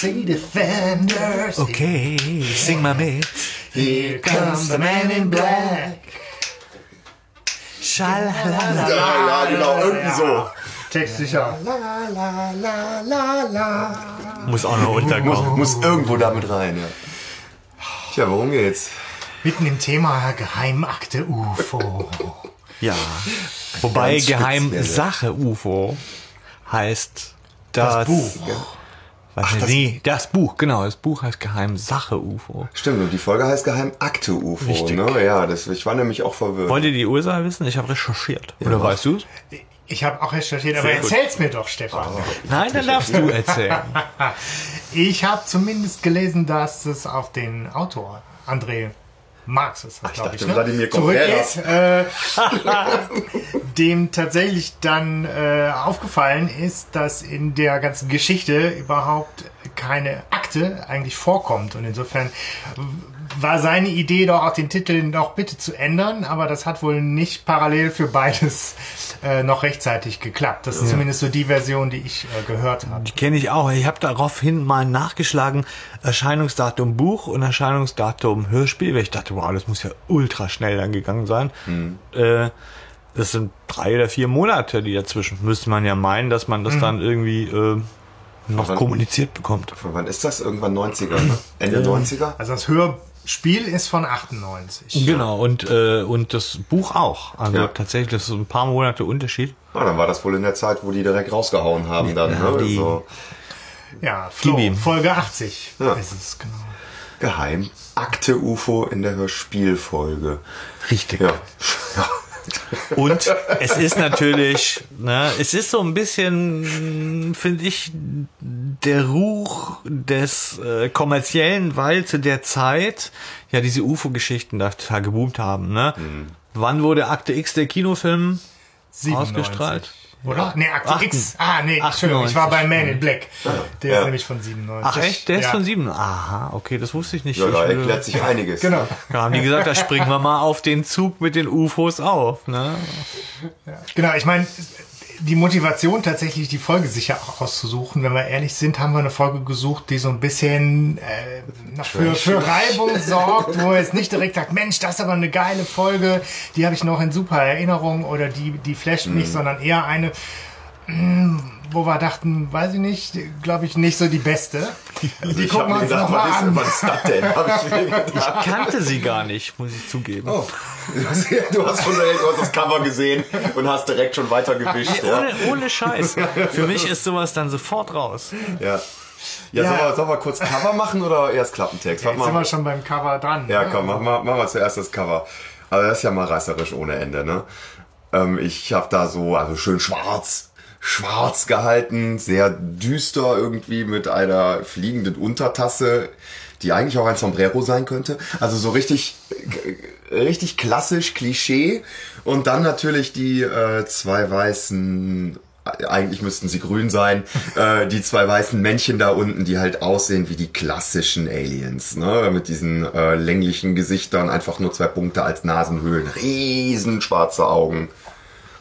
Galaxy Defenders. Okay, sing mal mit. Here comes the Man in Black. Schalala. Ja, ja, genau, irgendwie so. Text sicher. Muss auch noch Muss, unterkommen. muss irgendwo damit rein, ja. Tja, worum geht's? Mitten im Thema Geheimakte UFO. Ja. Wobei Geheimsache UFO heißt das, Das Buch. Was das- nee, das Buch, genau. Das Buch heißt Geheimsache UFO. Stimmt, und die Folge heißt Geheimakte UFO, Richtig. ne? Ja, das, ich war nämlich auch verwirrt. Wollt ihr die Ursache wissen? Ich habe recherchiert. Oder weißt du Ich habe auch recherchiert, aber Sehr gut. erzähl's mir doch, Stefan. Nein, dann darfst du erzählen. Ich habe zumindest gelesen, dass es auf den Autor André Marx ist, ich glaube ich, dachte, ne? Wladimir zurückgeht, äh, dem tatsächlich dann äh, aufgefallen ist, dass in der ganzen Geschichte überhaupt keine Akte eigentlich vorkommt und insofern war seine Idee doch auch den Titel noch bitte zu ändern, aber das hat wohl nicht parallel für beides äh, noch rechtzeitig geklappt. Das ist zumindest so die Version, die ich äh, gehört habe. Die kenne ich auch. Ich habe daraufhin mal nachgeschlagen, Erscheinungsdatum Buch und Erscheinungsdatum Hörspiel, weil ich dachte, wow, das muss ja ultra schnell dann gegangen sein. Äh, das sind drei oder vier Monate, die dazwischen. Müsste man ja meinen, dass man das dann irgendwie äh, noch Wann- kommuniziert bekommt. Von wann ist das? Irgendwann 90er, ne? Ende 90er? Also das Hörspiel ist von 98. Genau, und, äh, und das Buch auch. Also Ja. tatsächlich, das ist so ein paar Monate Unterschied. Ah, dann war das wohl in der Zeit, wo die direkt rausgehauen haben dann, Ja, ne? die- So. Ja, Flo. Folge 80 Ja. ist es, genau. Geheimakte UFO in der Hörspielfolge. Richtig. Ja. Und es ist natürlich, ne, es ist so ein bisschen, finde ich, der Ruch des äh, kommerziellen, weil zu der Zeit ja diese UFO-Geschichten da total geboomt haben. Ne? Wann wurde Akte X der Kinofilm 97. ausgestrahlt? Oder? Nee, Akte Achten- X. Ah, nee, Entschuldigung, ich war bei Man in Black. Der Ja. ist nämlich von 97. Ach echt? Der ist Ja. von sieben. Aha, okay, das wusste ich nicht. Ja, da Ich, erklärt sich einiges. Genau. Da haben die gesagt, da springen wir mal auf den Zug mit den UFOs auf. Ne? Genau, ich meine, die Motivation tatsächlich die Folge sicher auch auszusuchen, wenn wir ehrlich sind, haben wir eine Folge gesucht, die so ein bisschen äh, für, für Reibung sorgt, wo jetzt nicht direkt sagt, Mensch, das ist aber eine geile Folge, die habe ich noch in super Erinnerung oder die, die flasht mich, Mhm. sondern eher eine, mm, wo wir dachten, weiß ich nicht, glaube ich, nicht so die beste. Die Also Ich gucken hab wir mir uns gedacht, nochmal was ist, an. was ist das denn? Hab ich. Ich kannte sie gar nicht, muss ich zugeben. Oh, du hast schon direkt, du hast das Cover gesehen und hast direkt schon weiter gewischt. Ja, Ohne, ohne Scheiß. Für mich ist sowas dann sofort raus. ja. ja, Ja. Sollen, wir, sollen wir kurz Cover machen oder erst Klappentext? Jetzt Warte sind mal. wir schon beim Cover dran. Ja, ne? komm, mach mal, mach mal zuerst das Cover. Also das ist ja mal reißerisch ohne Ende, ne? Ähm, ich habe da so, also schön schwarz, schwarz gehalten, sehr düster irgendwie mit einer fliegenden Untertasse, die eigentlich auch ein Sombrero sein könnte. Also so richtig, äh, richtig klassisch, Klischee. Und dann natürlich die äh, zwei weißen eigentlich müssten sie grün sein, äh, die zwei weißen Männchen da unten, die halt aussehen wie die klassischen Aliens, ne? mit diesen äh, länglichen Gesichtern, einfach nur zwei Punkte als Nasenhöhlen, riesen schwarze Augen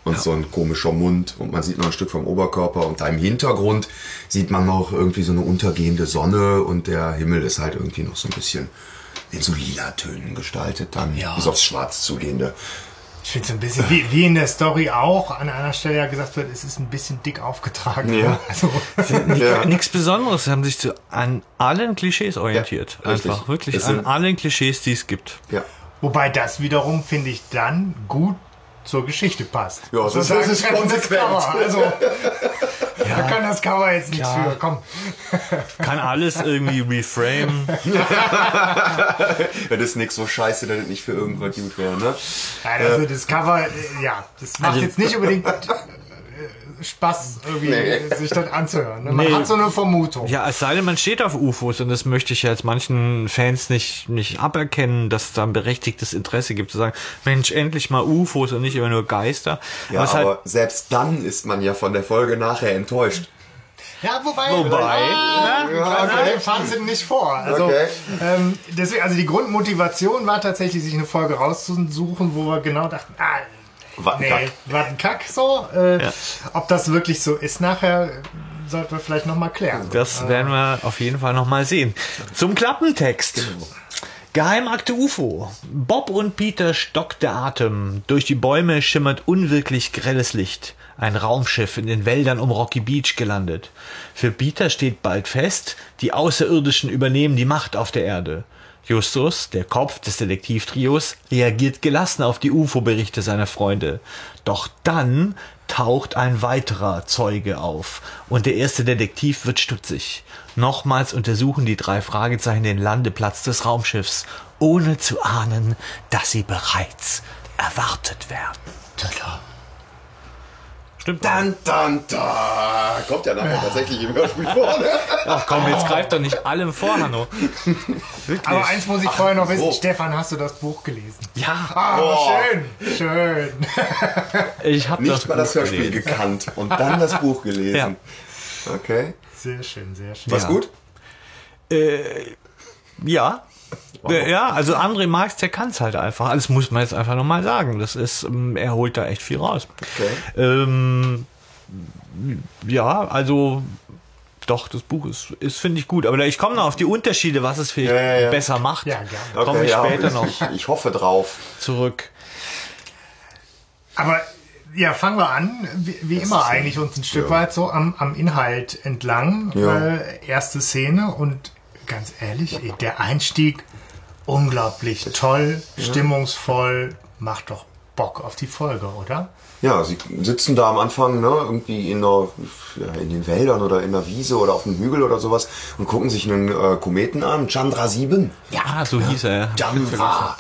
und so ein komischer Mund und man sieht noch ein Stück vom Oberkörper und da im Hintergrund sieht man noch irgendwie so eine untergehende Sonne und der Himmel ist halt irgendwie noch so ein bisschen in so lila Tönen gestaltet dann, Ja. bis aufs Schwarz zugehende. Ich finde es ein bisschen, wie, wie in der Story auch, an einer Stelle ja gesagt wird, es ist ein bisschen dick aufgetragen. Ja. Also, Ja. Nichts Besonderes. Sie haben sich zu, an allen Klischees orientiert. Ja. Einfach wirklich Es an allen Klischees, die es gibt. Ja. wobei das wiederum, finde ich, dann gut zur Geschichte passt. Ja, das ist- Sozusagen das ist treffendes konsequent. Cover. Also, da kann das Cover jetzt nichts Klar. für. Komm. Kann alles irgendwie reframe. Wenn das nix so scheiße, das nicht für irgendwas gut wäre, ne? Nein, also das Cover, äh, ja, das macht Also- jetzt nicht unbedingt äh, Spaß, irgendwie Nee. sich das anzuhören. ne? Man Nee. hat so eine Vermutung. Ja, es sei denn, man steht auf UFOs und das möchte ich ja jetzt manchen Fans nicht, nicht aberkennen, dass es da ein berechtigtes Interesse gibt, zu sagen, Mensch, endlich mal UFOs und nicht immer nur Geister. Ja, aber halt, selbst dann ist man ja von der Folge nachher enttäuscht. Ja, wobei. Wobei, Ah, Ja, greifen wir okay. den Fazit nicht vor. Also, Okay. ähm, deswegen, also die Grundmotivation war tatsächlich, sich eine Folge rauszusuchen, wo wir genau dachten, ah, Was ein nee, Kack. so. Äh, Ja. Ob das wirklich so ist nachher, sollten wir vielleicht nochmal klären. Das werden wir auf jeden Fall nochmal sehen. Zum Klappentext. Geheimakte UFO. Bob und Peter stockt der Atem. Durch die Bäume schimmert unwirklich grelles Licht. Ein Raumschiff in den Wäldern um Rocky Beach gelandet. Für Peter steht bald fest, die Außerirdischen übernehmen die Macht auf der Erde. Justus, der Kopf des Detektivtrios, reagiert gelassen auf die UFO-Berichte seiner Freunde. Doch dann taucht ein weiterer Zeuge auf und der erste Detektiv wird stutzig. Nochmals untersuchen die drei Fragezeichen den Landeplatz des Raumschiffs, ohne zu ahnen, dass sie bereits erwartet werden. Tada. Stimmt. Dann, dann, da. Kommt ja nachher tatsächlich im Hörspiel vor. Ne? Ach komm, jetzt greift doch nicht allem vor, Hanno. Wirklich. Aber eins muss ich vorher noch wissen. so. Stefan, hast du das Buch gelesen? ja, Ah, Oh. schön, schön. ich habe das Nicht mal das Hörspiel gelesen. gekannt und dann das Buch gelesen. Okay. Sehr schön, sehr schön. War's Ja. gut? Ja. Ja, also André Marx, der kann es halt einfach. Das muss man jetzt einfach nochmal sagen. Das ist, ähm, er holt da echt viel raus. Okay. Ähm, ja, also doch, das Buch ist, ist finde ich gut. Aber ich komme noch auf die Unterschiede, was es vielleicht Ja, ja, ja. besser macht. Ja, gerne. Da komme ich ja, später noch Ich, ich hoffe drauf. zurück. Aber ja, fangen wir an, wie, wie immer eigentlich uns ein Stück weit so am, am Inhalt entlang. Ja. Äh, erste Szene und ganz ehrlich, der Einstieg unglaublich toll, stimmungsvoll, macht doch Bock auf die Folge, oder? Ja, sie sitzen da am Anfang, ne, irgendwie in, der, ja, in den Wäldern oder in der Wiese oder auf dem Hügel oder sowas und gucken sich einen äh, Kometen an, Chandra 7. Ja, so hieß er. Chandra.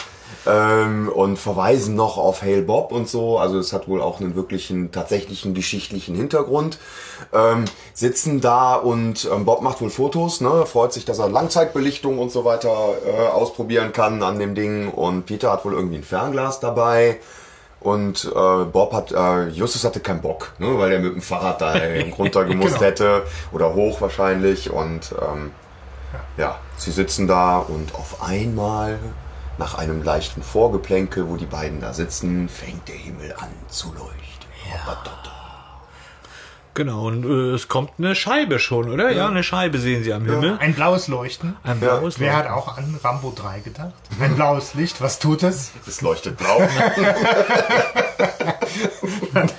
Ähm, und verweisen noch auf Hale Bob und so. Also es hat wohl auch einen wirklichen, tatsächlichen geschichtlichen Hintergrund. Ähm, sitzen da und ähm, Bob macht wohl Fotos, ne? freut sich, dass er Langzeitbelichtung und so weiter äh, ausprobieren kann an dem Ding. Und Peter hat wohl irgendwie ein Fernglas dabei. Und äh, Bob hat, äh, Justus hatte keinen Bock, ne, weil er mit dem Fahrrad da runtergemusst Genau. hätte oder hoch wahrscheinlich. Und ähm, ja, sie sitzen da und auf einmal, nach einem leichten Vorgeplänkel, wo die beiden da sitzen, fängt der Himmel an zu leuchten. Genau, und äh, es kommt eine Scheibe schon, oder? Ja, eine Scheibe sehen sie am Himmel. Ein blaues Leuchten. Ein blaues Wer Licht. hat auch an Rambo 3 gedacht? Ein blaues Licht, was tut es? Es leuchtet blau.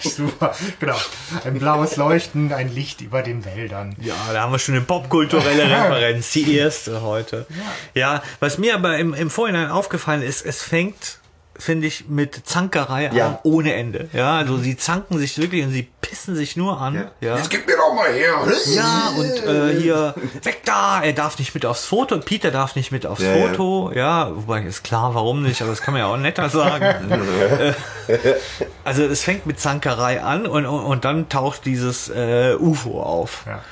Super, genau. Ein blaues Leuchten, ein Licht über den Wäldern. Ja, da haben wir schon eine popkulturelle Referenz, die erste heute. Ja, was mir aber im, im Vorhinein aufgefallen ist, es fängt, finde ich, mit Zankerei Ja. an ohne Ende. Ja, also sie zanken sich wirklich und sie pissen sich nur an. Ja. Jetzt gib mir doch mal her. Ja, und äh, hier, weg da, er darf nicht mit aufs Foto, Peter darf nicht mit aufs Ja, ja. Foto, ja. wobei ist klar, warum nicht, aber das kann man ja auch netter sagen. Äh, also es fängt mit Zankerei an und, und, und dann taucht dieses äh, UFO auf. Ja.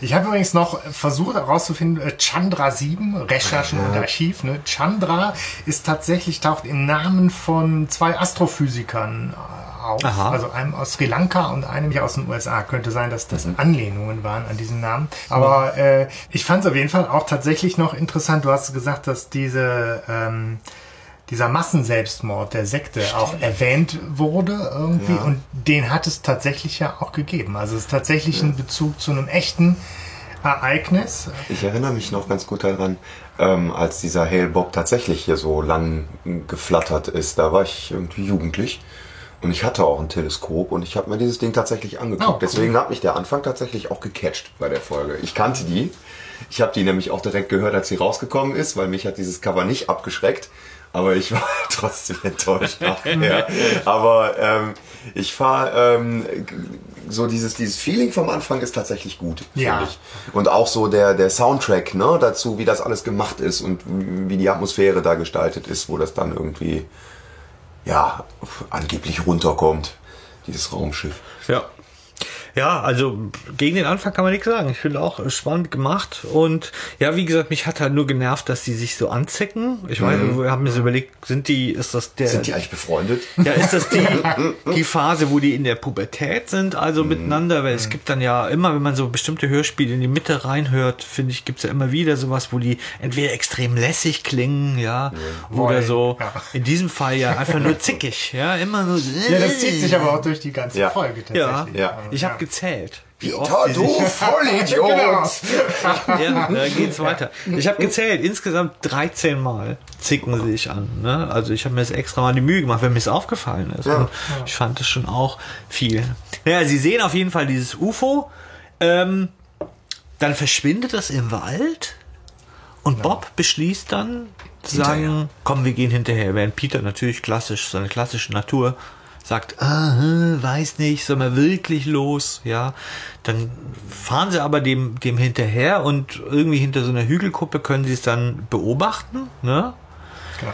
Ich habe übrigens noch versucht herauszufinden, äh, Chandra 7, Recherchen und Archiv. Ne? Chandra ist tatsächlich, taucht im Namen von zwei Astrophysikern äh, auf. Aha. Also einem aus Sri Lanka und einem hier aus den USA. Könnte sein, dass das Anlehnungen waren an diesen Namen. Aber äh, ich fand es auf jeden Fall auch tatsächlich noch interessant. Du hast gesagt, dass diese... Ähm, dieser Massenselbstmord der Sekte auch erwähnt wurde irgendwie und den hat es tatsächlich ja auch gegeben. Also es ist tatsächlich ein Bezug zu einem echten Ereignis. Ich erinnere mich noch ganz gut daran, ähm, als dieser Hale Bob tatsächlich hier so lang geflattert ist. Da war ich irgendwie jugendlich. Und ich hatte auch ein Teleskop und ich habe mir dieses Ding tatsächlich angeguckt. Oh, cool. Deswegen hat mich der Anfang tatsächlich auch gecatcht bei der Folge. Ich kannte die. Ich habe die nämlich auch direkt gehört, als sie rausgekommen ist, weil mich hat dieses Cover nicht abgeschreckt. Aber ich war trotzdem enttäuscht nachher. Aber ähm, ich fahre ähm, so dieses dieses Feeling vom Anfang ist tatsächlich gut, finde Ja. ich. Und auch so der der Soundtrack, ne, dazu, wie das alles gemacht ist und wie die Atmosphäre da gestaltet ist, wo das dann irgendwie ja angeblich runterkommt, dieses Raumschiff. Ja. Ja, also gegen den Anfang kann man nichts sagen. Ich finde auch spannend gemacht. Und ja, wie gesagt, mich hat halt nur genervt, dass die sich so anzecken. Ich meine, wir haben mir so überlegt, sind die, ist das der. Sind die eigentlich befreundet? ja, ist das die, die Phase, wo die in der Pubertät sind, also miteinander? Weil es gibt dann ja immer, wenn man so bestimmte Hörspiele in die Mitte reinhört, finde ich, gibt's ja immer wieder sowas, wo die entweder extrem lässig klingen, ja, oder Wollen, so. ja. In diesem Fall ja einfach nur zickig, ja, immer nur. Ja, das zieht sich aber auch durch die ganze Ja. Folge Ja, tatsächlich. ja. Ich habe gezählt. Peter, du Vollidiot! Ja, da geht's weiter. Ich habe gezählt, insgesamt 13 Mal zicken sie sich an. Ne? Also ich habe mir jetzt extra mal die Mühe gemacht, wenn mir es aufgefallen ist. Und ich fand das schon auch viel. Naja, sie sehen auf jeden Fall dieses UFO. Ähm, dann verschwindet das im Wald. Und Bob beschließt dann zu sagen, komm, wir gehen hinterher. Während Peter natürlich klassisch, seine klassische Natur sagt, ah, hm, weiß nicht, soll man wirklich los, ja. Dann fahren sie aber dem, dem hinterher und irgendwie hinter so einer Hügelkuppe können sie es dann beobachten, ne?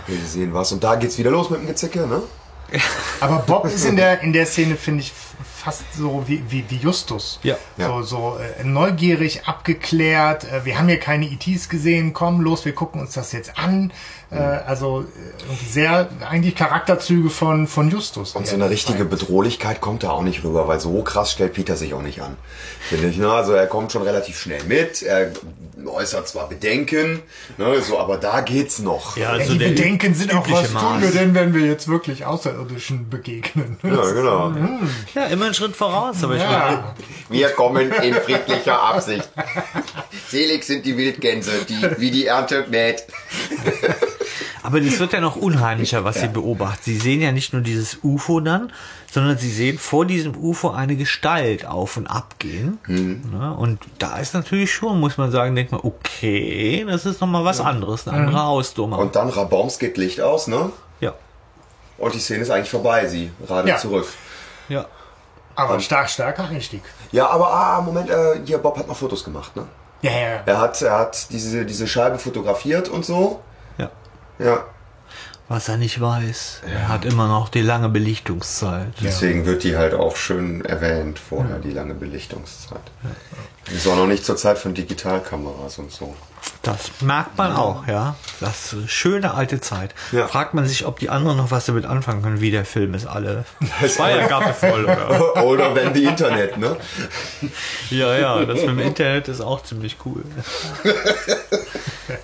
Wir sehen was und da geht's wieder los mit dem Gezicke, ne? Aber Bob ist in der, in der Szene, finde ich, fast so wie, wie, wie Justus. Ja. So, so äh, neugierig, abgeklärt. Äh, wir haben hier keine ETs gesehen. Komm, los, wir gucken uns das jetzt an. Äh, also äh, sehr, eigentlich Charakterzüge von, von Justus. Und so eine richtige Bedrohlichkeit kommt da auch nicht rüber, weil so krass stellt Peter sich auch nicht an. Finde ich, ne? Also er kommt schon relativ schnell mit, er äußert zwar Bedenken, ne, so, aber da geht's noch. Ja, Ja, also die Bedenken sind auch, was tun wir Maß. denn, wenn wir jetzt wirklich Außerirdischen begegnen? Ja, genau. Ja, immer einen Schritt voraus, aber ich meine, Ja, Wir kommen in friedlicher Absicht. Selig sind die Wildgänse, die wie die Ernte mäht. Aber das wird ja noch unheimlicher, was sie beobachten. Sie sehen ja nicht nur dieses UFO dann, sondern sie sehen vor diesem UFO eine Gestalt auf und ab gehen. Ne? Und da ist natürlich schon, muss man sagen, denkt man, okay, das ist nochmal was anderes, eine andere Hausnummer. Und dann Raboms geht Licht aus, ne? ja, Und die Szene ist eigentlich vorbei, sie gerade Ja. zurück. ja. aber ein stark, starker Einstieg. Ja, aber ah, Moment, äh, hier, Bob hat noch Fotos gemacht, ne? Ja, ja, ja. Er hat, er hat diese, diese Scheibe fotografiert und so. Ja. Ja. Was er nicht weiß, er hat immer noch die lange Belichtungszeit. Deswegen wird die halt auch schön erwähnt vorher, die lange Belichtungszeit. Die ist auch noch nicht zur Zeit von Digitalkameras und so. Das merkt man auch, ja. Das ist schöne alte Zeit. Ja. Fragt man sich, ob die anderen noch was damit anfangen können, wie der Film ist alle Speierkappe voll, oder? Oder wenn die Internet, ne? Ja, ja, das mit dem Internet ist auch ziemlich cool.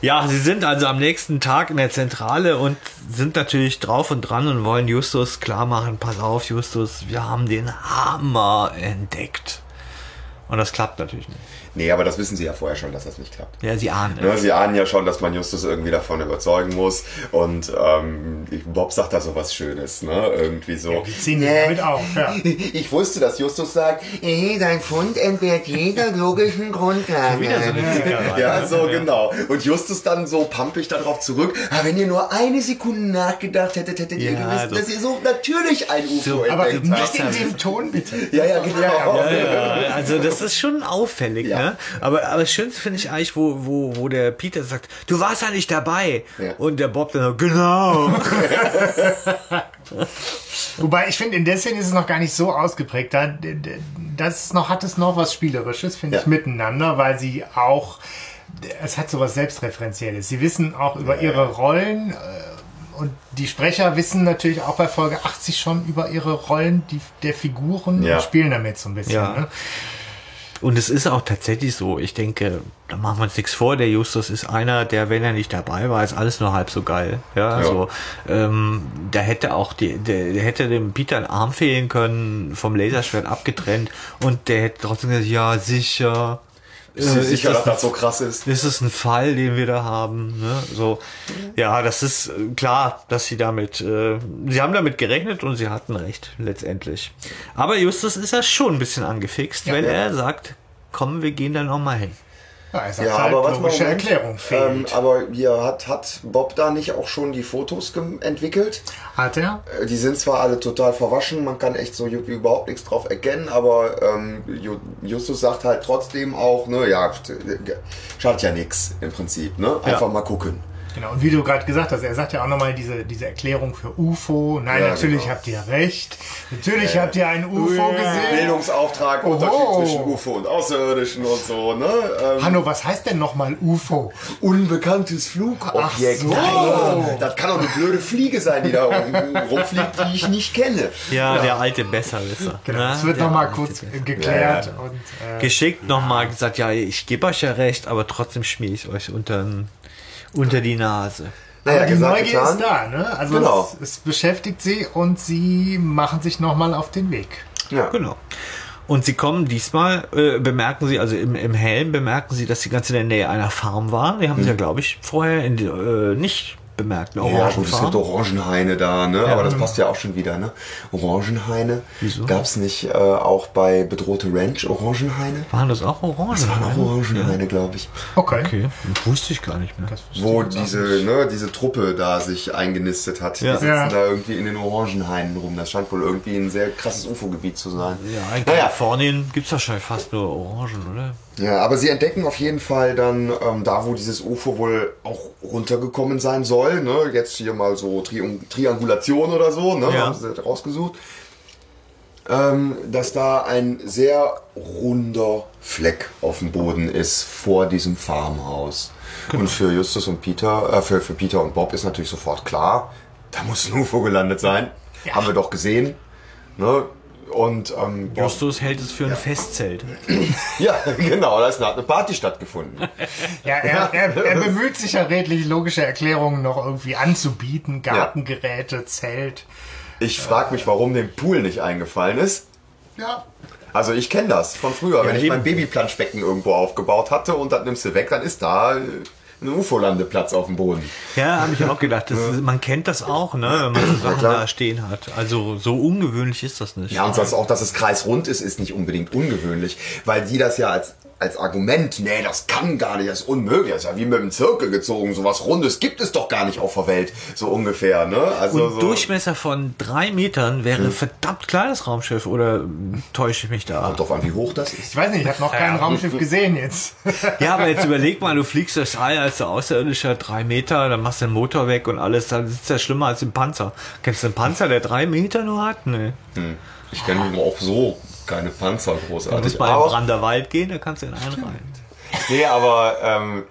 Ja, sie sind also am nächsten Tag in der Zentrale und sind natürlich drauf und dran und wollen Justus klar machen, pass auf, Justus, wir haben den Hammer entdeckt. Und das klappt natürlich nicht. Nee, aber das wissen sie ja vorher schon, dass das nicht klappt. Ja, sie ahnen Ne, es. sie ahnen ja schon, dass man Justus irgendwie davon überzeugen muss. Und ähm, Bob sagt da so was Schönes, ne? Irgendwie so. Die ziehen Nee, damit auf. Ja. Ich wusste, dass Justus sagt, eh, dein Fund entbehrt jeder logischen Grundlage. Wieder so eine Zickerei. Ja, so genau. Und Justus dann so pampig darauf zurück, ah, wenn ihr nur eine Sekunde nachgedacht hättet, hättet ihr Ja, gewusst, das- dass ihr so natürlich ein UFO So, Aber nicht in dem Ton, bitte. Ja, ja, genau. Ja, Ja, ja, also das ist schon auffällig, Ja. Ne? Aber, aber das Schönste finde ich eigentlich, wo, wo, wo der Peter sagt, du warst ja nicht dabei. Ja. Und der Bob dann genau. Wobei ich finde, in der Szene ist es noch gar nicht so ausgeprägt. Da, das noch, hat es noch was Spielerisches, finde Ja. ich, miteinander, weil sie auch, es hat sowas Selbstreferenzielles. Sie wissen auch über ihre Rollen äh, und die Sprecher wissen natürlich auch bei Folge 80 schon über ihre Rollen die, der Figuren Ja. und spielen damit so ein bisschen. Ja. Ne? Und es ist auch tatsächlich so. Ich denke, da machen wir uns nichts vor. Der Justus ist einer, der, wenn er nicht dabei war, ist alles nur halb so geil. Ja, also ähm, da hätte auch die, der, der hätte dem Peter einen Arm fehlen können, vom Laserschwert abgetrennt und der hätte trotzdem gesagt, ja sicher. Bist du Äh, sicher, ist dass das das so krass ist? ist es ein Fall, den wir da haben? Ne? So, ja, das ist äh, klar, dass sie damit, äh, sie haben damit gerechnet und sie hatten recht letztendlich. Aber Justus ist ja schon ein bisschen angefixt, wenn Ja. er sagt, komm, wir gehen da noch mal hin. Ja, hat Ja, halt aber was Moment. Erklärung Ähm, fehlt. aber hier hat, hat Bob da nicht auch schon die Fotos entwickelt? hat er? Äh, Die sind zwar alle total verwaschen, man kann echt so überhaupt nichts drauf erkennen, aber ähm, Ju- Justus sagt halt trotzdem auch, ne, ja, schadet ja nichts im Prinzip, ne? Einfach Ja. mal gucken. Genau, und wie du gerade gesagt hast, er sagt ja auch nochmal diese, diese Erklärung für UFO. Nein, Ja, natürlich genau. habt ihr recht. Natürlich habt ihr ein UFO gesehen. Bildungsauftrag, Oho. Unterschied zwischen UFO und Außerirdischen und so, ne? Ähm, Hanno, was heißt denn nochmal UFO? unbekanntes Flugobjekt. Ach so. Nein, das kann doch eine blöde Fliege sein, die da rum- rumfliegt, die ich nicht kenne. Ja, der alte Besserwisser. Genau, ne? es wird nochmal kurz Besserwisser. geklärt. Ja, ja. Und, äh, Geschickt nochmal gesagt, ja, ich gebe euch ja recht, aber trotzdem schmier ich euch unter, unter die Nase. Naja, aber die gesagt, Neugier getan. ist da, ne? Also Genau. es, es beschäftigt sie und sie machen sich nochmal auf den Weg. Ja. Genau. Und sie kommen diesmal, äh, bemerken sie, also im, im Helm bemerken sie, dass sie ganz in der Nähe einer Farm waren. Die haben sie ja, glaube ich, vorher in, die- äh, nicht bemerkt. Eine Ja, gut, es gibt Orangenhaine da, ne? Aber das passt ja auch schon wieder, ne? Orangenhaine. Wieso? Gab's nicht äh, auch bei Bedrohte Ranch Orangenhaine? Waren das auch Orangen? Das waren auch Orangenhaine, glaube ich. Okay. Okay, wusste ich gar nicht mehr. Wo diese, ne, diese Truppe da sich eingenistet hat. Ja. Die sitzen Ja. da irgendwie in den Orangenhainen rum. Das scheint wohl irgendwie ein sehr krasses UFO-Gebiet zu sein. Ja, in naja, Kalifornien gibt's wahrscheinlich fast nur Orangen, oder? Ja, aber sie entdecken auf jeden Fall dann ähm, da, wo dieses UFO wohl auch runtergekommen sein soll. Ne? Jetzt hier mal so Triang Triangulation oder so, ne? Ja. haben sie rausgesucht. Ähm, dass da ein sehr runder Fleck auf dem Boden ist vor diesem Farmhaus. Und für Justus und Peter, äh, für, für Peter und Bob ist natürlich sofort klar, da muss ein UFO gelandet sein. Haben wir doch gesehen. Ne? Und ähm, Justus hält es für ein Festzelt. ja, genau, da ist eine, hat eine Party stattgefunden. Ja, er, er, er bemüht sich ja redlich logische Erklärungen noch irgendwie anzubieten. Gartengeräte, Zelt. Ich frage mich, warum dem Pool nicht eingefallen ist. Ja. Also ich kenne das von früher, wenn ich eben. mein Babyplanschbecken irgendwo aufgebaut hatte und das nimmst du weg, dann ist da äh, ein UFO-Landeplatz auf dem Boden. Ja, habe ich auch gedacht. Das ist, man kennt das auch, ne, wenn man so Sachen da stehen hat. Also so ungewöhnlich ist das nicht. Ja, und sonst auch, dass es kreisrund ist, ist nicht unbedingt ungewöhnlich, weil die das ja als, als Argument, nee, das kann gar nicht, das ist unmöglich, das ist ja wie mit dem Zirkel gezogen, sowas Rundes gibt es doch gar nicht auf der Welt, so ungefähr, ne? Also Und so, Durchmesser von drei Metern wäre verdammt kleines Raumschiff oder täusche ich mich da? Kommt drauf an, wie hoch das ist. Ich weiß nicht, ich habe noch kein Raumschiff gesehen jetzt. Ja, aber jetzt überleg mal, du fliegst das All als Außerirdischer drei Meter, dann machst du den Motor weg und alles, dann ist das schlimmer als im Panzer. Kennst du einen Panzer, der drei Meter nur hat? Nee. Ich kenne auch so keine Panzer Du musst großartig. mal in Aber- Branderwald gehen, da kannst du in einen rein. Nee, aber ähm,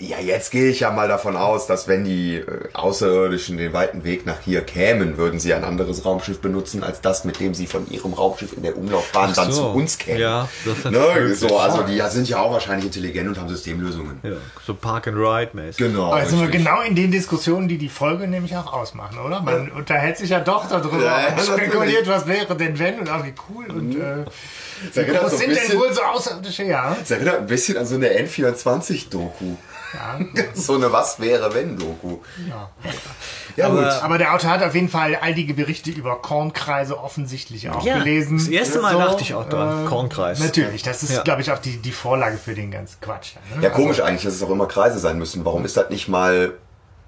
ja, jetzt gehe ich ja mal davon aus, dass wenn die äh, Außerirdischen den weiten Weg nach hier kämen, würden sie ein anderes Raumschiff benutzen, als das, mit dem sie von ihrem Raumschiff in der Umlaufbahn dann so. zu uns kämen. Ja, das ist ne? so, Also die sind ja auch wahrscheinlich intelligent und haben Systemlösungen. Ja, so Park and Ride mäßig. Genau. Aber jetzt sind wir richtig. genau in den Diskussionen, die die Folge nämlich auch ausmachen, oder? Man unterhält sich ja doch darüber Ja, ja, und spekuliert, was wäre denn wenn und auch wie cool und äh, Das erinnert, was so ein sind denn bisschen, wohl so außerirdische, ja? das erinnert ein bisschen an so eine N24-Doku. ja. So eine Was wäre wenn Doku. ja. Ja, Aber- gut. Aber der Autor hat auf jeden Fall all die Berichte über Kornkreise offensichtlich auch Ja, gelesen. das erste Mal dachte ich auch dran, Kornkreis. Natürlich, das ist, Ja. glaube ich, auch die, die Vorlage für den ganzen Quatsch. Ne? Ja, komisch eigentlich, dass es auch immer Kreise sein müssen. Warum ist das nicht mal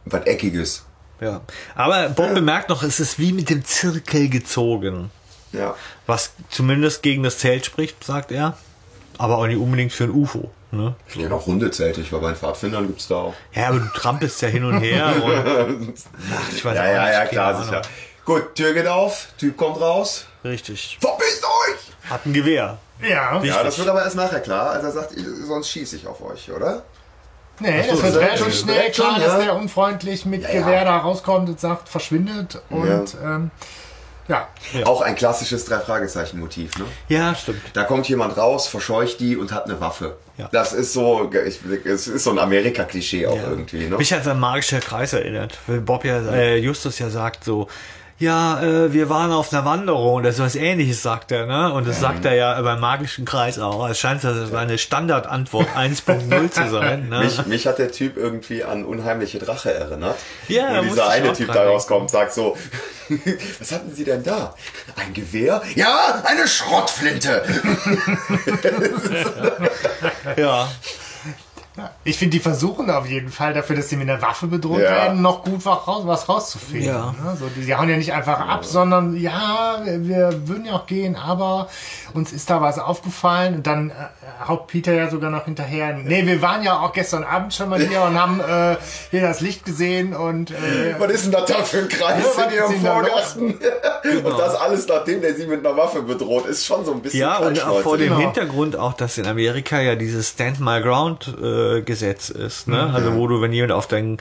was Eckiges? Ja. Aber Bob bemerkt noch, es ist wie mit dem Zirkel gezogen. Ja. Was zumindest gegen das Zelt spricht, sagt er. Aber auch nicht unbedingt für ein UFO. Ne? Ja, noch Hundezelte. Ich war bei den Pfadfindern, gibt's da auch. Ja, aber du trampelst ja hin und her. Und, ach, ich weiß Ja, auch ja, nicht, ja, klar, Ahnung. sicher. Gut, Tür geht auf, Typ kommt raus. Richtig. Verpisst euch! Hat ein Gewehr. Ja. Ja, das wird aber erst nachher klar, als er sagt, sonst schieße ich auf euch, oder? nee, so, das wird relativ ist schnell klar, dass ja. der unfreundlich mit Ja, ja. Gewehr da rauskommt und sagt, verschwindet. Und ähm, ja, Auch ein klassisches Drei-Fragezeichen-Motiv, ne? Ja, stimmt. Da kommt jemand raus, verscheucht die und hat eine Waffe. Ja. Das ist so, ich, es ist so ein Amerika-Klischee auch Ja. irgendwie, ne? Mich hat an magischer Kreis erinnert. Weil Bob ja, äh, Justus ja sagt so, ja, äh, wir waren auf einer Wanderung oder sowas ähnliches sagt er, ne? Und das sagt er ja beim magischen Kreis auch. Es scheint so seine Standardantwort 1.0 zu sein, ne? Mich, mich hat der Typ irgendwie an unheimliche Drache erinnert. Ja, Und dieser eine Typ da rauskommt, sagt so, was hatten Sie denn da? Ein Gewehr? Ja, eine Schrottflinte. Ja. Ich finde, die versuchen auf jeden Fall dafür, dass sie mit einer Waffe bedroht Ja. werden, noch gut was, raus, was rauszufinden. Ja. Ne? So, die, die hauen ja nicht einfach ab, sondern ja, wir, wir würden ja auch gehen, aber uns ist da was aufgefallen und dann äh, haut Peter ja sogar noch hinterher. Nee, wir waren ja auch gestern Abend schon mal hier und haben äh, hier das Licht gesehen und äh, Was ist denn das da für ein Kreis Ja, in Ihrem Vorgarten? Und das alles, nachdem der sie mit einer Waffe bedroht, ist schon so ein bisschen Ja, und auch vor dem Genau. Hintergrund auch, dass in Amerika ja dieses Stand My Ground äh, Gesetz ist, ne? Also wo du, wenn jemand auf dein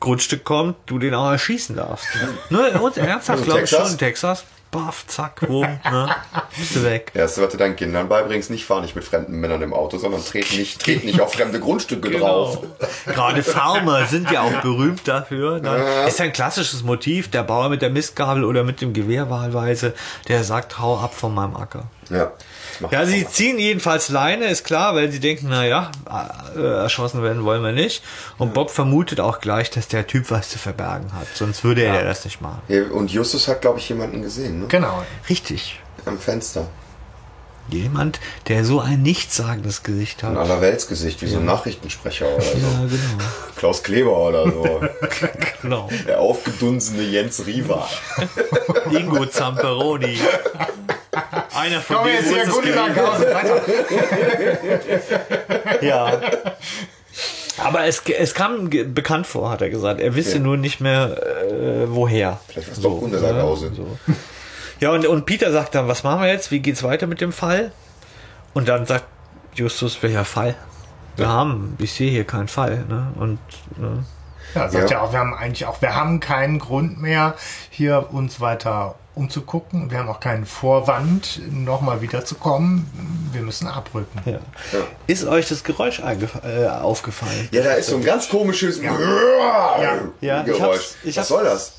Grundstück kommt, du den auch erschießen darfst. Ne? Und ernsthaft, Also glaube ich Texas? schon, Texas. Baff, zack, rum, ne? Bist du weg. Erste, was du deinen Kindern beibringst, nicht fahr nicht mit fremden Männern im Auto, sondern tret nicht, tret nicht auf fremde Grundstücke Genau. drauf. Gerade Farmer sind ja auch berühmt dafür. Ne? Ist ja ein klassisches Motiv, der Bauer mit der Mistgabel oder mit dem Gewehr wahlweise, der sagt, hau ab von meinem Acker. Ja. Macht Ja, sie ziehen jedenfalls Leine, ist klar, weil sie denken, naja, äh, erschossen werden wollen wir nicht. Und Bob vermutet auch gleich, dass der Typ was zu verbergen hat. Sonst würde er das nicht machen. Ja, Und Justus hat, glaube ich, jemanden gesehen, ne? Genau. Richtig. Am Fenster. Jemand, der so ein nichtssagendes Gesicht Ein hat. Allerweltsgesicht, wie so ein Nachrichtensprecher oder so. Ja, genau. Klaus Kleber oder so. genau. Der aufgedunsene Jens Riva. Ingo Zamperoni. Einer von Komm denen jetzt hier, Hause, weiter. Ja. Aber es, es kam bekannt vor, hat er gesagt. Er wisse Ja. nur nicht mehr, äh, woher. Vielleicht war es doch Gunnar ne? Hause. So. Ja, und, und Peter sagt dann, was machen wir jetzt? Wie geht's weiter mit dem Fall? Und dann sagt Justus, welcher Fall? Wir haben, ich sehe hier keinen Fall. Ne? Und ne? Ja, sagt Ja. ja. auch, wir haben eigentlich auch, wir haben keinen Grund mehr, hier uns weiter umzugucken. Wir haben auch keinen Vorwand, nochmal wiederzukommen. Wir müssen abrücken. ja. ist euch das Geräusch äh, aufgefallen? Ja, da ist so ein ganz komisches Ja, ich Geräusch. hab's- ich Was hab's- soll das?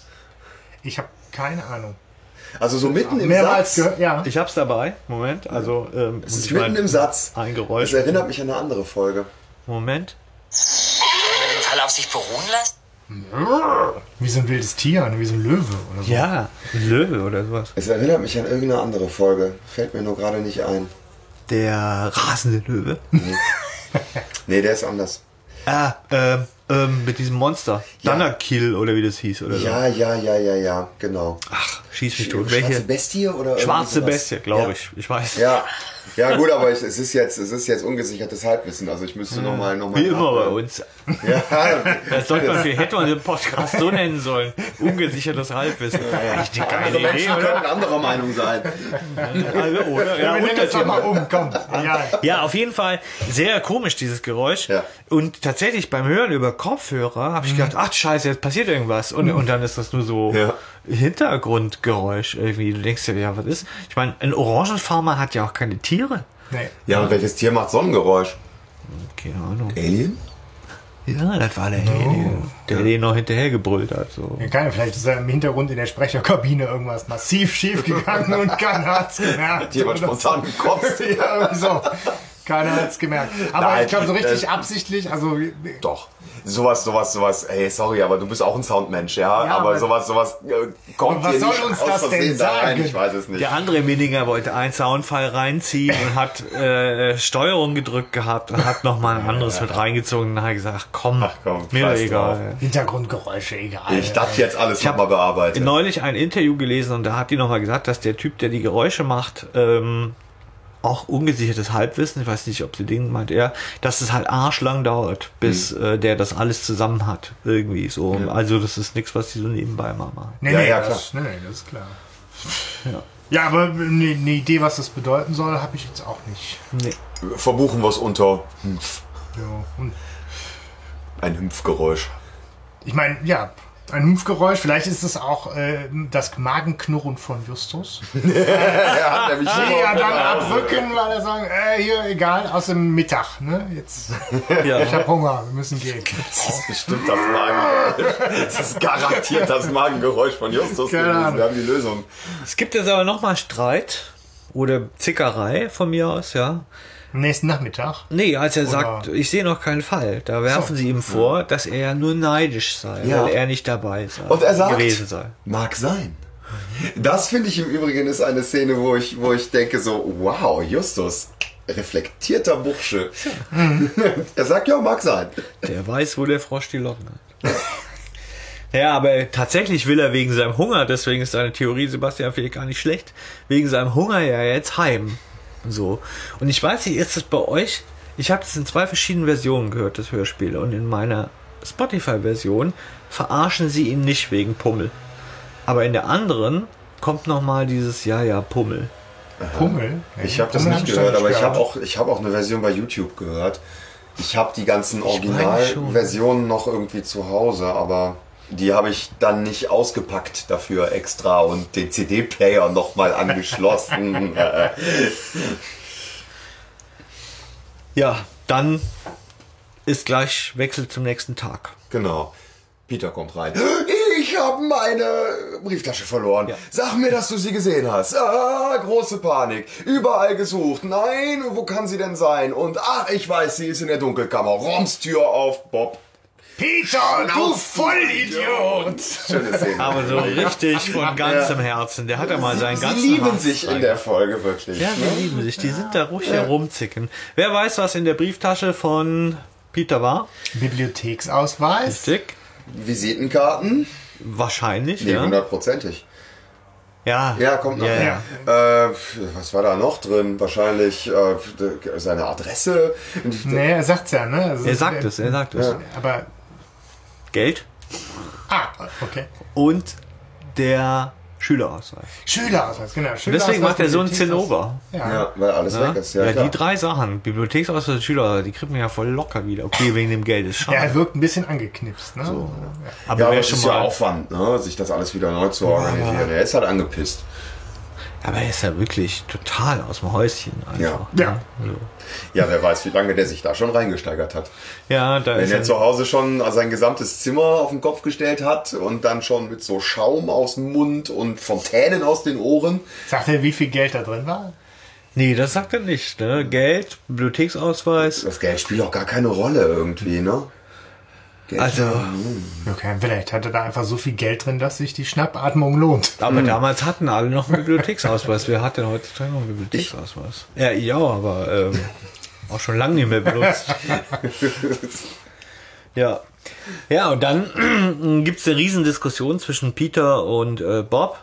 Ich habe keine Ahnung. Also so mitten im Mehrmals Satz. gehört, ja. Ich hab's dabei. Moment, also ähm, Es ist ich mitten mein, im Satz. Ein Das Geräusch. erinnert mich an eine andere Folge. Moment. den Fall auf sich beruhen lassen? Wie so ein wildes Tier, wie so ein Löwe oder so. Ja, ein Löwe oder sowas. Es erinnert mich an irgendeine andere Folge. Fällt mir nur gerade nicht ein. Der rasende Löwe. Nee, der ist anders. Ah, ähm, ähm, mit diesem Monster. Ja. Dannerkill oder wie das hieß oder so. Ja, ja, ja, ja, ja, genau. Ach, schieß mich tot. Schwarze Welche? Bestie oder Schwarze? Bestie, glaube ja. ich. Ich weiß. Ja. Ja, gut, aber ich, es ist jetzt, es ist jetzt ungesichertes Halbwissen. Also ich müsste nochmal, noch mal Wie immer bei uns. Ja, Das sollte man, für, hätte man den Podcast so nennen sollen. Ungesichertes Halbwissen. Geile andere Idee, Menschen oder? könnten anderer Meinung sein. Also, oder? Ja, wir nennen das mal um, komm. Ja. Ja, auf jeden Fall sehr komisch, dieses Geräusch. Ja. Und tatsächlich beim Hören über Kopfhörer habe ich gedacht, ach scheiße, jetzt passiert irgendwas. Und, und dann ist das nur so Ja. Hintergrundgeräusch irgendwie. Du denkst dir, ja, was ist? Ich meine, ein Orangenfarmer hat ja auch keine Tiere. Nee. Ja, und welches Tier macht Sonnengeräusch? Keine Ahnung. Alien? Ja, das war der, Alien, der den noch hinterher gebrüllt hat. So. Ja, keine, vielleicht ist da im Hintergrund in der Sprecherkabine irgendwas massiv schief gegangen und keiner hat's gemerkt. Jemand Oder spontan gekotzt. Ja, irgendwie so. Keiner hat's gemerkt. Aber Nein, ich glaube, so richtig äh, absichtlich, also Doch. Sowas, sowas, sowas, ey, sorry, aber du bist auch ein Soundmensch, ja? Ja, aber aber- sowas, sowas äh, kommt was dir soll nicht uns aus das denn da rein, sagen? ich weiß es nicht. Der andere Millinger wollte einen Soundfall reinziehen und hat äh, Steuerung gedrückt gehabt und hat nochmal ein anderes mit reingezogen und hat gesagt, komm, Ach komm, mir egal. Hintergrundgeräusche, egal. Ich dachte jetzt alles nochmal bearbeitet. neulich ein Interview gelesen und da hat die nochmal gesagt, dass der Typ, der die Geräusche macht, ähm, auch ungesichertes Halbwissen, ich weiß nicht, ob sie den meint er, dass es halt arschlang dauert, bis Hm. äh, der das alles zusammen hat. Irgendwie so. Also das ist nichts, was die so nebenbei mal machen. Nee, Ja, nee, ja, das, nee, das ist klar. Ja, aber eine eine Idee, was das bedeuten soll, habe ich jetzt auch nicht. Nee. Verbuchen wir es unter Hümpf. Ja. Und Ein Hümpfgeräusch. ich meine, ja, ein Hüpfgeräusch, vielleicht ist es auch äh, das Magenknurren von Justus. Er hat nämlich Nee, Hunger. ja, dann abrücken, weil er sagen, äh, hier, egal, aus dem Mittag, ne? Jetzt, Ja. ich habe Hunger, wir müssen gehen. Das ist bestimmt das Magengeräusch. Das ist garantiert das Magengeräusch von Justus. Wir haben die Lösung. Es gibt jetzt aber nochmal Streit oder Zickerei von mir aus, ja. Am nächsten Nachmittag. Nee, als er Oder- sagt, ich sehe noch keinen Fall, da werfen sie ihm vor, dass er ja nur neidisch sei, Ja. weil er nicht dabei sei, Und er sagt, gewesen sei. mag sein. Das finde ich im Übrigen ist eine Szene, wo ich, wo ich denke so, wow, Justus, reflektierter Bursche. er sagt, ja, mag sein. Der weiß, wo der Frosch die Locken hat. Ja, aber tatsächlich will er wegen seinem Hunger, deswegen ist seine Theorie, Sebastian, vielleicht gar nicht schlecht, wegen seinem Hunger ja jetzt heim. So. Und ich weiß nicht, ist das bei euch? Ich habe das in zwei verschiedenen Versionen gehört, das Hörspiel. Und in meiner Spotify-Version verarschen sie ihn nicht wegen Pummel. Aber in der anderen kommt nochmal dieses Ja, ja, Pummel. Pummel. Ich habe das nicht hab gehört, aber ich habe auch, ich habe auch eine Version bei YouTube gehört. Ich habe die ganzen. Originalversionen noch irgendwie zu Hause, aber die habe ich dann nicht ausgepackt dafür extra und den CD-Player nochmal angeschlossen. Ja, dann ist gleich Wechsel zum nächsten Tag. genau. Peter kommt rein. Ich habe meine Brieftasche verloren. Sag mir, dass du sie gesehen hast. Ah, große Panik. Überall gesucht. Nein, wo kann sie denn sein? Und ach, ich weiß, sie ist in der Dunkelkammer. Roms Tür auf, Bob. Peter, du Vollidiot! Schöne Szene. Aber so richtig von ganzem Herzen. Der hat ja mal seinen sie ganzen lieben Hass sich in der Folge wirklich. Ja, sie lieben sich. Die sind da ruhig herumzicken. Wer weiß, was in der Brieftasche von Peter war? Bibliotheksausweis. Richtig. Visitenkarten? Wahrscheinlich, Nee, ja. hundertprozentig. Ja. Ja, kommt noch. Ja, ja. Äh, was war da noch drin? Wahrscheinlich äh, seine Adresse. Nee, er sagt's ja, ne? Also Er sagt es, er sagt es. Aber, Geld ah, okay. und der Schülerausweis. Schülerausweis, genau. Und deswegen macht er so einen Zinnober. Ja. Ja, weil alles Ja, weg ist. Ja, ja klar. die drei Sachen, Bibliotheksausweis und Schülerausweis, die kriegt man ja voll locker wieder. Okay, wegen dem Geld ist schade. Ja, er wirkt ein bisschen angeknipst, ne? aber Ja, aber schon ist ja mal, Aufwand, ne? sich das alles wieder neu zu organisieren. Er ist halt angepisst. Aber er ist ja wirklich total aus dem Häuschen einfach. Ja. Also, Ja, wer weiß, wie lange der sich da schon reingesteigert hat. ja da Wenn ist er er, zu Hause schon sein gesamtes Zimmer auf den Kopf gestellt hat und dann schon mit so Schaum aus dem Mund und Fontänen aus den Ohren. Sagt er, wie viel Geld da drin war? Nee, das sagt er nicht. Ne? Geld, Bibliotheksausweis. Das Geld spielt auch gar keine Rolle irgendwie, ne? Geld- Also, Okay, vielleicht hat er da einfach so viel Geld drin, dass sich die Schnappatmung lohnt. aber damals hatten alle noch einen Bibliotheksausweis. Wer hat denn heutzutage noch einen Bibliotheksausweis? Ja, ich auch, aber ähm, auch schon lange nicht mehr benutzt. ja. Ja, und dann gibt's eine Riesendiskussion zwischen Peter und äh, Bob.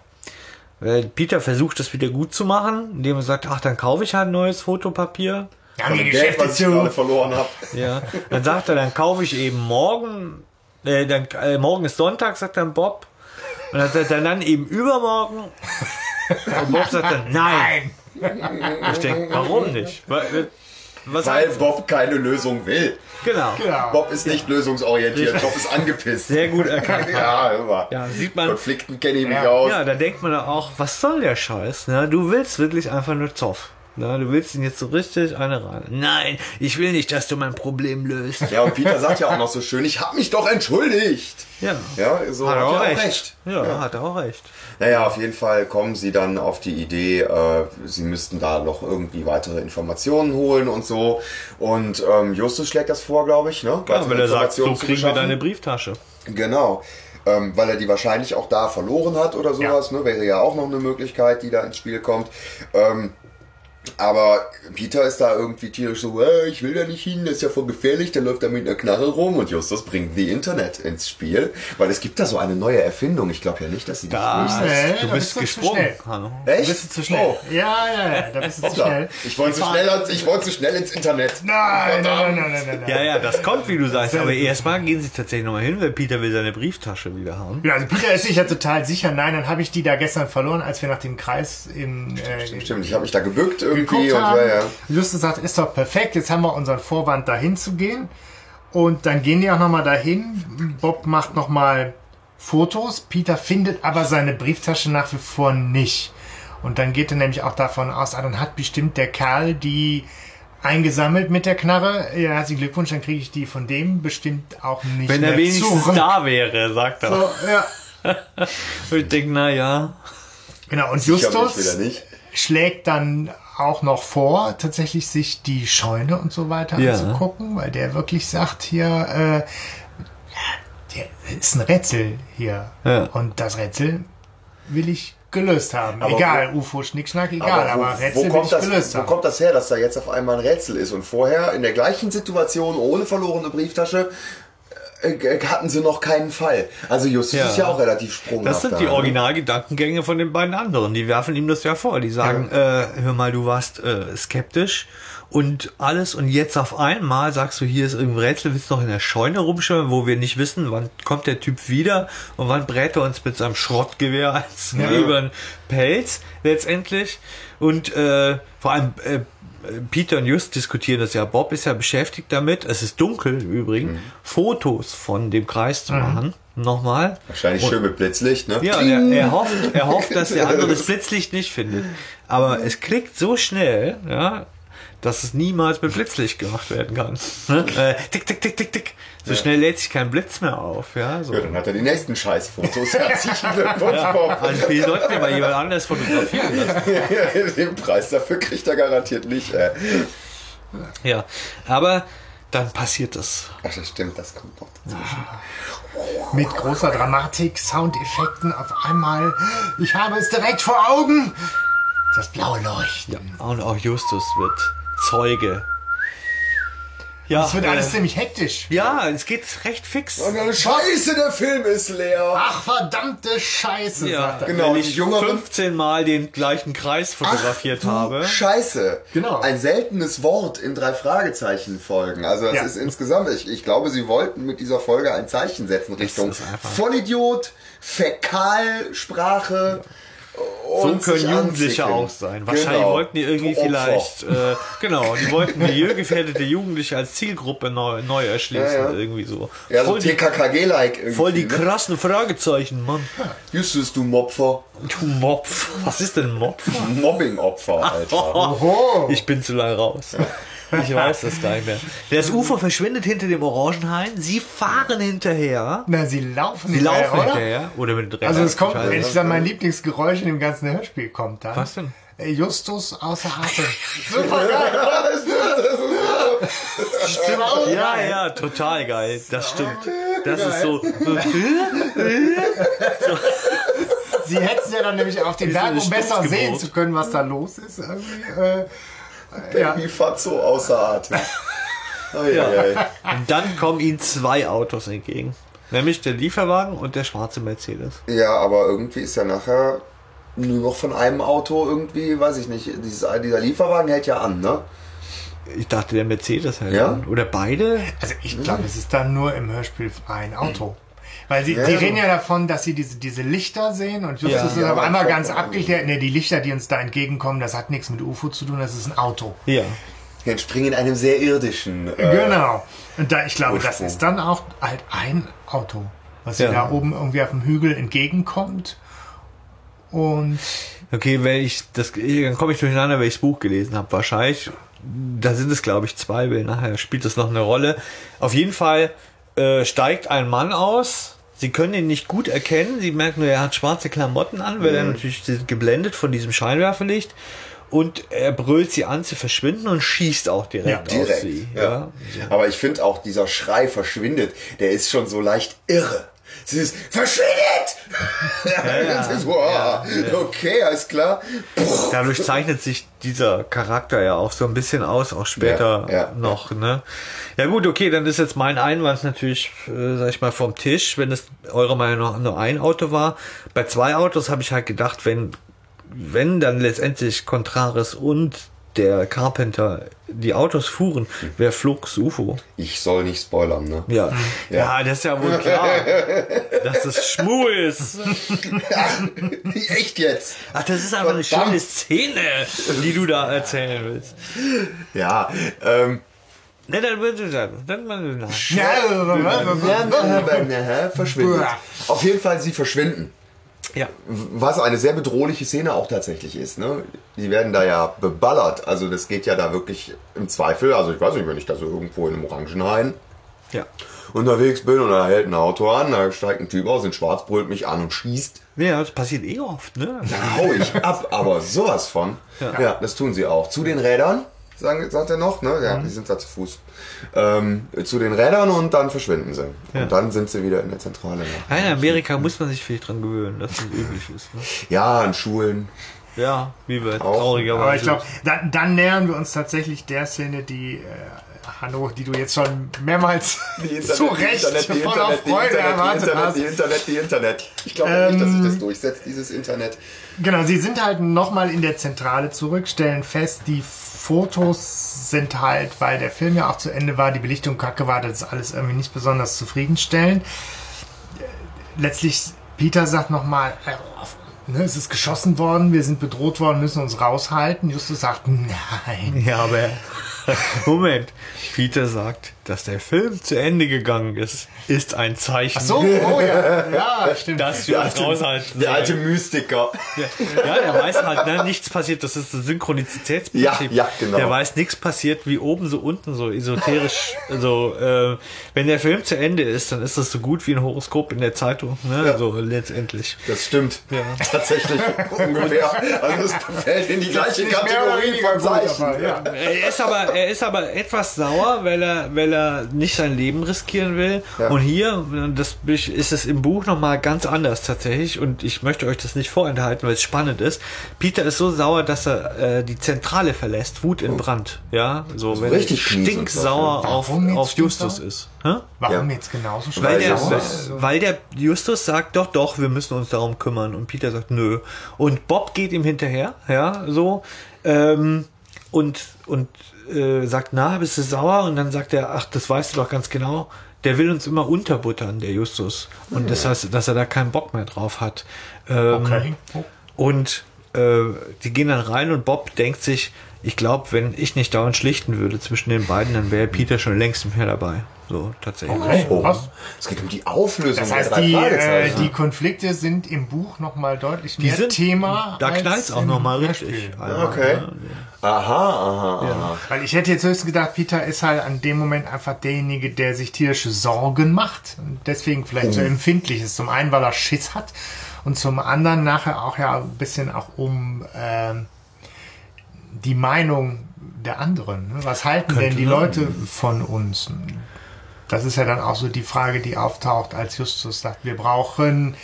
Weil Peter versucht, das wieder gut zu machen, indem er sagt, ach, dann kaufe ich halt neues Fotopapier. Haben die Geld, Geschäfte was ich gerade zu. verloren habe. Ja, dann sagt er, dann kaufe ich eben morgen, äh, dann, äh, morgen ist Sonntag, sagt dann Bob. Und dann sagt er dann eben übermorgen. Und Bob sagt dann, nein. Ich denke, warum nicht? Weil- Was Weil Bob keine Lösung will. genau. Genau. Bob ist nicht lösungsorientiert, Bob ist angepisst. Sehr gut erkannt. Ja, immer. Ja, sieht man. Konflikten kenne ich mich Ja. aus. Ja, da denkt man auch, was soll der Scheiß? Ne? Du willst wirklich einfach nur Zoff. Ne? Du willst ihn jetzt so richtig eine rein. Nein, ich will nicht, dass du mein Problem löst. Ja, und Peter sagt ja auch noch so schön, ich habe mich doch entschuldigt. Ja. Ja, so Hat er auch recht. Ja, hat er auch recht. Naja, auf jeden Fall kommen sie dann auf die Idee, äh, sie müssten da noch irgendwie weitere Informationen holen und so. Und ähm, Justus schlägt das vor, glaube ich, ne? Ja, Weitere weil er sagt, so kriegen wir deine Brieftasche. Genau. Ähm, weil er die wahrscheinlich auch da verloren hat oder sowas, ne? Wäre ja auch noch eine Möglichkeit, die da ins Spiel kommt. Ähm, aber Peter ist da irgendwie tierisch so, äh, ich will da nicht hin, das ist ja voll gefährlich, der läuft da mit einer Knarre rum und Justus bringt die Internet ins Spiel, weil es gibt da so eine neue Erfindung. Ich glaube ja nicht, dass sie nicht Da, durchsetzt. Äh, du bist bist du zu gesprungen. schnell. Hanno. Echt? Da bist du zu schnell. Oh. Ja, ja, ja, da bist du zu schnell. Ich wollte zu schnell, als- ich wollte zu schnell ins Internet. Nein, nein, nein, nein, nein, nein. Ja, ja, das kommt, wie du sagst. Aber erstmal gehen sie tatsächlich nochmal hin, weil Peter will seine Brieftasche wieder haben. Ja, also Peter ist sich ja total sicher. Nein, dann habe ich die da gestern verloren, als wir nach dem Kreis im äh, Stimmt, ich habe mich da gebückt irgendwie geguckt und haben. ja, ja. Justus sagt, ist doch perfekt, jetzt haben wir unseren Vorwand dahin zu gehen. Und dann gehen die auch nochmal dahin. Bob macht nochmal Fotos. Peter findet aber seine Brieftasche nach wie vor nicht. Und dann geht er nämlich auch davon aus, ah, dann hat bestimmt der Kerl die eingesammelt mit der Knarre. Ja, herzlichen Glückwunsch, dann kriege ich die von dem bestimmt auch nicht Wenn mehr er wenigstens zurück. da wäre, sagt er. So, ja. Ich denke, na ja. Genau, und Justus schlägt dann auch noch vor, tatsächlich sich die Scheune und so weiter Ja. anzugucken, weil der wirklich sagt hier, äh, der ist ein Rätsel hier. Ja. Und das Rätsel will ich gelöst haben. Aber egal, UFO, Schnickschnack, egal, aber, wo, Rätsel wo, will kommt ich das, gelöst wo haben. kommt das her, dass da jetzt auf einmal ein Rätsel ist und vorher in der gleichen Situation ohne verlorene Brieftasche hatten sie noch keinen Fall. Also Justus Ja. ist ja auch relativ sprunghaft. Das sind die ne? Originalgedankengänge von den beiden anderen. Die werfen ihm das ja vor. Die sagen, äh, hör mal, du warst äh, skeptisch und alles und jetzt auf einmal sagst du, hier ist irgendein Rätsel, willst du noch in der Scheune rumschwimmen, wo wir nicht wissen, wann kommt der Typ wieder und wann brät er uns mit seinem Schrottgewehr als über den Pelz letztendlich. Und äh, vor allem äh, Peter und Just diskutieren das ja. Bob ist ja beschäftigt damit, es ist dunkel im Übrigen, Fotos von dem Kreis zu machen. Nochmal. Wahrscheinlich schön mit Blitzlicht, ne? Ja, und er, er, hofft, er hofft, dass der andere das Blitzlicht nicht findet. Aber es klickt so schnell, ja, dass es niemals mit Blitzlicht gemacht werden kann. Ne? Äh, tick, tick, tick, tick, tick. So schnell lädt sich kein Blitz mehr auf. Ja, so. Ja, dann hat er die nächsten Scheißfotos. Herzlichen Glückwunsch, Bob. Also wir sollten ja mal jemand anders fotografieren lassen. Den Preis dafür kriegt er garantiert nicht. Äh. Ja, aber dann passiert es. Ach, das stimmt, das kommt noch dazwischen. Mit großer Dramatik, Soundeffekten auf einmal. Ich habe es direkt vor Augen. Das blaue Leuchten. Und auch Justus wird Zeuge. Ja, Es wird äh, alles ziemlich hektisch. ja, es geht recht fix. Und dann Scheiße, der Film ist leer. Ach, verdammte Scheiße, Ja, sagt er. Genau, wenn ich Jüngeren- 15 Mal den gleichen Kreis fotografiert du habe. Scheiße. Genau. Ein seltenes Wort in drei Fragezeichen folgen. Also das Ja. ist insgesamt, ich, ich glaube, sie wollten mit dieser Folge ein Zeichen setzen Richtung Vollidiot, Fäkalsprache. So können Jugendliche anzicken. auch sein. Wahrscheinlich Genau. wollten die irgendwie Opfer. vielleicht, äh, genau, die wollten milieugefährdete Jugendliche als Zielgruppe neu, neu erschließen, Ja, ja. irgendwie so. Ja, so voll, die, TKKG-like irgendwie. voll die ne? krassen Fragezeichen, Mann. Justus, du Mopfer. Du Mopf. Was ist denn Mopf? Mobbing-Opfer, Alter. Ich bin zu lange raus. Ich weiß das gar nicht mehr. Das Ufer verschwindet hinter dem Orangenhain. Sie fahren hinterher. Na, sie laufen Sie hinterher, laufen oder? hinterher. Oder mit Rädern. Also es kommt, ehrlich gesagt, mein Lieblingsgeräusch in dem ganzen Hörspiel kommt dann. Was denn? Äh, Justus außer Atem. Super geil. Stimmt. Ja, ja, total geil. Das stimmt. Das ist so. Sie hetzen ja dann nämlich auf den so Berg, um besser sehen zu können, was da los ist. Irgendwie. Ja. Baby Fatso außer Atem. Oh, ja. Ja. Und dann kommen ihnen zwei Autos entgegen. Nämlich der Lieferwagen und der schwarze Mercedes. ja, aber irgendwie ist ja nachher nur noch von einem Auto irgendwie, weiß ich nicht, dieses, dieser Lieferwagen hält ja an, ne? Ich dachte, der Mercedes halt. Ja? an. Oder beide? Also ich glaube, es ist dann nur im Hörspiel ein Auto. Weil sie, Ja, die reden ja davon, dass sie diese, diese Lichter sehen und Justus Ja. ist Ja, auf aber einmal ganz abgeklärt. Ne, die Lichter, die uns da entgegenkommen, das hat nichts mit UFO zu tun, das ist ein Auto. Ja. Die entspringen in einem sehr irdischen. Äh, Genau. Und da, ich glaube, das Ursprung. ist dann auch halt ein Auto, was Ja. da oben irgendwie auf dem Hügel entgegenkommt. Und Okay, wenn ich das, dann komme ich durcheinander, wenn ich das Buch gelesen habe. Wahrscheinlich, da sind es glaube ich zwei, weil nachher spielt das noch eine Rolle. Auf jeden Fall äh, steigt ein Mann aus. Sie können ihn nicht gut erkennen. Sie merken nur, er hat schwarze Klamotten an, weil er natürlich geblendet von diesem Scheinwerferlicht. Und er brüllt sie an zu verschwinden und schießt auch direkt, direkt. auf sie. Ja. Aber ich finde auch, dieser Schrei verschwindet, der ist schon so leicht irre. Es ist verschwindet! ja. Das ist, wow, Okay, alles klar. Puh. Dadurch zeichnet sich dieser Charakter ja auch so ein bisschen aus, auch später Ja, ja, noch, ne? Ja gut, okay, dann ist jetzt mein Einwand natürlich, äh, sag ich mal, vom Tisch, wenn es eurer Meinung nach nur ein Auto war. Bei zwei Autos habe ich halt gedacht, wenn, wenn dann letztendlich Contraris und der Carpenter die Autos fuhren, wer flog das UFO? Ich soll nicht spoilern, ne? Ja. Ja. ja, das ist ja wohl klar, dass das Schmu ist. Echt jetzt? Ach, das ist einfach eine Verdammt. schöne Szene, die du da erzählen willst. Ja, ähm. Ne, dann wird es dann. verschwindet. Auf jeden Fall, sie verschwinden. Ja. Was eine sehr bedrohliche Szene auch tatsächlich ist. Ne? Die werden da ja beballert. Also das geht ja da wirklich im Zweifel. Also ich weiß nicht, wenn ich da so irgendwo in einem Orangenhain Ja. unterwegs bin und da hält ein Auto an, da steigt ein Typ aus in schwarz, brüllt mich an und schießt. Ja, das passiert eh oft, ne? Da hau ich ab, aber sowas von. Ja. das tun sie auch. Zu den Rädern, sagen, sagt er noch, ne? Ja, die sind da zu Fuß. Ähm, zu den Rädern und dann verschwinden sie. Und dann sind sie wieder in der Zentrale. Ja, in Amerika muss man sich vielleicht dran gewöhnen, dass das üblich ist. Ne? Ja, an Schulen. Ja, wie wir traurigerweise. Aber ich glaube, dann, dann nähern wir uns tatsächlich der Szene, die äh, Hanno, die du jetzt schon mehrmals zu Recht voller Freude erwartet Internet, hast. die Internet, die Internet. Ich glaube Ähm, nicht, dass sich das durchsetzt, dieses Internet. Genau, sie sind halt nochmal in der Zentrale zurück, stellen fest, die Fotos sind halt, weil der Film ja auch zu Ende war, die Belichtung kacke war, das ist alles irgendwie nicht besonders zufriedenstellend. Letztlich, Peter sagt nochmal, äh, ne, es ist geschossen worden, wir sind bedroht worden, müssen uns raushalten. Justus sagt, nein. Ja, aber Moment. Peter sagt, dass der Film zu Ende gegangen ist, ist ein Zeichen, Ach so, oh ja, ja, stimmt. dass wir uns raushalten. Der alte. Mystiker. Ja, der weiß halt, ne, nichts passiert. Das ist das Synchronizitätsprinzip. Ja, ja, genau. Der weiß, nichts passiert wie oben so unten, so esoterisch. so, äh, wenn der Film zu Ende ist, dann ist das so gut wie ein Horoskop in der Zeitung. Ne? So letztendlich. Das stimmt. Ja. Tatsächlich ungefähr. Also es fällt in die gleiche Kategorie von gut, Zeichen. aber, ja. Er ist aber, er ist aber etwas sauer, weil er, weil er nicht sein Leben riskieren will. Ja. Und hier, das ist es im Buch nochmal ganz anders tatsächlich. Und ich möchte euch das nicht vorenthalten, weil es spannend ist. Peter ist so sauer, dass er äh, die Zentrale verlässt. Wut in Brand. Ja, so wenn richtig er stinksauer auf, auf Justus stinksauer? ist. Hä? Warum Ja. jetzt genauso schon? Weil der, weil der Justus sagt, doch, doch, wir müssen uns darum kümmern. Und Peter sagt, nö. Und Bob geht ihm hinterher, ja, so. Ähm, und und äh, sagt, na, bist du sauer? Und dann sagt er, ach, das weißt du doch ganz genau. Der will uns immer unterbuttern, der Justus. Und das heißt, dass er da keinen Bock mehr drauf hat. Ähm, Okay. Und äh, die gehen dann rein und Bob denkt sich, ich glaube, wenn ich nicht dauernd schlichten würde zwischen den beiden, dann wäre Peter schon längst mehr dabei. So, tatsächlich. Okay, Oh, krass. es geht um die Auflösung Das heißt, der drei die, äh, die Konflikte sind im Buch nochmal deutlich Die mehr sind- Thema. Da als knallt's auch nochmal richtig. Also, Okay. ne, Aha, aha, aha. Weil ich hätte jetzt höchstens gedacht, Peter ist halt an dem Moment einfach derjenige, der sich tierische Sorgen macht und deswegen vielleicht Oh. so empfindlich ist. Zum einen, weil er Schiss hat und zum anderen nachher auch ja ein bisschen auch um ähm, die Meinung der anderen. Ne? Was halten denn die sein. Leute von uns? Das ist ja dann auch so die Frage, die auftaucht, als Justus sagt, wir brauchen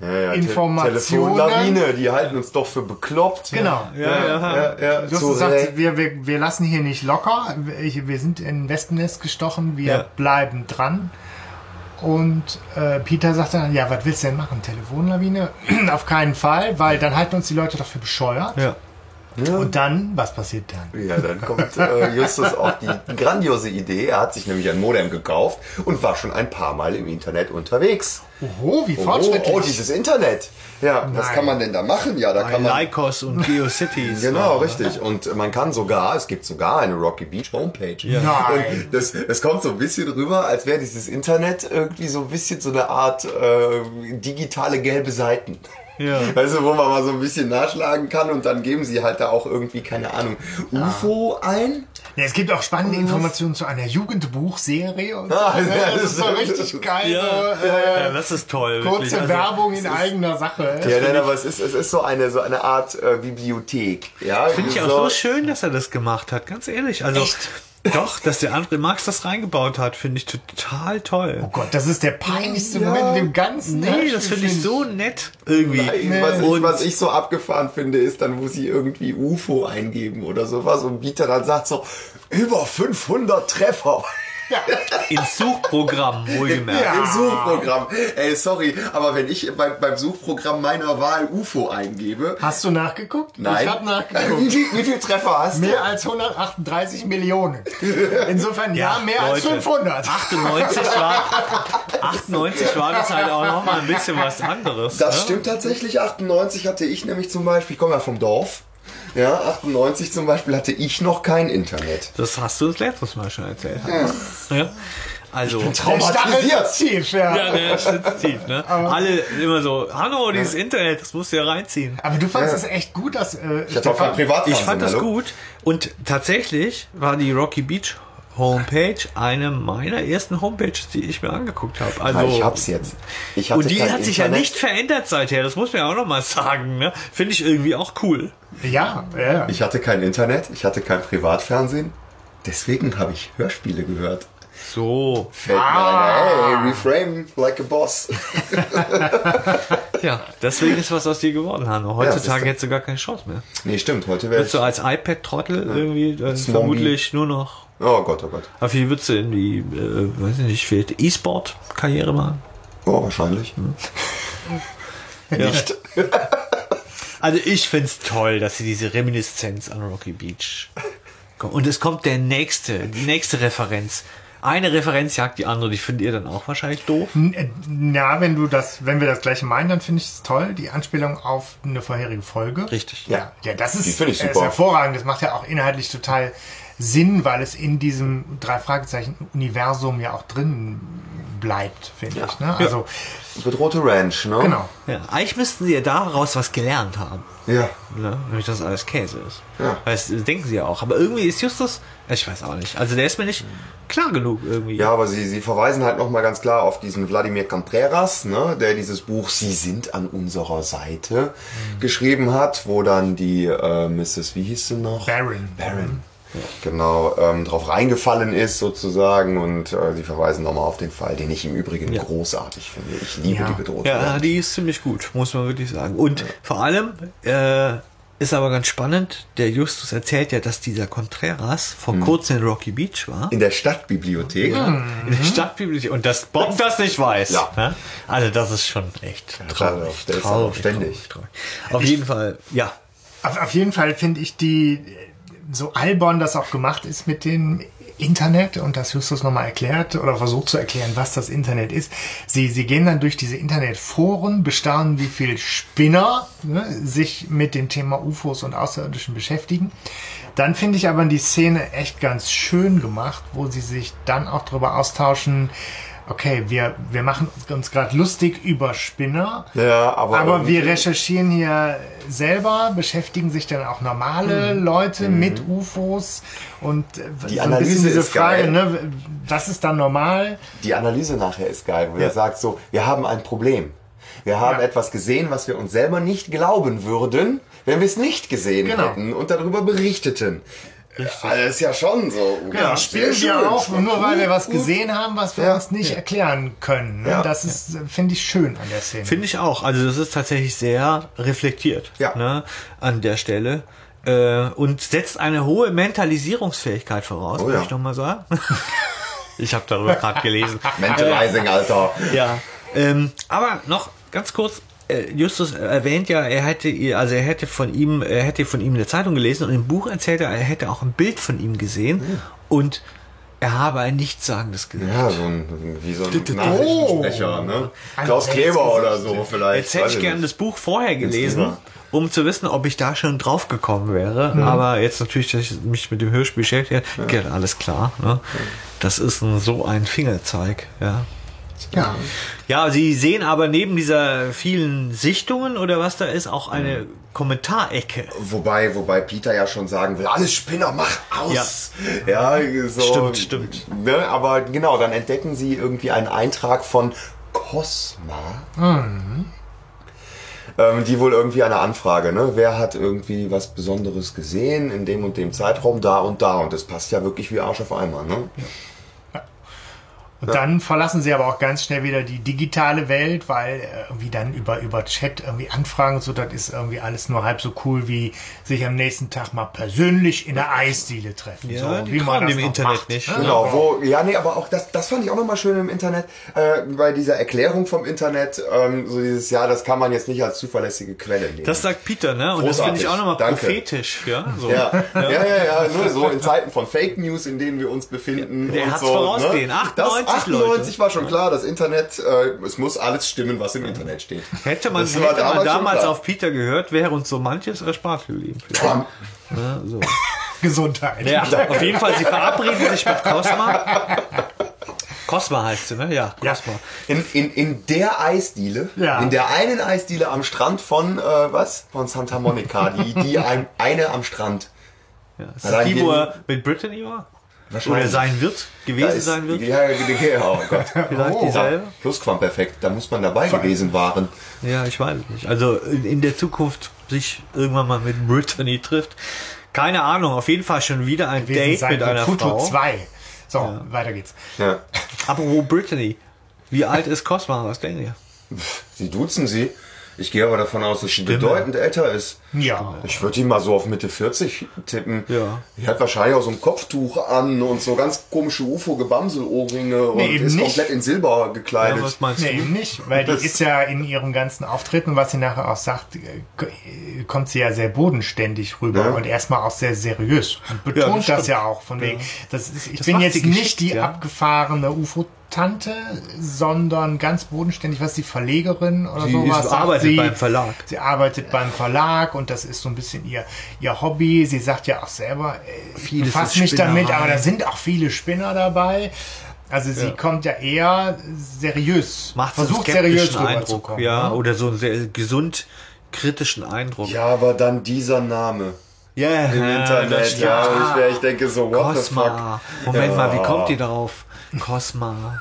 Ja, ja, Te- Informationen. Telefonlawine, die halten uns doch für bekloppt. Genau. Ja, ja, ja, ja, Justus sagt, wir, wir, wir lassen hier nicht locker. Wir, wir sind in Westennest gestochen. Wir Ja. bleiben dran. Und äh, Peter sagt dann, ja, was willst du denn machen? Telefonlawine? Auf keinen Fall, weil dann halten uns die Leute doch für bescheuert. Ja. Und dann, was passiert dann? Ja, dann kommt äh, Justus auf die grandiose Idee. Er hat sich nämlich ein Modem gekauft und war schon ein paar Mal im Internet unterwegs. Oho, wie fortschrittlich. oh, dieses Internet. Ja, was Nein. kann man denn da machen? Ja, da Bei kann man. Lycos und GeoCities. Genau, richtig. Und man kann sogar, es gibt sogar eine Rocky Beach Homepage. Nein. Und das, es kommt so ein bisschen rüber, als wäre dieses Internet irgendwie so ein bisschen so eine Art äh, digitale gelbe Seiten. Ja. Also wo man mal so ein bisschen nachschlagen kann und dann geben sie halt da auch irgendwie, keine Ahnung, UFO ein. Ja, es gibt auch spannende Informationen zu einer Jugendbuchserie. Und so, Ah, ne? ja, das ist so das- richtig geil. Ja, so, äh, ja, das ist toll. kurze wirklich. Also, Werbung in eigener Sache. Ja, nein, aber es ist, es ist so eine, so eine Art äh, Bibliothek. Ja, Finde ich auch so schön, dass er das gemacht hat, ganz ehrlich. Also, doch, dass der André Marx das reingebaut hat, finde ich total toll. Oh Gott, das ist der peinlichste Ja. Moment in dem ganzen Nee, Hörspiel, das finde ich so nett irgendwie. Nein, was, ich, was ich so abgefahren finde, ist dann, wo sie irgendwie UFO eingeben oder sowas und Bieter dann sagt so, über 500 Treffer Ins Suchprogramm, wohlgemerkt. Ja. im Suchprogramm. Ey, sorry, aber wenn ich beim, beim Suchprogramm meiner Wahl UFO eingebe, Hast du nachgeguckt? nein. Ich habe Wie, nachgeguckt. viel, wie viel Treffer hast du? Mehr als 138 Millionen. Insofern ja, mehr als Leute, 500. 98 war, 98 war das halt auch noch mal ein bisschen was anderes. Das ne? stimmt tatsächlich. 98 hatte ich nämlich zum Beispiel, ich komme ja vom Dorf. Ja, 98 zum Beispiel hatte ich noch kein Internet. Das hast du das letztes Mal schon erzählt. Ja. Also. Der Stachel traumatisiert. ist tief, ja. Ja, der sitzt tief, ne? Alle immer so, Hanno, dieses Internet, das musst du ja reinziehen. Aber du fandest es echt gut, dass äh, Ich hatte auch kein Privatfernsehen. Ich fand das hallo? gut. Und tatsächlich war die Rocky Beach Homepage eine meiner ersten Homepages, die ich mir angeguckt habe. Also, ich hab's jetzt. Ich hatte und die hat sich ja Internet. nicht verändert seither, das muss man ja auch nochmal sagen. Ne? Finde ich irgendwie auch cool. Ja, ja. Ich hatte kein Internet, ich hatte kein Privatfernsehen. Deswegen habe ich Hörspiele gehört. So. Fällt mir Ah. ein, hey, reframe like a boss. Ja, deswegen ist was aus dir geworden, Hanno. Heutzutage siehste. hättest du gar keine Chance mehr. Nee, stimmt, heute wäre Würdest du als iPad-Trottel irgendwie äh, vermutlich nur noch. Oh Gott, oh Gott. Aber wie würdest du in die, äh, weiß ich nicht, vielleicht E-Sport-Karriere machen? Oh, wahrscheinlich. Nicht. Also ich find's toll, dass sie diese Reminiszenz an Rocky Beach kommt. Und es kommt der nächste, die nächste Referenz. Eine Referenz jagt die andere, die findet ihr dann auch wahrscheinlich doof. Ja, wenn du das, wenn wir das gleiche meinen, dann finde ich es toll. Die Anspielung auf eine vorherige Folge. Richtig. Ja, ja, das ist, Die finde ich äh, ist super. hervorragend. Das macht ja auch inhaltlich total Sinn, weil es in diesem drei Fragezeichen Universum ja auch drin bleibt, finde ich. Ne? Also Bedrohte Ranch, ne? genau. Ja, eigentlich müssten sie ja daraus was gelernt haben. Ja. Ne? Nämlich, dass alles Käse ist. Ja. Das denken sie ja auch. Aber irgendwie ist Justus, ich weiß auch nicht. Also der ist mir nicht klar genug irgendwie. Ja, aber sie, sie verweisen halt nochmal ganz klar auf diesen Wladimir Contreras, ne, der dieses Buch Sie sind an unserer Seite geschrieben hat, wo dann die äh, Mrs. Wie hieß sie noch? Baron. Baron. Genau, ähm, drauf reingefallen ist sozusagen und äh, sie verweisen nochmal auf den Fall, den ich im Übrigen großartig finde. Ich liebe Ja. die bedrohte Ja, Ranch. die ist ziemlich gut, muss man wirklich sagen. Und vor allem äh, ist aber ganz spannend, der Justus erzählt ja, dass dieser Contreras vor kurzem in Rocky Beach war. In der Stadtbibliothek. in der Stadtbibliothek. Und dass Bob das nicht weiß. Ja. Ne? Also das ist schon echt traurig. traurig, traurig, traurig. Auf jeden Fall, ja. Auf, auf jeden Fall finde ich die, so albern das auch gemacht ist mit dem Internet und das Justus nochmal erklärt oder versucht zu erklären, was das Internet ist. Sie, sie gehen dann durch diese Internetforen, bestaunen, wie viel Spinner ne, sich mit dem Thema UFOs und Außerirdischen beschäftigen. Dann finde ich aber die Szene echt ganz schön gemacht, wo sie sich dann auch darüber austauschen, okay, wir, wir machen uns gerade lustig über Spinner. Ja, aber Aber wir recherchieren hier selber, beschäftigen sich dann auch normale Leute mit UFOs und Mhm. Die so ein Analyse bisschen diese ist Frage, geil. ne, was ist dann normal? Die Analyse nachher ist geil, wo er sagt so, wir haben ein Problem. Wir haben Ja. etwas gesehen, was wir uns selber nicht glauben würden, wenn wir es nicht gesehen Genau. hätten und darüber berichteten. Also das ist ja schon so. Ja, spielen wir auch, nur weil wir was Gut. gesehen haben, was wir Ja. uns nicht erklären können. Ne? Ja. Das ist, finde ich, schön an der Szene. Finde ich auch. Also das ist tatsächlich sehr reflektiert Ja. ne, an der Stelle. Äh, und setzt eine hohe Mentalisierungsfähigkeit voraus, Oh würde ja. ich nochmal sagen. ich habe darüber gerade gelesen. Mentalizing, Alter. Ja. Ähm, aber noch ganz kurz. Äh, Justus erwähnt ja, er hätte, ihr- also er hätte von ihm, er hätte von ihm eine Zeitung gelesen und im Buch erzählt er, er hätte auch ein Bild von ihm gesehen und er habe ein nichtssagendes gesehen. Ja, so ein, wie so ein Nachrichtensprecher, ne? Klaus Kleber oder Gesicht. so vielleicht. Jetzt hätte ich gerne das Buch vorher gelesen, um zu wissen, ob ich da schon drauf gekommen wäre. Aber jetzt natürlich, dass ich mich mit dem Hörspiel beschäftigt habe, geht alles klar. Ne? Das ist ein, so ein Fingerzeig. Ja. Ja. ja, Sie sehen aber neben dieser vielen Sichtungen oder was da ist, auch eine Kommentarecke. Wobei, wobei Peter ja schon sagen will, alles Spinner, mach aus. Ja, so. Stimmt, stimmt. Ne, aber genau, dann entdecken sie irgendwie einen Eintrag von Cosma. Ähm, die wohl irgendwie eine Anfrage, ne? Wer hat irgendwie was Besonderes gesehen in dem und dem Zeitraum, da und da? Und das passt ja wirklich wie Arsch auf Eimer, ne? Und dann verlassen sie aber auch ganz schnell wieder die digitale Welt, weil äh, irgendwie dann über, über Chat irgendwie anfragen und so, das ist irgendwie alles nur halb so cool, wie sich am nächsten Tag mal persönlich in der Eisdiele treffen. Ja, so, die wie man das noch Internet macht. nicht. Ja, Genau, wo, ja, nee, aber auch das, das fand ich auch nochmal schön im Internet, äh, bei dieser Erklärung vom Internet, ähm, so dieses, ja, das kann man jetzt nicht als zuverlässige Quelle nehmen. Das sagt Peter, ne? Und das finde ich Großartig. auch nochmal prophetisch, ja. So. ja, ja, ja, ja, nur so in Zeiten von Fake News, in denen wir uns befinden. Der und hat's so, vorausgesehen. Ne? 98 das 98 Leute. war schon klar, das Internet, äh, es muss alles stimmen, was im Internet steht. Hätte man, Das hätte man damals auf Peter gehört, wäre uns so manches erspart geblieben. Ja, so. Gesundheit. ja, auf jeden Fall, sie verabreden sich mit Cosma. Cosma heißt sie, ne? Ja, Cosma. In, in, in der Eisdiele, Ja. in der einen Eisdiele am Strand von, äh, was? Von Santa Monica, die, die ein, eine am Strand. Ja. Ist das die, wo er mit Brittany war? Wahrscheinlich. Oder sein wird, gewesen ist- sein wird? Ja, ja, oh Gott. Vielleicht dieselbe? Plusquamperfekt, da muss man dabei gewesen waren. Ja, ich weiß es nicht. Also in, in der Zukunft sich irgendwann mal mit Brittany trifft. Keine Ahnung, auf jeden Fall schon wieder ein gewesen Date sein mit einer Futur Frau. 2. So, weiter geht's. Ja. Apropos Brittany. Wie alt ist Cosma? Was denken ihr? Sie duzen sie. Ich gehe aber davon aus, dass sie bedeutend älter ist. Ja. Ich würde die mal so auf Mitte 40 tippen. Ja. Die hat wahrscheinlich auch so ein Kopftuch an und so ganz komische UFO-Gebamsel-Ohrringe und eben ist nicht. komplett in Silber Ja, gekleidet. was meinst Nee, du? eben nicht, weil die Das- ist ja in ihrem ganzen Auftritten, was sie nachher auch sagt, äh, kommt sie ja sehr bodenständig rüber Ja. und erstmal auch sehr seriös und Ja, betont das das, stimmt. ja auch von wegen, das ist, ich Das bin jetzt die nicht die ja. abgefahrene UFO Tante, sondern ganz bodenständig, was die Verlegerin oder Sie sowas. ist- sagt arbeitet sie, beim Verlag. Sie arbeitet beim Verlag und das ist so ein bisschen ihr, ihr Hobby. Sie sagt ja auch selber, äh, ist mich damit, aber da sind auch viele Spinner dabei. Also sie Ja. kommt ja eher seriös, Macht so einen versucht seriös skeptischen Eindruck. rüberzukommen. Ja, ne? oder so einen sehr gesund kritischen Eindruck. Ja, aber dann dieser Name ja, im Internet. Ja, ich, ich denke so, what the fuck. Cosma. Moment Ja. mal, wie kommt ihr darauf? Cosma.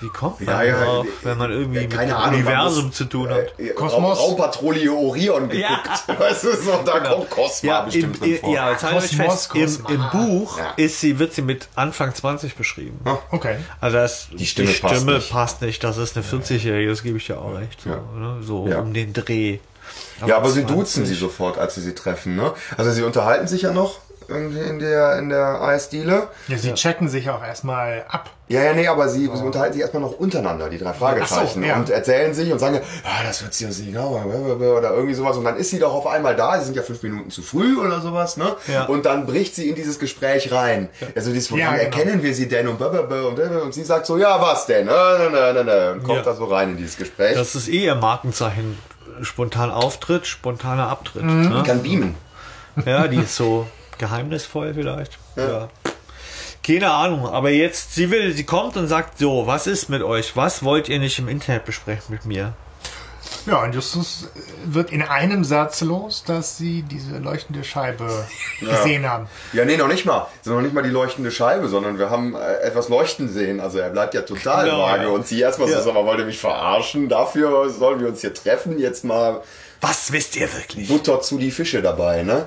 Wie kommt man Ja, ja, darauf, äh, wenn man irgendwie mit keine dem Ahnung, Universum muss, zu tun hat? Äh, Kosmos. Raum, Raumpatrouille Orion geguckt. Ja. Weißt du, so, da kommt Cosma Ja, im, bestimmt drin vor. ja, jetzt Kosmos, fest, im, Kosma. im Buch Ja. ist sie, wird sie mit Anfang 20 beschrieben. Okay. Also das, Die Stimme passt nicht. passt nicht. Das ist eine 40-Jährige, das gebe ich ja auch recht. So, Ja. ne? so Ja. um den Dreh. Ja, aber sie 20. duzen sie sofort, als sie sie treffen, ne? Also sie unterhalten sich ja noch irgendwie in der, in der Eisdiele. Ja, sie checken sich auch erstmal ab. Ja, ja, nee, aber sie, sie unterhalten sich erstmal noch untereinander, die drei Fragezeichen. So, ja. Und erzählen sich und sagen, ah, das wird sie uns nicht genau, oder irgendwie sowas. Und dann ist sie doch auf einmal da, sie sind ja fünf Minuten zu früh oder sowas, ne? Ja. Und dann bricht sie in dieses Gespräch rein. Also dieses, woran Ja, genau. erkennen wir sie denn? Und, und, und sie sagt so, ja, was denn? Na, na, na, na, na. Und kommt Ja. da so rein in dieses Gespräch. Das ist eh ihr Markenzeichen. Spontan Auftritt, spontaner Abtritt. Mhm. Ne? kann beamen. Ja, die ist so geheimnisvoll vielleicht. Ja. Keine Ahnung, aber jetzt, sie will, sie kommt und sagt so, was ist mit euch? Was wollt ihr nicht im Internet besprechen mit mir? Ja, und Justus wird in einem Satz los, dass sie diese leuchtende Scheibe gesehen haben. Ja, nee, noch nicht mal. Es ist noch nicht mal die leuchtende Scheibe, sondern wir haben äh, etwas leuchten sehen. Also er bleibt ja total Genau, vage ja. und sie erstmal Ja. so, mal, wollt ihr mich verarschen? Dafür sollen wir uns hier treffen. Jetzt mal Was wisst ihr wirklich? Butter zu die Fische dabei, ne?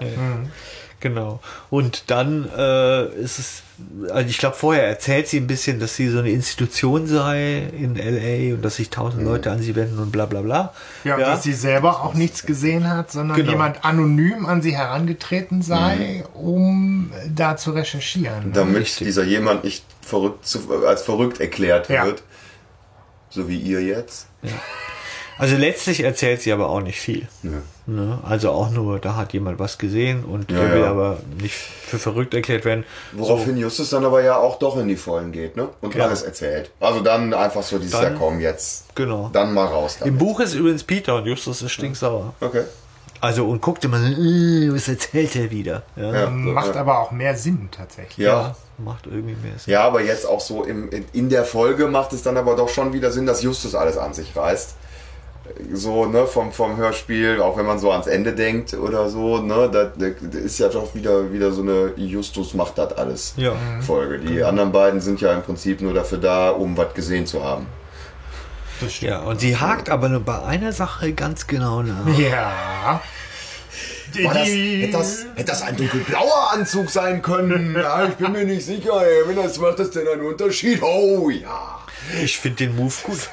Genau. Und dann äh, ist es, also ich glaube, vorher erzählt sie ein bisschen, dass sie so eine Institution sei in LA und dass sich tausend Leute an sie wenden und bla bla bla. Ja, und dass sie selber auch nichts gesehen hat, sondern Genau. jemand anonym an sie herangetreten sei, um da zu recherchieren. Damit Richtig. dieser jemand nicht verrückt zu, als verrückt erklärt Ja. wird. So wie ihr jetzt. Also letztlich erzählt sie aber auch nicht viel. Ja. Ne? Also auch nur, da hat jemand was gesehen und Ja, der will ja. aber nicht für verrückt erklärt werden. Woraufhin Justus dann aber ja auch doch in die Vollen geht, ne? Und Ja. alles erzählt. Also dann einfach so dieses, Dann- ja komm, jetzt. Genau. Dann mal raus Im damit. Buch ist übrigens Peter und Justus ist stinksauer. Okay. Also und guckt immer, äh, was erzählt er wieder? Ja, Ja. Macht aber auch mehr Sinn tatsächlich. Ja. Ja, macht irgendwie mehr Sinn. Ja, aber jetzt auch so im, in, in der Folge macht es dann aber doch schon wieder Sinn, dass Justus alles an sich reißt. So, ne, vom, vom Hörspiel, auch wenn man so ans Ende denkt oder so, ne, da, da ist ja doch wieder, wieder so eine Justus macht das alles Ja. Folge. Die anderen beiden sind ja im Prinzip nur dafür da, um was gesehen zu haben. Das stimmt. Ja, und sie hakt aber nur bei einer Sache ganz genau nach. Ja. War das, hätte, das, hätte das ein dunkelblauer Anzug sein können? Ja, ich bin mir nicht sicher, ey. Wenn das macht das denn einen Unterschied? Oh ja. Ich finde den Move gut.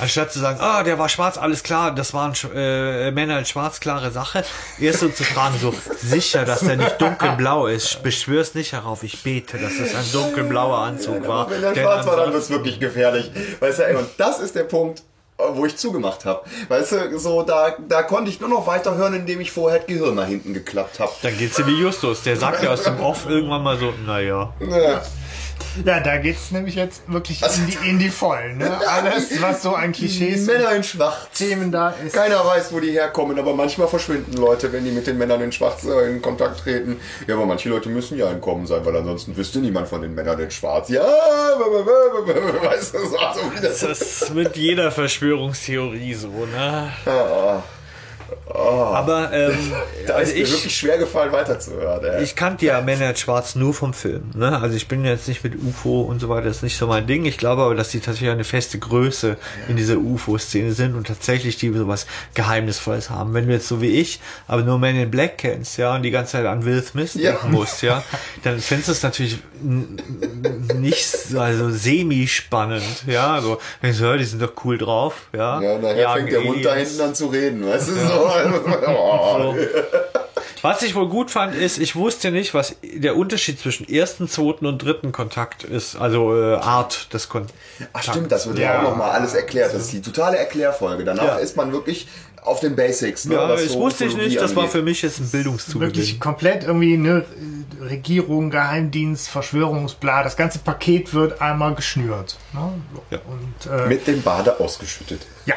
Anstatt zu sagen, ah, der war schwarz, alles klar, das waren äh, Männer in schwarz, klare Sache. Erst so zu fragen, so sicher, dass der nicht dunkelblau ist. Beschwör's nicht darauf, ich bete, dass es ein dunkelblauer Anzug war. Wenn der schwarz war, dann wird's wirklich gefährlich. Weißt du, ey, und das ist der Punkt, wo ich zugemacht habe. Weißt du, so da, da konnte ich nur noch weiterhören, indem ich vorher das Gehirn nach hinten geklappt habe. Dann geht's dir wie Justus, der sagt ja aus dem Off irgendwann mal so, naja. Ja. Ja, da geht's nämlich jetzt wirklich in die, in die Vollen. Ne? Alles, was so an Klischees und Männer in Schwarz. Themen da ist. Keiner weiß, wo die herkommen, aber manchmal verschwinden Leute, wenn die mit den Männern in Schwarz äh, in Kontakt treten. Ja, aber manche Leute müssen ja entkommen sein, weil ansonsten wüsste niemand von den Männern in Schwarz. Ja, weißt du, so also wie das Das ist mit jeder Verschwörungstheorie so, ne? Aber ähm, da also ist mir ich, wirklich schwer gefallen, weiterzuhören. Ey. Ich kannte ja Männer in Schwarz nur vom Film. Ne? Also ich bin jetzt nicht mit UFO und so weiter, das ist nicht so mein Ding. Ich glaube aber, dass die tatsächlich eine feste Größe in dieser UFO-Szene sind und tatsächlich die sowas Geheimnisvolles haben. Wenn du jetzt so wie ich, aber nur Men in Black kennst, ja, und die ganze Zeit an Will Smith Ja. denken musst, ja, dann findest du es natürlich nicht so- also semi-spannend, ja. So, wenn ich so höre, die sind doch cool drauf, ja. Ja, nachher Jagen fängt der Hund da hinten an zu reden, weißt du, so. oh. Was ich wohl gut fand, ist, ich wusste nicht, was der Unterschied zwischen ersten, zweiten und dritten Kontakt ist. Also äh, Art des Kontakts. Ach stimmt, das wird ja, Ja. auch nochmal alles erklärt. Das ist die totale Erklärfolge. Danach Ja. ist man wirklich auf den Basics. Ne, Ja, was das so wusste ich nicht. Das war für mich jetzt ein Bildungszugewinn. Wirklich komplett irgendwie eine Regierung, Geheimdienst, Verschwörungsbla. Das ganze Paket wird einmal geschnürt. Ne? Ja. Und äh, mit dem Bade ausgeschüttet. ja.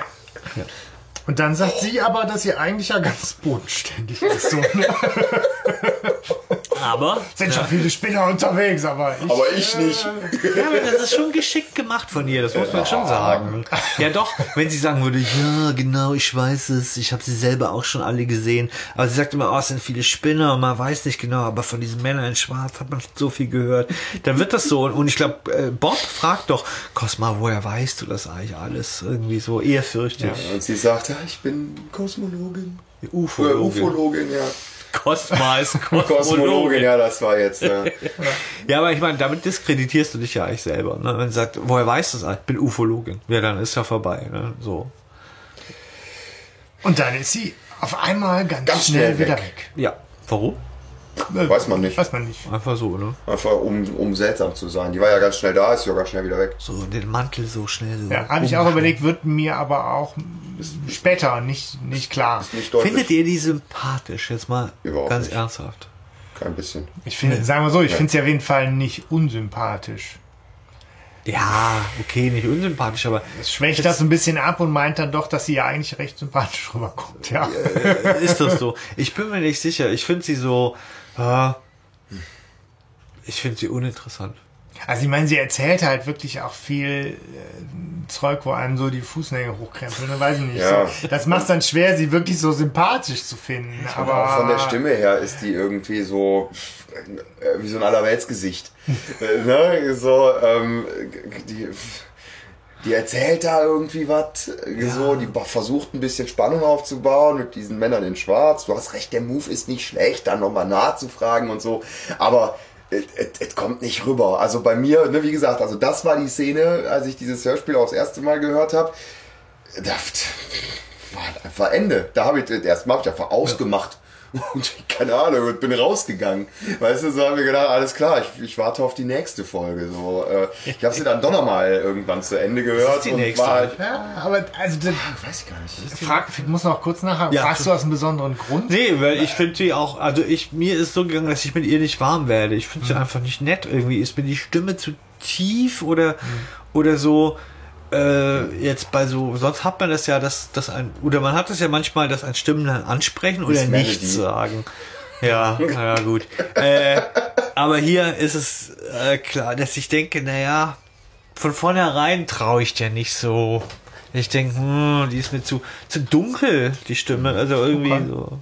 Und dann sagt sie aber, dass sie eigentlich ja ganz bodenständig ist. So, ne? Aber Sind schon viele Spinner unterwegs, aber ich. Aber ich nicht. Ja, aber das ist schon geschickt gemacht von ihr, das muss man schon sagen. Ja doch, wenn sie sagen würde, ja genau, ich weiß es, ich habe sie selber auch schon alle gesehen. Aber sie sagt immer, oh, es sind viele Spinner und man weiß nicht genau, aber von diesen Männern in Schwarz hat man schon so viel gehört. Dann wird das so. Und ich glaube, äh, Bob fragt doch, Cosma, woher weißt du das eigentlich alles? Irgendwie so ehrfürchtig. Und sie sagt, ja, ich bin Kosmologin. Ufologin. Äh, Ufologin, ja. Cosma ist Kosmologin, Kosmologin. ja, das war jetzt. Ja. Ja, aber ich meine, damit diskreditierst du dich ja eigentlich selber. Ne? Wenn du sagst, woher weißt du das? eigentlich? Ich bin Ufologin. Ja, dann ist ja vorbei. Ne? So. Und dann ist sie auf einmal ganz, Ganz schnell, schnell wieder weg. weg. Ja. Warum? Weiß man nicht. Weiß man nicht. Einfach so, ne? Einfach um, um seltsam zu sein. Die war ja ganz schnell da, ist ja ganz schnell wieder weg. So den Mantel so schnell. So Ja, habe ich auch überlegt, wird mir aber auch später nicht, nicht klar. Nicht. Findet ihr die sympathisch? Jetzt mal Überhaupt ganz nicht. ernsthaft. Kein bisschen. Ich finde, sagen wir so, ich finde sie auf jeden Fall nicht unsympathisch. Ja, okay, nicht unsympathisch, aber Es schwächt das ein bisschen ab und meint dann doch, dass sie ja eigentlich recht sympathisch rüberkommt. Ja. ist das so? Ich bin mir nicht sicher. Ich finde sie so. Äh, ich finde sie uninteressant. Also ich meine, sie erzählt halt wirklich auch viel äh, Zeug, wo einem so die Fußnägel hochkrempeln. Ne? Weiß ich nicht. Ja. So, das macht dann schwer, sie wirklich so sympathisch zu finden. Aber Aber auch von der Stimme her ist die irgendwie so äh, wie so ein Allerweltsgesicht. Äh, ne? So, ähm, die, die erzählt da irgendwie was, äh, so, die versucht ein bisschen Spannung aufzubauen mit diesen Männern in Schwarz. Du hast recht, der Move ist nicht schlecht, dann nochmal nachzufragen und so. Aber es- kommt nicht rüber. Also bei mir, ne, wie gesagt, also das war die Szene, als ich dieses Hörspiel auch das erste Mal gehört habe. Da war einfach Ende. Da habe ich das erste Mal hab ich einfach ausgemacht. Und keine Ahnung, und bin rausgegangen. Weißt du, so haben wir gedacht, alles klar, ich, ich warte auf die nächste Folge. So, äh, ich habe sie dann doch noch mal irgendwann zu Ende gehört die und nächste? war halt. ja, aber also das, Weiß ich gar nicht. frag, ich muss noch kurz nachhaken. Ja. Fragst du aus einem besonderen Grund? Nee, weil ich finde sie auch, also ich, mir ist so gegangen, dass ich mit ihr nicht warm werde. Ich finde sie einfach nicht nett irgendwie. Ist mir die Stimme zu tief oder, oder so, äh, jetzt bei so, sonst hat man das ja, dass, dass ein, oder man hat es ja manchmal, dass ein Stimmen dann ansprechen oder nichts sagen. Ja, ja gut. äh, aber hier ist es äh, klar, dass ich denke, naja, von vornherein traue ich dir nicht so. Ich denke, hm, die ist mir zu, zu dunkel, die Stimme. Also irgendwie Okay. so.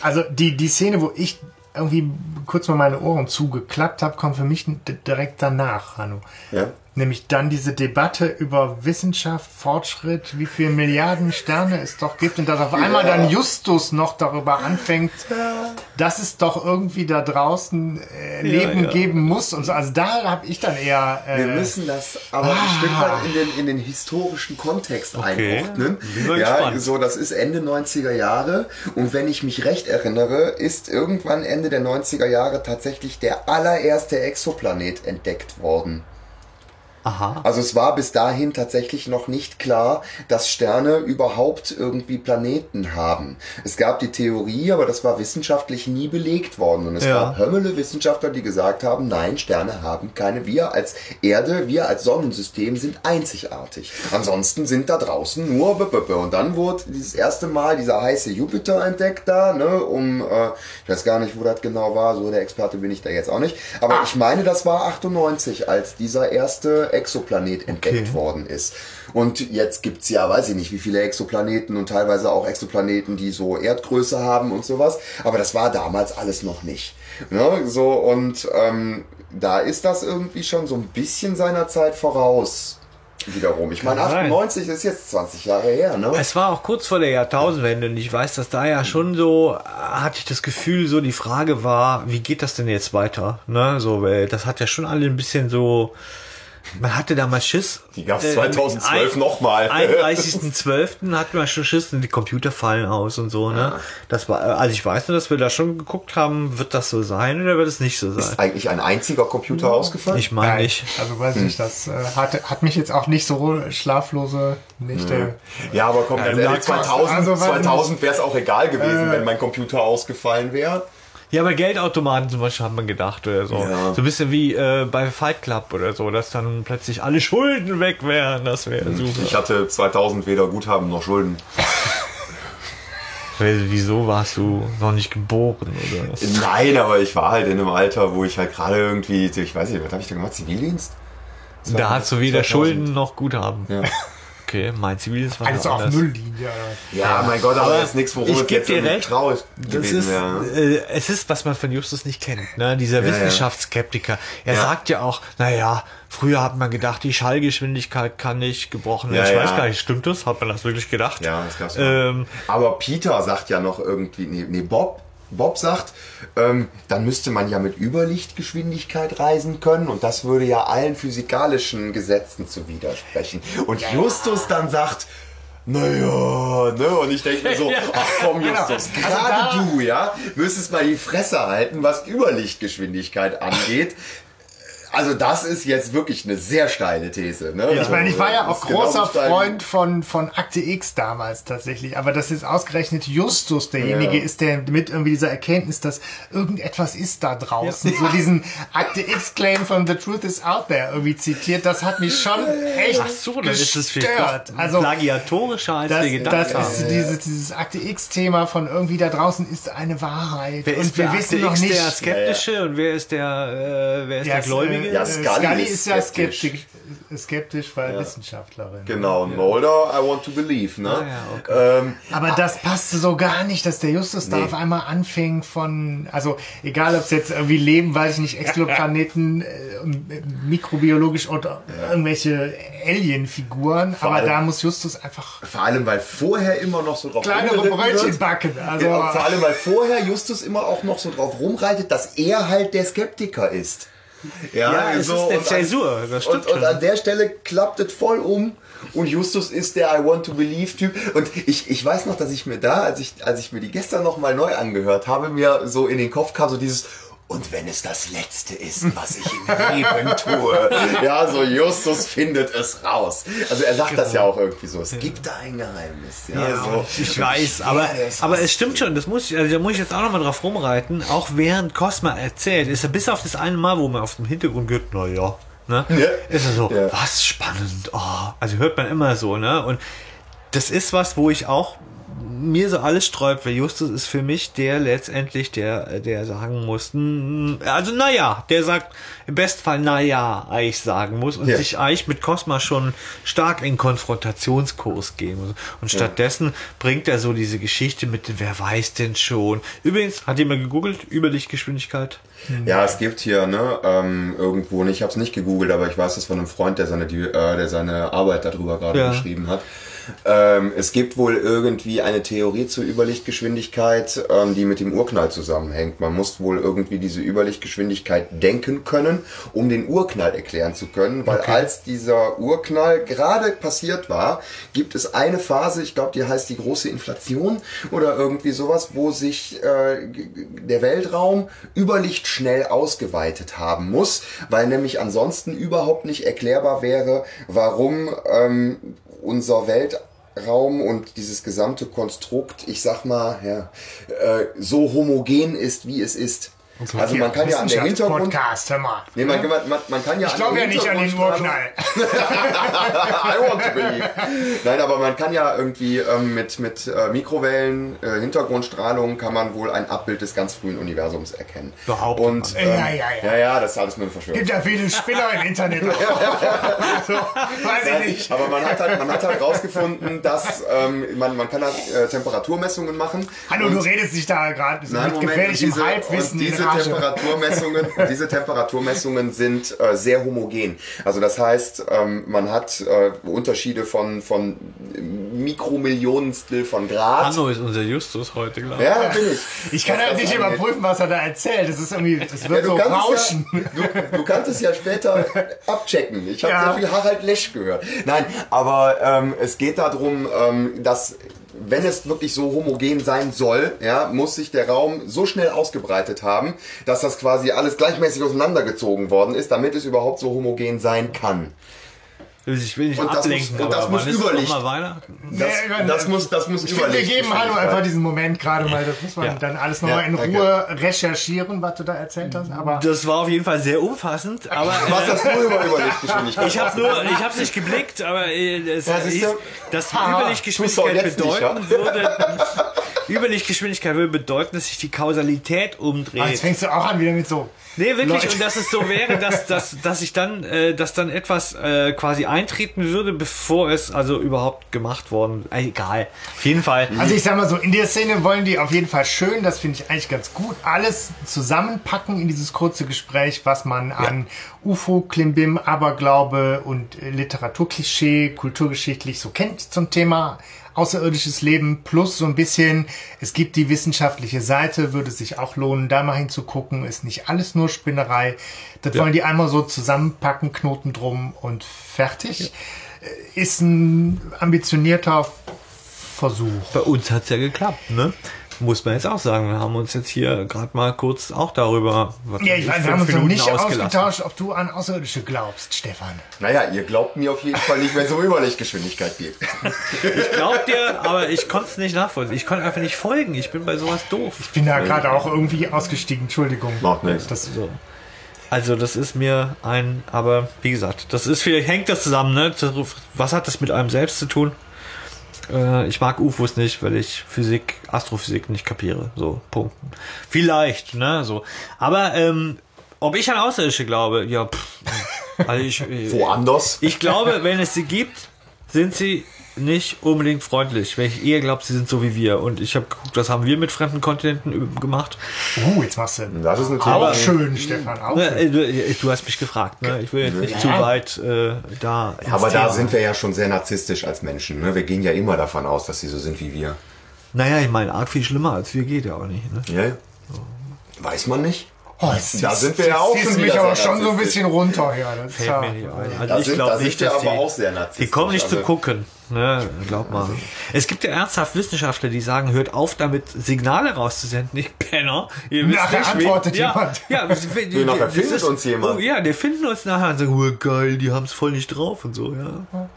Also die, die Szene, wo ich irgendwie kurz mal meine Ohren zugeklappt habe, kommt für mich direkt danach, Hanno. Ja. Nämlich dann diese Debatte über Wissenschaft, Fortschritt, wie viele Milliarden Sterne es doch gibt und dass auf einmal dann Justus noch darüber anfängt, dass es doch irgendwie da draußen äh, Leben ja. geben muss und so. Also da habe ich dann eher Wir äh, müssen das aber ein Stück weit in den, in den historischen Kontext einordnen. Bin mal Ja, gespannt. so, das ist Ende 90er Jahre. Und wenn ich mich recht erinnere, ist irgendwann Ende der 90er Jahre tatsächlich der allererste Exoplanet entdeckt worden. Aha. Also es war bis dahin tatsächlich noch nicht klar, dass Sterne überhaupt irgendwie Planeten haben. Es gab die Theorie, aber das war wissenschaftlich nie belegt worden. Und es Ja. gab Hömmele Wissenschaftler, die gesagt haben, nein, Sterne haben keine. Wir als Erde, wir als Sonnensystem sind einzigartig. Ansonsten sind da draußen nur Böböbö. Und dann wurde dieses erste Mal dieser heiße Jupiter entdeckt da, ne, um, äh, ich weiß gar nicht, wo das genau war, so der Experte bin ich da jetzt auch nicht. Aber ich meine, das war 98, als dieser erste Exoplanet entdeckt Okay. worden ist. Und jetzt gibt's ja, weiß ich nicht, wie viele Exoplaneten und teilweise auch Exoplaneten, die so Erdgröße haben und sowas. Aber das war damals alles noch nicht. Ne? So, und ähm, da ist das irgendwie schon so ein bisschen seiner Zeit voraus. Wiederum. Ich meine, Kann sein. 98 ist jetzt 20 Jahre her, ne? Es war auch kurz vor der Jahrtausendwende und ich weiß, dass da ja schon so, hatte ich das Gefühl, so die Frage war, wie geht das denn jetzt weiter? Ne, so, weil das hat ja schon alle ein bisschen so, man hatte damals Schiss. Die gab's 2012 ein- noch mal. 31.12. hatten wir schon Schiss und die Computer fallen aus und so, ne? Das war, also ich weiß nur, dass wir da schon geguckt haben, wird das so sein oder wird es nicht so sein? Ist eigentlich ein einziger Computer ausgefallen? Ich meine nicht. Also weiß ich, das äh, hat, hat mich jetzt auch nicht so schlaflose Nächte. Ja, aber komm, ganz Ja, ehrlich, ja, 2000, also, weiß 2000 wäre es auch egal gewesen, wenn mein Computer ausgefallen wäre. Ja, aber Geldautomaten zum Beispiel hat man gedacht oder so. Ja. So ein bisschen wie äh, bei Fight Club oder so, dass dann plötzlich alle Schulden weg wären. Das wäre super. Ich hatte 2000 weder Guthaben noch Schulden. Wieso warst du noch nicht geboren oder? Nein, aber ich war halt in einem Alter, wo ich halt gerade irgendwie, ich weiß nicht, was habe ich da gemacht? Zivildienst? Da hast du weder 2000. Schulden noch Guthaben. Ja. Okay, mein Ziviles war Alles auf anders. Nulllinie. Ja, mein Gott, aber, Aber das ist nichts, worum ich es geb jetzt dir recht. traurig Das ist, äh, es ist, was man von Justus nicht kennt, ne? Dieser ja. Wissenschaftsskeptiker. Er Ja. sagt ja auch, naja, früher hat man gedacht, die Schallgeschwindigkeit kann nicht gebrochen werden. Ja, ich ja. weiß gar nicht, stimmt das? Hat man das wirklich gedacht? Ja, das gab's ähm, Aber Peter sagt ja noch irgendwie, nee, nee Bob, Bob sagt, ähm, dann müsste man ja mit Überlichtgeschwindigkeit reisen können und das würde ja allen physikalischen Gesetzen zu widersprechen. Und Justus dann sagt, naja, ne? Und ich denke mir so, ach komm Justus, gerade du, ja, müsstest mal die Fresse halten, was Überlichtgeschwindigkeit angeht. Also das ist jetzt wirklich eine sehr steile These. Ne? Ich meine, ich war ja Das auch ist genauso großer Freund von, von Akte X damals tatsächlich. Aber dass jetzt ausgerechnet Justus derjenige Ja. ist, der mit irgendwie dieser Erkenntnis, dass irgendetwas ist da draußen, so diesen Akte X-Claim von The Truth is Out There irgendwie zitiert, das hat mich schon echt ach so, dann ist es vielleicht gestört. Also, plagiatorischer, als das, wir gedacht das haben. ist dieses, dieses Akte X-Thema von irgendwie da draußen ist eine Wahrheit. Wer und ist wir der wissen Akte noch X nicht. der Skeptische und wer ist der, äh, wer ist der, Ja, Gläubige? Äh, Ja, äh, Scully ist, ist ja skeptisch. skeptisch, skeptisch weil Wissenschaftlerin. Genau, Mulder, I want to believe, ne? Ah, ja, okay. ähm, Aber das passte so gar nicht, dass der Justus da Nee. auf einmal anfing von, also egal ob es jetzt irgendwie Leben, weiß ich nicht, Exoplaneten, äh, mikrobiologisch oder irgendwelche Alien-Figuren, aber allem- da muss Justus einfach vor allem, weil vorher immer noch so drauf kleinere Brötchen wird. backen. Also, Genau, vor allem, weil vorher Justus immer auch noch so drauf rumreitet, dass er halt der Skeptiker ist. Ja, es ist eine und an- Zäsur, das stimmt und, und an der Stelle klappt es voll um und Justus ist der I want to believe Typ. Und ich, ich weiß noch, dass ich mir da, als ich, als ich mir die gestern noch mal neu angehört habe, mir so in den Kopf kam so dieses und wenn es das Letzte ist, was ich im Leben tue. Ja, so Justus findet es raus. Also er sagt das ja auch irgendwie so. Es gibt da ein Geheimnis. Ja, so. Ich weiß, aber, es aber es stimmt schon, das muss ich, also da muss ich jetzt auch nochmal drauf rumreiten, auch während Cosma erzählt, ist er bis auf das eine Mal, wo man auf dem Hintergrund hört, na ja, ne, Ja. ist er so, Ja. was spannend, oh, also hört man immer so, ne, und das ist was, wo ich auch mir so alles sträubt, weil Justus ist für mich der letztendlich, der, der sagen muss, mm, also naja, der sagt im Bestfall naja eigentlich sagen muss und Ja. sich eigentlich mit Cosma schon stark in Konfrontationskurs gehen muss. Und stattdessen bringt er so diese Geschichte mit, wer weiß denn schon. Übrigens, hat jemand gegoogelt, Überlichtgeschwindigkeit? Ja, es gibt hier ne ähm, irgendwo, ich habe es nicht gegoogelt, aber ich weiß es von einem Freund, der seine, die, äh, der seine Arbeit darüber gerade Ja. geschrieben hat. Ähm, es gibt wohl irgendwie eine Theorie zur Überlichtgeschwindigkeit, ähm, die mit dem Urknall zusammenhängt. Man muss wohl irgendwie diese Überlichtgeschwindigkeit denken können, um den Urknall erklären zu können, weil als dieser Urknall gerade passiert war, gibt es eine Phase, ich glaube, die heißt die große Inflation oder irgendwie sowas, wo sich äh, der Weltraum überlichtschnell ausgeweitet haben muss, weil nämlich ansonsten überhaupt nicht erklärbar wäre, warum ähm, unser Weltraum und dieses gesamte Konstrukt, ich sag mal, ja, äh, so homogen ist, wie es ist. Also man kann ja an der Hintergrund... Podcast, hör mal. Nee, man, man, man, man kann ja Ich glaube ja nicht an den Urknall. I want to believe. Nein, aber man kann ja irgendwie ähm, mit, mit äh, Mikrowellen, äh, Hintergrundstrahlung, kann man wohl ein Abbild des ganz frühen Universums erkennen. Behauptet Und, ähm, Ja, ja, ja. ja. Ja, das ist alles nur eine Verschwörung. Gibt ja viele Spinner im Internet. so, weiß ich nicht. Aber man hat halt, man hat halt rausgefunden, dass ähm, man, man kann halt äh, Temperaturmessungen machen. Hallo, du Und- redest dich da gerade so mit gefährlichem diese, Halbwissen diese. Temperaturmessungen, diese Temperaturmessungen sind äh, sehr homogen. Also das heißt, ähm, man hat äh, Unterschiede von, von Mikromillionstel von Grad. Hanno ist unser Justus heute, glaube ich. Ja, bin ich. Ich kann halt das nicht angeht. überprüfen, was er da erzählt. Es ist irgendwie, Ja, wird du, so kannst rauschen. es ja, du, du kannst es ja später abchecken. Ich habe Ja. sehr viel Harald Lesch gehört. Nein, aber ähm, es geht darum, ähm, dass wenn es wirklich so homogen sein soll, ja, muss sich der Raum so schnell ausgebreitet haben, dass das quasi alles gleichmäßig auseinandergezogen worden ist, damit es überhaupt so homogen sein kann. Ich will nicht Und das ablenken, muss- und das muss ist Überlicht. noch mal Weihnachten? Das, Nee, das muss, das muss Ich finde, wir geben Hanno einfach diesen Moment gerade mal. Das muss man Ja. dann alles nochmal Ja, in danke. Ruhe recherchieren, was du da erzählt hast. Aber Das war auf jeden Fall sehr umfassend, aber Was äh, hast du über Überlichtgeschwindigkeit? ich habe nur, ich habe nicht geblickt, aber äh, es Ja, siehst hieß, du? dass Überlichtgeschwindigkeit jetzt nicht, bedeuten würde. Überlichtgeschwindigkeit würde bedeuten, dass sich die Kausalität umdreht. jetzt fängst du auch an wieder mit so. Nee, wirklich. Leute. Und dass es so wäre, dass, dass, dass ich dann, äh, dass dann etwas äh, quasi eintreten würde, bevor es also überhaupt gemacht worden. Äh, egal. Auf jeden Fall. Also ich sag mal so, in der Szene wollen die auf jeden Fall schön, das finde ich eigentlich ganz gut, alles zusammenpacken in dieses kurze Gespräch, was man an UFO, Klimbim, Aberglaube und Literaturklischee, kulturgeschichtlich so kennt zum Thema außerirdisches Leben plus so ein bisschen, es gibt die wissenschaftliche Seite, würde sich auch lohnen, da mal hinzugucken, ist nicht alles nur Spinnerei. Das wollen die einmal so zusammenpacken, Knoten drum und fertig. Äh, Ist ein ambitionierter Versuch. Bei uns hat's ja geklappt, ne? Muss man jetzt auch sagen. Wir haben uns jetzt hier gerade mal kurz auch darüber. was Ja, weiß ich meine, wir haben uns noch nicht ausgetauscht, ob du an Außerirdische glaubst, Stefan. Naja, ihr glaubt mir auf jeden Fall nicht, wenn es um Überlichtgeschwindigkeit geht. Ich glaub dir, aber ich konnte es nicht nachvollziehen. Ich konnte einfach nicht folgen. Ich bin bei sowas doof. Ich bin da gerade auch irgendwie ausgestiegen, Entschuldigung. Macht nichts. Das, So. Also das ist mir ein, aber wie gesagt, das ist vielleicht hängt das zusammen, ne? Was hat das mit einem selbst zu tun? Äh, ich mag UFOs nicht, weil ich Physik, Astrophysik nicht kapiere. So, Punkt. Vielleicht, ne? So. Aber ähm, ob ich an Außerirdische glaube, ja, pff, also ich, Woanders? ich glaube, wenn es sie gibt, sind sie nicht unbedingt freundlich. Wenn ich eher glaube, sie sind so wie wir. Und ich habe geguckt, was haben wir mit fremden Kontinenten gemacht. uh, jetzt machst du Das ist eine auch schön, Stefan. Auch Ne, schön. äh, du, du hast mich gefragt. Ne? Ich will jetzt nicht zu weit äh, da. Aber da Thema. sind wir ja schon sehr narzisstisch als Menschen. Ne? Wir gehen ja immer davon aus, dass sie so sind wie wir. Naja, ich meine, arg viel schlimmer als wir geht ja auch nicht. Ne? Ja? Weiß man nicht. Oh, jetzt Da sind wir ja auch schon mich aber schon so ein bisschen runter. Ja, das ist Fällt ja, mir nicht ein. Also Da ich sind, glaube nicht, wir dass aber die, auch sehr narzisstisch. die kommen nicht Also, zu gucken. Ne? Glaub mal. Es gibt ja ernsthaft Wissenschaftler, die sagen, hört auf damit, Signale rauszusenden. Nicht Penner. Ihr wisst Nachher nicht, wen- antwortet ja, jemand. Ja, das- die- nachher findet ist- uns jemand. Oh, ja, der finden uns nachher und sagen, oh, geil, die haben es voll nicht drauf und so. Ja.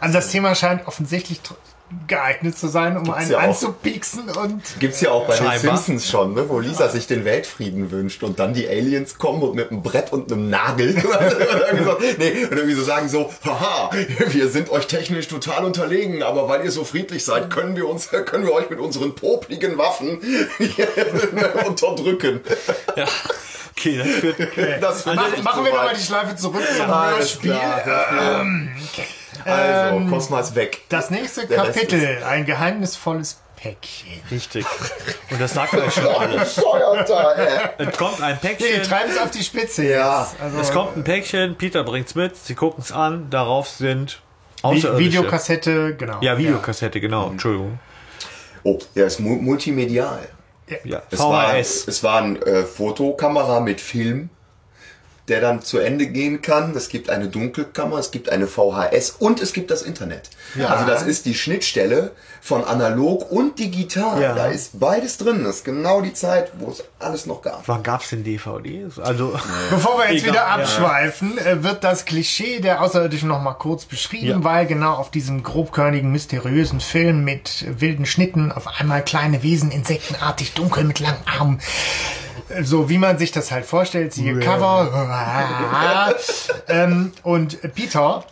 Also das Thema scheint offensichtlich geeignet zu sein, um einen ja auch. anzupieksen und Gibt's ja auch bei den Scheinbar. Simpsons schon, ne? wo Lisa sich den Weltfrieden wünscht und dann die Aliens kommen und mit einem Brett und einem Nagel und irgendwie so, nee, und irgendwie so sagen so, haha, wir sind euch technisch total unterlegen, aber weil ihr so friedlich seid, können wir uns, können wir euch mit unseren popligen Waffen unterdrücken. ja. Okay, das führt. Das Mach, finde ich machen wir nochmal die Schleife zurück zum Hörspiel. klar, Also, Cosma ist weg. Das nächste Der Kapitel, ein geheimnisvolles Päckchen. Richtig. Und das sagt euch schon alles. Es kommt ein Nee, Päckchen. treiben es auf die Spitze Ja. jetzt. Also, Es kommt ein Päckchen, Peter bringt's mit, sie gucken es an, darauf sind Außerirdische. Videokassette, genau. Ja, Videokassette, genau, Entschuldigung. Oh, der ist mu multimedial. Ja, Es war, VHS. es war eine äh, Fotokamera mit Film, der dann zu Ende gehen kann. Es gibt eine Dunkelkammer, es gibt eine VHS und es gibt das Internet. Also das ist die Schnittstelle von analog und digital. Ja. Da ist beides drin. Das ist genau die Zeit, wo es alles noch gab. Wann gab's denn DVDs? Also, Bevor wir jetzt Egal, wieder ja. abschweifen, äh, wird das Klischee der Außerirdischen noch mal kurz beschrieben, Ja. weil genau auf diesem grobkörnigen, mysteriösen Film mit wilden Schnitten auf einmal kleine Wesen, insektenartig, dunkel mit langen Armen, so wie man sich das halt vorstellt, siehe Cover. ähm, und Peter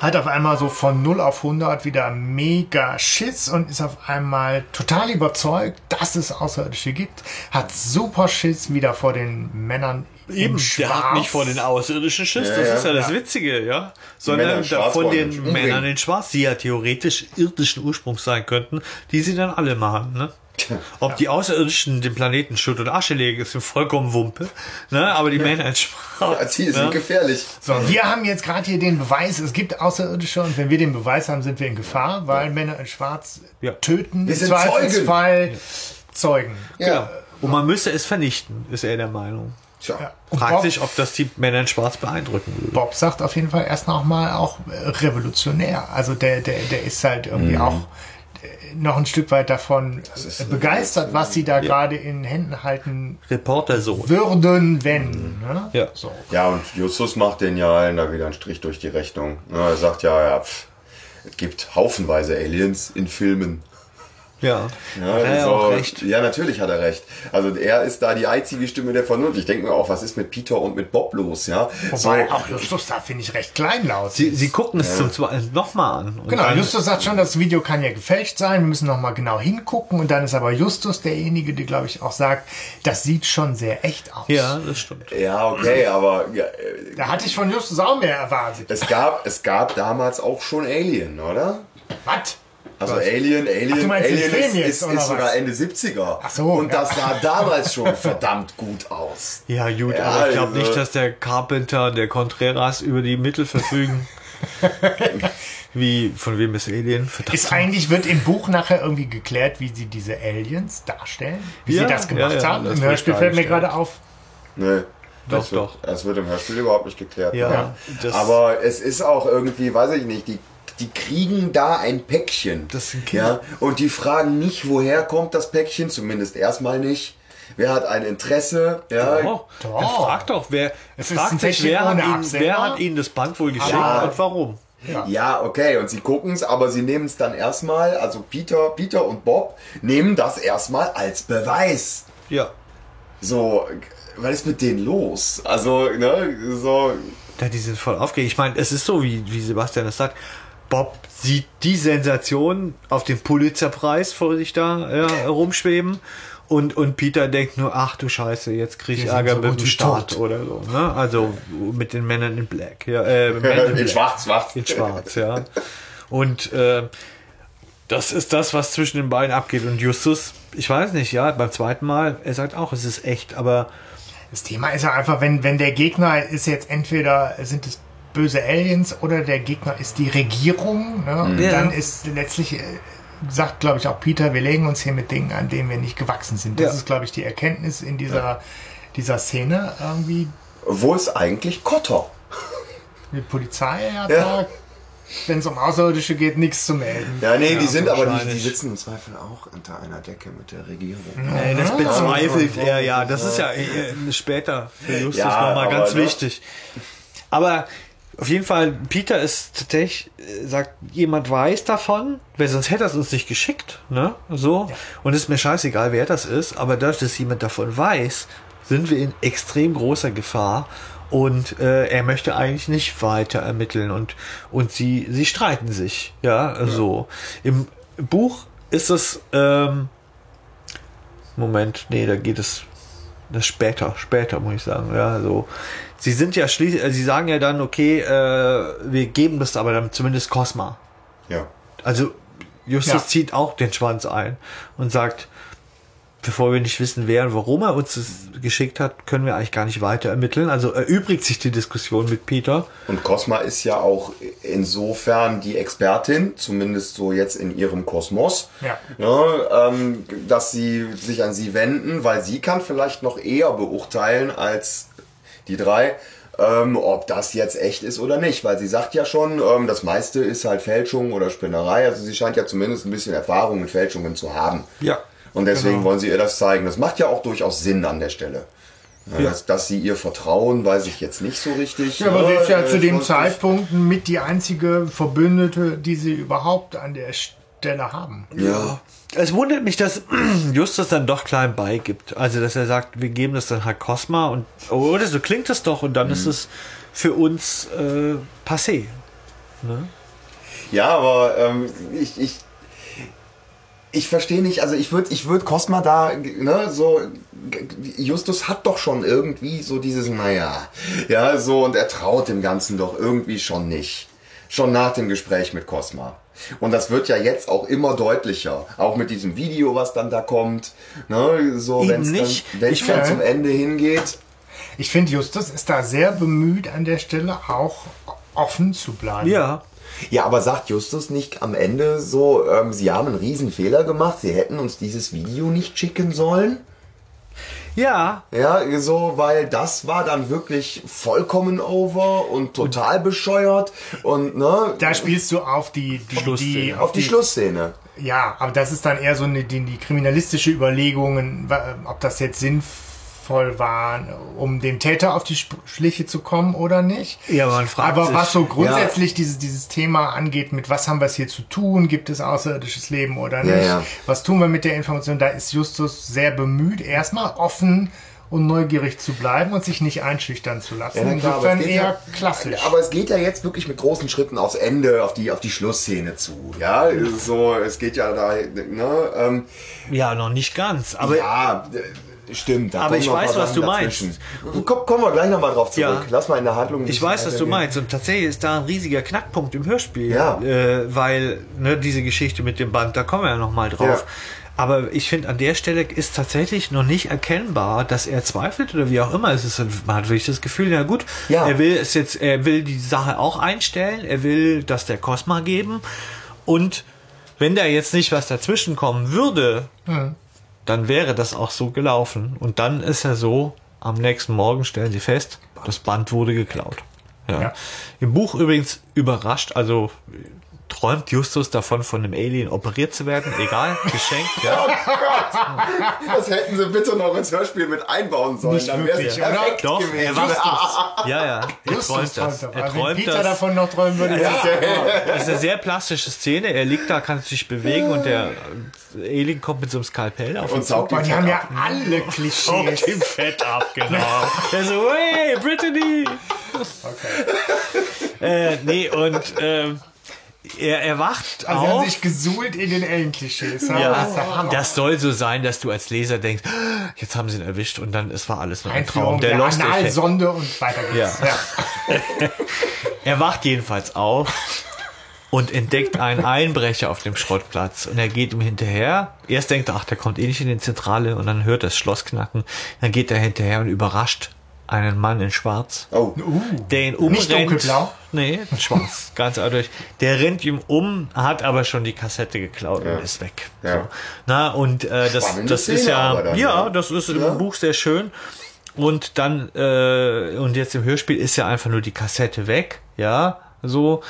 hat auf einmal so von 0 auf 100 wieder mega Schiss und ist auf einmal total überzeugt, dass es Außerirdische gibt. Hat super Schiss wieder vor den Männern eben, in Schwarz. der hat nicht vor den Außerirdischen Schiss, das ja, ist ja das ja. Witzige, ja. Sondern von den Männern in Schwarz, die ja theoretisch irdischen Ursprungs sein könnten, die sie dann alle machen, ne? Ob die Außerirdischen den Planeten Schutt und Asche legen, ist mir vollkommen Wumpe. Ne? Aber die Menschheit Ja, die sind ne? gefährlich. So, wir haben jetzt gerade hier den Beweis, es gibt Außerirdische und wenn wir den Beweis haben, sind wir in Gefahr, weil Männer in Schwarz Ja. töten, Wir sind Zweifelsfall Zeugen. Ja. Und man müsste es vernichten, ist er der Meinung. Tja. Ja. Fragt Bob, sich, ob das die Männer in Schwarz beeindrucken würde. Bob sagt auf jeden Fall erst noch mal auch äh, revolutionär. Also der, der, der ist halt irgendwie auch äh, noch ein Stück weit davon begeistert, was sie da gerade in Händen halten Reportersohn. würden, wenn. Ne? Ja. So. Ja, und Justus macht den ja allen da wieder einen Strich durch die Rechnung. Ja, er sagt ja, ja, pff, es gibt haufenweise Aliens in Filmen. Ja. Ja, Hat er ja so, auch recht. ja, natürlich hat er recht. Also er ist da die einzige Stimme der Vernunft. Ich denke mir auch, was ist mit Peter und mit Bob los, ja? Wobei auch Justus da finde ich recht kleinlaut. Sie, sie gucken es zum zweiten nochmal an. Genau, Justus sagt schon, das Video kann ja gefälscht sein, wir müssen noch mal genau hingucken und dann ist aber Justus derjenige, der glaube ich auch sagt, das sieht schon sehr echt aus. Ja, das stimmt. Ja, okay, aber ja, äh, Da hatte ich von Justus auch mehr erwartet. es gab, es gab damals auch schon Alien, oder? Was? Also Alien, Alien, Ach, Alien ist, jetzt, ist, ist was? sogar Ende 70er. Ach so, Und ja. das sah damals schon verdammt gut aus. Ja, gut, Ja, aber ich glaube also- nicht, dass der Carpenter, der Contreras über die Mittel verfügen. Wie, von wem ist Alien? Verdammt. Ist eigentlich, wird im Buch nachher irgendwie geklärt, wie sie diese Aliens darstellen? Wie Ja, sie das gemacht ja, ja, haben? das Im Hörspiel fällt mir gerade auf. Nee. Doch, das wird, doch. Das wird im Hörspiel überhaupt nicht geklärt. Ja, das- Aber es ist auch irgendwie, weiß ich nicht, die, die kriegen da ein Päckchen. Das sind Kinder. Ja, und die fragen nicht, woher kommt das Päckchen, zumindest erstmal nicht. Wer hat ein Interesse? Ja, Oh, Doch. Er fragt doch, wer, Es ist fragt ein sich, Päckchen wer hat, ihn, wer hat Ihnen das Band wohl geschickt Ja. und warum? Ja, okay, und sie gucken es, aber sie nehmen es dann erstmal, also Peter, Peter und Bob nehmen das erstmal als Beweis. Ja. So, was ist mit denen los? Also, ne, so, Ja, die sind voll aufgeregt. Ich meine, es ist so, wie, wie Sebastian es sagt. Bob sieht die Sensation auf dem Pulitzerpreis vor sich da ja, herumschweben. Und, und Peter denkt nur, ach du Scheiße, jetzt krieg ich Ärger so mit dem Staat tot. oder so. Ne? Also mit den Männern in Black. Ja, äh, in, in Black. schwarz, schwarz. In schwarz, ja. Und äh, das ist das, was zwischen den beiden abgeht. Und Justus, ich weiß nicht, ja, beim zweiten Mal, er sagt auch, es ist echt, aber Das Thema ist ja einfach, wenn, wenn der Gegner ist jetzt entweder sind es böse Aliens oder der Gegner ist die Regierung, ne? Und Ja. dann ist letztlich, äh, sagt glaube ich auch Peter, wir legen uns hier mit Dingen an, denen wir nicht gewachsen sind. Das Ja. ist glaube ich die Erkenntnis in dieser, dieser Szene irgendwie. Wo ist eigentlich Kotter? Die Polizei hat Ja. da, wenn es um Außerirdische geht, nichts zu melden. Ja, nee, die sind aber, die, die sitzen im Zweifel auch unter einer Decke mit der Regierung. Äh, das bezweifelt er, ja. Das ist ja äh, später für Justus Ja, nochmal ganz ne? wichtig. Aber auf jeden Fall, Peter ist tatsächlich, äh, sagt, jemand weiß davon, weil sonst hätte er es uns nicht geschickt, ne? So. Und es ist mir scheißegal, wer das ist, aber dadurch, dass jemand davon weiß, sind wir in extrem großer Gefahr. Und äh, er möchte eigentlich nicht weiter ermitteln und, und sie, sie streiten sich. Ja, so. Im Buch ist es, ähm, Moment, nee, da geht es das später, später muss ich sagen. Ja, so. Sie sind ja schließlich, äh, sie sagen ja dann, okay, äh, wir geben das aber dann zumindest Cosma. Ja. Also Justus Ja. zieht auch den Schwanz ein und sagt, bevor wir nicht wissen, wer und warum er uns das geschickt hat, können wir eigentlich gar nicht weiter ermitteln. Also erübrigt sich die Diskussion mit Peter. Und Cosma ist ja auch insofern die Expertin, zumindest so jetzt in ihrem Kosmos, Ja. ne, ähm, dass sie sich an sie wenden, weil sie kann vielleicht noch eher beurteilen als die drei, ähm, ob das jetzt echt ist oder nicht. Weil sie sagt ja schon, ähm, das meiste ist halt Fälschung oder Spinnerei. Also sie scheint ja zumindest ein bisschen Erfahrung mit Fälschungen zu haben. Ja. Und deswegen Genau. wollen sie ihr das zeigen. Das macht ja auch durchaus Sinn an der Stelle. Ja. Dass, dass sie ihr vertrauen, weiß ich jetzt nicht so richtig. Ja, aber sie ist ja Äh, zu dem Zeitpunkt mit die einzige Verbündete, die sie überhaupt an der Stelle haben. Ja. Es wundert mich, dass Justus dann doch klein beigibt. Also, dass er sagt, wir geben das dann halt Cosma und, oder so klingt das doch und dann ist es für uns äh, passé. Ja, aber ähm, ich, ich, ich verstehe nicht, also ich würde ich würd Cosma da, ne, so, Justus hat doch schon irgendwie so dieses, naja, ja, so, und er traut dem Ganzen doch irgendwie schon nicht. Schon nach dem Gespräch mit Cosma. Und das wird ja jetzt auch immer deutlicher. Auch mit diesem Video, was dann da kommt. Ne? So, wenn es nicht. dann, wenn's Ich dann zum Ende hingeht. Ich finde, Justus ist da sehr bemüht, an der Stelle auch offen zu bleiben. Ja. Ja, aber sagt Justus nicht am Ende so, ähm, sie haben einen riesen Fehler gemacht, sie hätten uns dieses Video nicht schicken sollen? Ja. Ja, so, weil das war dann wirklich vollkommen over und total bescheuert und ne, Da spielst du auf die, die, die, Schlussszene. auf die Schlussszene. Ja, aber das ist dann eher so eine, die, die kriminalistische Überlegungen, wa- ob das jetzt sinnvoll war, um dem Täter auf die Schliche zu kommen oder nicht. Ja, man fragt Aber sich, was so grundsätzlich dieses, dieses Thema angeht, mit was haben wir es hier zu tun, gibt es außerirdisches Leben oder Ja, nicht, ja. was tun wir mit der Information, da ist Justus sehr bemüht, erstmal offen und neugierig zu bleiben und sich nicht einschüchtern zu lassen. na klar, aber Insofern es geht eher ja- klassisch. Aber es geht ja jetzt wirklich mit großen Schritten aufs Ende, auf die, auf die Schlussszene zu. Ja, so, es geht ja da, ne, ähm, Ja, noch nicht ganz. Aber ja, äh, stimmt. Da Aber ich weiß, was du Sachen meinst. dazwischen. Komm, kommen wir gleich nochmal drauf zurück. Ja. Lass mal in der Handlung. Ich weiß, was du meinst. Und tatsächlich ist da ein riesiger Knackpunkt im Hörspiel. Ja. Äh, weil ne, diese Geschichte mit dem Band, da kommen wir ja noch mal drauf. Ja. Aber ich finde, an der Stelle ist tatsächlich noch nicht erkennbar, dass er zweifelt oder wie auch immer. Es ist, man hat wirklich das Gefühl, ja gut, Ja. er will es jetzt, er will die Sache auch einstellen, er will das der Cosma geben. Und wenn da jetzt nicht was dazwischen kommen würde, dann wäre das auch so gelaufen. Und dann ist er so, am nächsten Morgen stellen sie fest, das Band wurde geklaut. Ja. Ja. Im Buch übrigens überrascht, also träumt Justus davon, von einem Alien operiert zu werden. Egal, geschenkt, ja. Das hätten sie bitte noch ins Hörspiel mit einbauen sollen. Nicht Dann wirklich, perfekt Doch, gewesen. er wacht. Ja, ja, er Justus träumt das. davon. Er Also wenn träumt Peter das. davon noch träumen würde, Ja. ist es Das ist eine sehr plastische Szene. Er liegt da, kann sich bewegen und der Alien kommt mit so einem Skalpell auf ihn Und zu. saugt ihn die haben ja ab. alle Saugt Klischees. ihm Fett ab, genau. Der so, hey, Brittany! Äh, nee, und ähm, er, er wacht Also sie haben auf. sich gesuhlt in den Ellen-Klischees. Ja, das das soll so sein, dass du als Leser denkst, "Ah, jetzt haben sie ihn erwischt und dann es war alles nur ein Traum. Einführung Der der, Lost-Effekt. Analsonde und weiter geht's. Ja. Ja. Er wacht jedenfalls auf und entdeckt einen Einbrecher auf dem Schrottplatz und er geht ihm hinterher. Erst denkt er, ach, der kommt eh nicht in die Zentrale und dann hört er das Schloss knacken. Dann geht er hinterher und überrascht einen Mann in Schwarz, Oh, der ihn umrennt. Nicht dunkelblau? Nee, schwarz, ganz eindeutig. Der rennt ihm um, hat aber schon die Kassette geklaut Ja. und ist weg. Ja. So. Na, und äh, das, Spannende das ist Szene ja, aber dann, ja, ja. das ist Ja. im Buch sehr schön. Und dann, äh, und jetzt im Hörspiel ist ja einfach nur die Kassette weg, ja, so.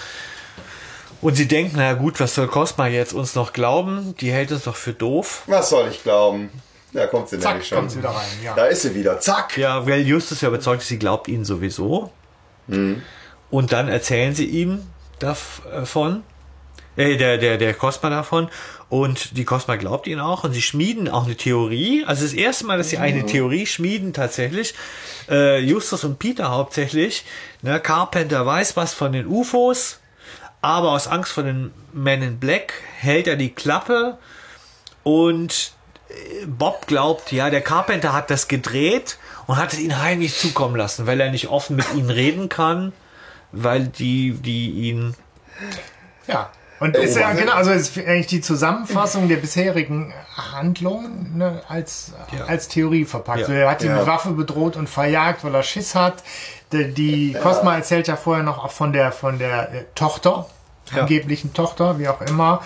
Und sie denken, na gut, was soll Cosma jetzt uns noch glauben? Die hält uns doch für doof. was soll ich glauben? Da kommt sie Zack, nämlich schon. kommt sie wieder rein. Ja. Da ist sie wieder. Zack. Ja, weil Justus ja überzeugt ist, sie glaubt ihnen sowieso. Und dann erzählen sie ihm davon, äh, der, der, der Cosma davon. Und die Cosma glaubt ihnen auch und sie schmieden auch eine Theorie. Also das erste Mal, dass sie eine Theorie schmieden tatsächlich. Äh, Justus und Peter hauptsächlich. Ne, Carpenter weiß was von den UFOs, aber aus Angst vor den Men in Black hält er die Klappe und äh, Bob glaubt, ja, der Carpenter hat das gedreht und hat es ihnen heimlich zukommen lassen, weil er nicht offen mit ihnen reden kann, weil die, die ihn ja. Und ist ja genau, also ist eigentlich die Zusammenfassung der bisherigen Handlungen ne, als, Ja. als Theorie verpackt. Ja. Also er hat die Ja. mit Waffe bedroht und verjagt, weil er Schiss hat. Die, die Cosma erzählt ja vorher noch auch von der von der äh, Tochter, Ja. angeblichen Tochter, wie auch immer.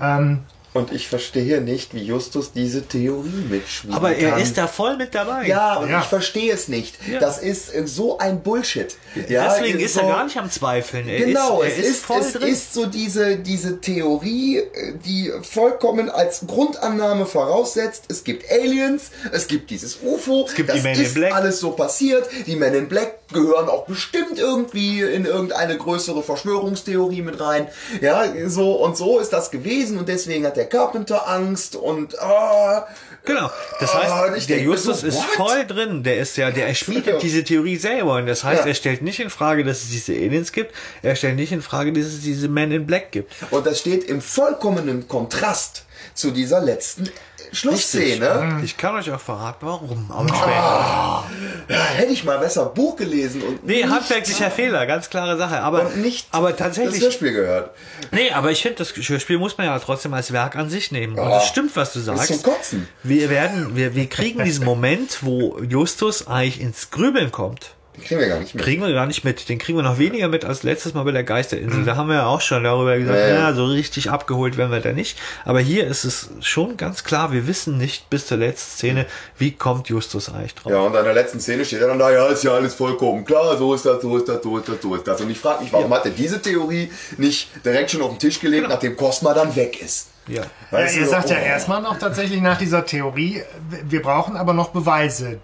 Ähm, Und ich verstehe nicht, wie Justus diese Theorie mitschmieden Aber er kann. ist da voll mit dabei. Ja, und Ja. ich verstehe es nicht. Ja. Das ist so ein Bullshit. Ja, Deswegen ist er so- gar nicht am Zweifeln. Er Genau, ist, er es, ist, voll es drin. ist so diese, diese Theorie, äh, die vollkommen als Grundannahme voraussetzt, es gibt Aliens, es gibt dieses UFO, gibt das die Men in ist Black. alles so passiert, die Men in Black gehören auch bestimmt irgendwie in irgendeine größere Verschwörungstheorie mit rein. Ja, so und so ist das gewesen und deswegen hat der Carpenter Angst und ah, Genau. Das Ah, heißt, ich der Justus so, ist voll drin. Der ist ja, der erschmiedet diese Theorie selber. Und das heißt, Ja. er stellt nicht in Frage, dass es diese Aliens gibt. Er stellt nicht in Frage, dass es diese Men in Black gibt. Und das steht im vollkommenen Kontrast zu dieser letzten Schlussszene. Ich kann euch auch verraten, warum. Aber später. Ja, hätte ich mal besser Buch gelesen und Nee, nicht handwerklicher Fehler, ganz klare Sache. Aber, und nicht aber das tatsächlich. Hörspiel gehört. Nee, aber ich finde, das Hörspiel muss man ja trotzdem als Werk an sich nehmen. Und es stimmt, was du sagst. zum Kotzen. Wir werden, wir, wir kriegen diesen Moment, wo Justus eigentlich ins Grübeln kommt. Die kriegen wir gar nicht mehr. Kriegen wir gar nicht mit. Den kriegen wir noch weniger mit als letztes Mal bei der Geisterinsel. Da haben wir ja auch schon darüber gesagt, Ja, ja, ja. so richtig abgeholt werden wir da nicht. Aber hier ist es schon ganz klar, wir wissen nicht bis zur letzten Szene, wie kommt Justus eigentlich drauf. Ja, und an der letzten Szene steht er dann da, ja, ist ja alles vollkommen klar, so ist das, so ist das, so ist das, so ist das. Und ich frage mich, warum hat er diese Theorie nicht direkt schon auf den Tisch gelegt, nachdem Cosma dann weg ist? Ja. Ja, Weißt ihr du, sagt ja oh. erstmal noch tatsächlich nach dieser Theorie, wir brauchen aber noch Beweise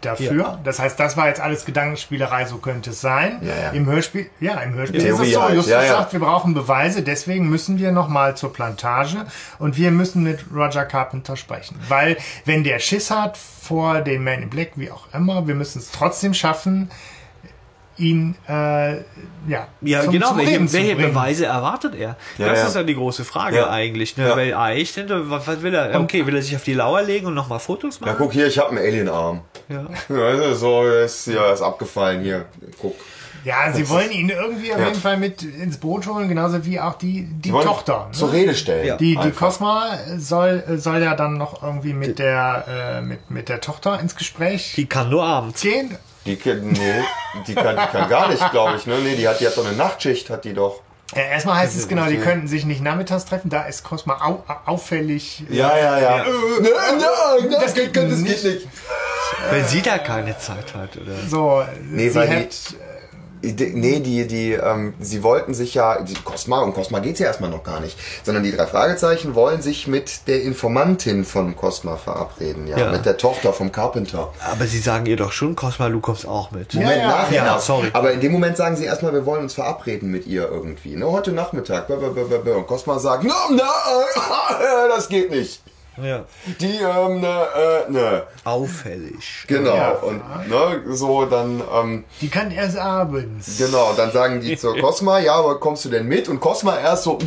dafür. Ja. Das heißt, das war jetzt alles Gedankenspielerei, so könnte es sein. Ja, ja. Im Hörspiel, ja, im Hörspiel Theorie ist es so. halt, Justus sagt, wir brauchen Beweise, deswegen müssen wir nochmal zur Plantage und wir müssen mit Roger Carpenter sprechen. Weil, wenn der Schiss hat vor dem Man in Black, wie auch immer, wir müssen es trotzdem schaffen, ihn, äh, ja, Ja, zum- genau. zum Welche, Leben zu welche. Beweise erwartet er? Ja, das ja. ist ja die große Frage Ja. eigentlich. Ne? Ja. Weil eigentlich, denke, was, was will er? Okay, will er sich auf die Lauer legen und nochmal Fotos Ja, machen? guck hier, ich habe einen Alienarm. Ja. Ja, so ist, ja, ist abgefallen hier. Guck. Ja, sie wollen ihn irgendwie auf Ja. jeden Fall mit ins Boot holen, genauso wie auch die, die Tochter. Ne? Zur Rede stellen. Ja. Die, die Einfach. Cosma soll, soll ja dann noch irgendwie mit der, äh, mit, mit der Tochter ins Gespräch Die kann nur abends. gehen. Die, kann- nee, die kann, die kann gar nicht, glaube ich. Ne? Nee, die hat, die hat doch eine Nachtschicht, hat die doch. Äh, erstmal heißt es genau, die könnten sich nicht nachmittags treffen, da ist Cosma au, auffällig. Ja, ja, ja. Äh, ne, ne, Das das, geht das nicht. geht nicht. Wenn sie da keine Zeit hat, oder? So, Nee, sie hat, Nee, die, die, ähm, sie wollten sich ja, die Cosma, um Cosma geht's ja erstmal noch gar nicht, sondern die drei Fragezeichen wollen sich mit der Informantin von Cosma verabreden, ja, Ja. mit der Tochter vom Carpenter. Aber sie sagen ihr doch schon, Cosma, du kommst auch mit. Ja, Moment, ja. nachher. Ja, sorry. Aber in dem Moment sagen sie erstmal, wir wollen uns verabreden mit ihr irgendwie, ne, heute Nachmittag, und Cosma sagt, na, na, äh, das geht nicht. Ja. Die, ähm, ne, äh, ne. Auffällig. Genau, Ja. und, ne, so, dann, ähm, die kann erst abends. Genau, dann sagen die zur Cosma, ja, aber kommst du denn mit? Und Cosma erst so,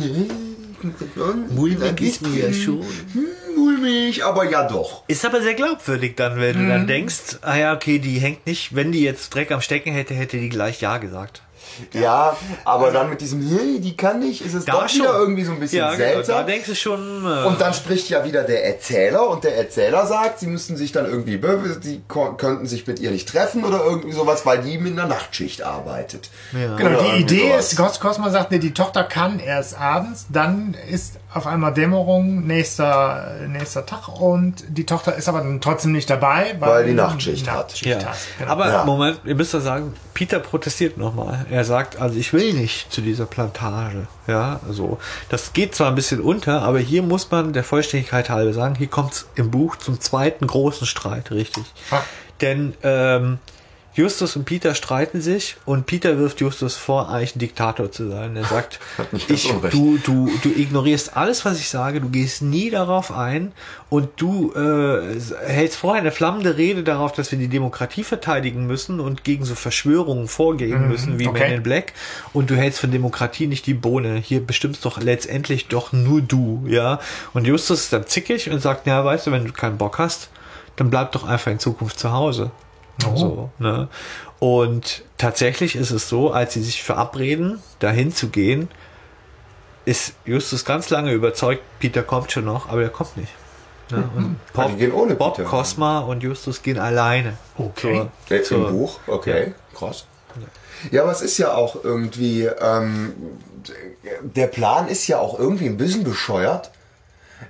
Mulmig ist mir ja schon. Hm, mulmig, aber ja doch. Ist aber sehr glaubwürdig dann, wenn du dann denkst, ah ja, okay, die hängt nicht, wenn die jetzt Dreck am Stecken hätte, hätte die gleich Ja gesagt. Ja, aber dann mit diesem, hey, die kann nicht, ist es doch wieder irgendwie so ein bisschen ja, genau, da seltsam. denkst du schon, äh, und dann spricht ja wieder der Erzähler und der Erzähler sagt, sie müssten sich dann irgendwie, die könnten sich mit ihr nicht treffen oder irgendwie sowas, weil die mit einer Nachtschicht arbeitet. Ja. Genau, Oder die Idee sowas. ist, Cos Cosma sagt, nee, die Tochter kann erst abends, dann ist auf einmal Dämmerung, nächster, nächster Tag und die Tochter ist aber dann trotzdem nicht dabei, weil, Weil die Nachtschicht hat. Ja. hat. Genau. Aber Ja. Moment, ihr müsst ja sagen, Peter protestiert nochmal. Er sagt, also ich will nicht zu dieser Plantage. Ja, also das geht zwar ein bisschen unter, aber hier muss man der Vollständigkeit halber sagen, hier kommt es im Buch zum zweiten großen Streit, richtig. Ah. Denn ähm, Justus und Peter streiten sich und Peter wirft Justus vor, eigentlich ein Diktator zu sein. Er sagt, ich, du, du, du ignorierst alles, was ich sage, du gehst nie darauf ein und du äh, hältst vorher eine flammende Rede darauf, dass wir die Demokratie verteidigen müssen und gegen so Verschwörungen vorgehen müssen wie okay. Man in Black und du hältst von Demokratie nicht die Bohne. Hier bestimmst doch letztendlich doch nur du, ja. Und Justus ist dann zickig und sagt, ja, weißt du, wenn du keinen Bock hast, dann bleib doch einfach in Zukunft zu Hause. So, ne? Und tatsächlich ist es so, als sie sich verabreden, dahin zu gehen, ist Justus ganz lange überzeugt, Peter kommt schon noch, aber er kommt nicht. Ne? Und Ah, die gehen ohne Bob, Peter. Cosma und Justus gehen alleine. Okay. Äh, zur- Im Buch? Okay, krass. Ja, aber es ist ja auch irgendwie, ähm, der Plan ist ja auch irgendwie ein bisschen bescheuert.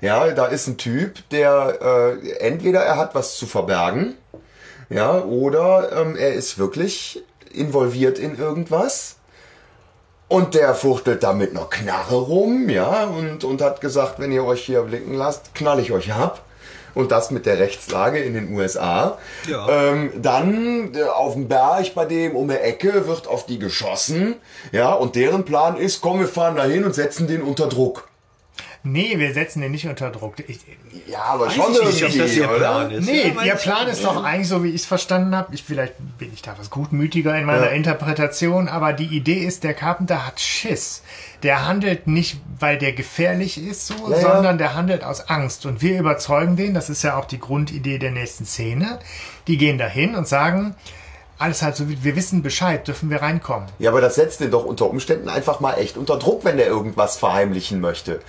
Ja, da ist ein Typ, der äh, entweder er hat was zu verbergen, ja, oder ähm, er ist wirklich involviert in irgendwas. Und der fuchtelt da mit einer Knarre rum, ja, und, und hat gesagt, wenn ihr euch hier blicken lasst, knall ich euch ab. Und das mit der Rechtslage in den USA. Ja. Ähm, dann äh, auf dem Berg bei dem um die Ecke wird auf die geschossen. Ja, und deren Plan ist, komm, wir fahren dahin und setzen den unter Druck. Nee, wir setzen den nicht unter Druck. Ich, Ja, aber schon ich nicht, ob das ihr oder? Plan ist. nee, Ja, ihr Plan ist doch eigentlich so, wie ich es verstanden habe. Ich, vielleicht bin ich da was gutmütiger in meiner Ja. Interpretation, aber die Idee ist, der Carpenter hat Schiss. Der handelt nicht, weil der gefährlich ist, so, Ja, ja. sondern der handelt aus Angst. Und wir überzeugen den, das ist ja auch die Grundidee der nächsten Szene. Die gehen dahin und sagen, alles halt so, wie wir wissen Bescheid, dürfen wir reinkommen. Ja, aber das setzt den doch unter Umständen einfach mal echt unter Druck, wenn der irgendwas verheimlichen möchte.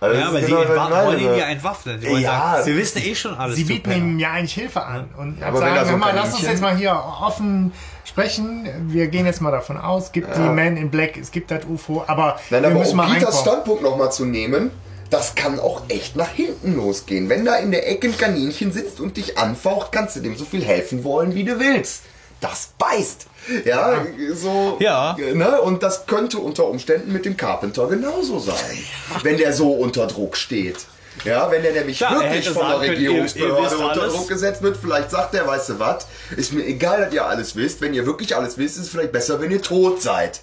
Also Ja, aber sie genau, wollen ihn ja entwaffnen. Sie Ja. sagen, wir wissen eh schon alles. Sie bieten ihm ja eigentlich Hilfe an und aber wenn sagen, so mal, lass uns jetzt mal hier offen sprechen. Wir gehen jetzt mal davon aus, es gibt die Man in Black, es gibt das UFO, aber Nein, wir aber müssen um mal Peters. Standpunkt nochmal zu nehmen, das kann auch echt nach hinten losgehen. Wenn da in der Ecke ein Kaninchen sitzt und dich anfaucht, kannst du dem so viel helfen wollen, wie du willst. Das beißt. Ja, so. Ja. Ne? Und das könnte unter Umständen mit dem Carpenter genauso sein. Wenn der so unter Druck steht. Ja, wenn der nämlich Ja, er wirklich von der Regierungsbehörde unter alles. Druck gesetzt wird, vielleicht sagt er, weißt du was, ist mir egal, dass ihr alles wisst. Wenn ihr wirklich alles wisst, ist es vielleicht besser, wenn ihr tot seid.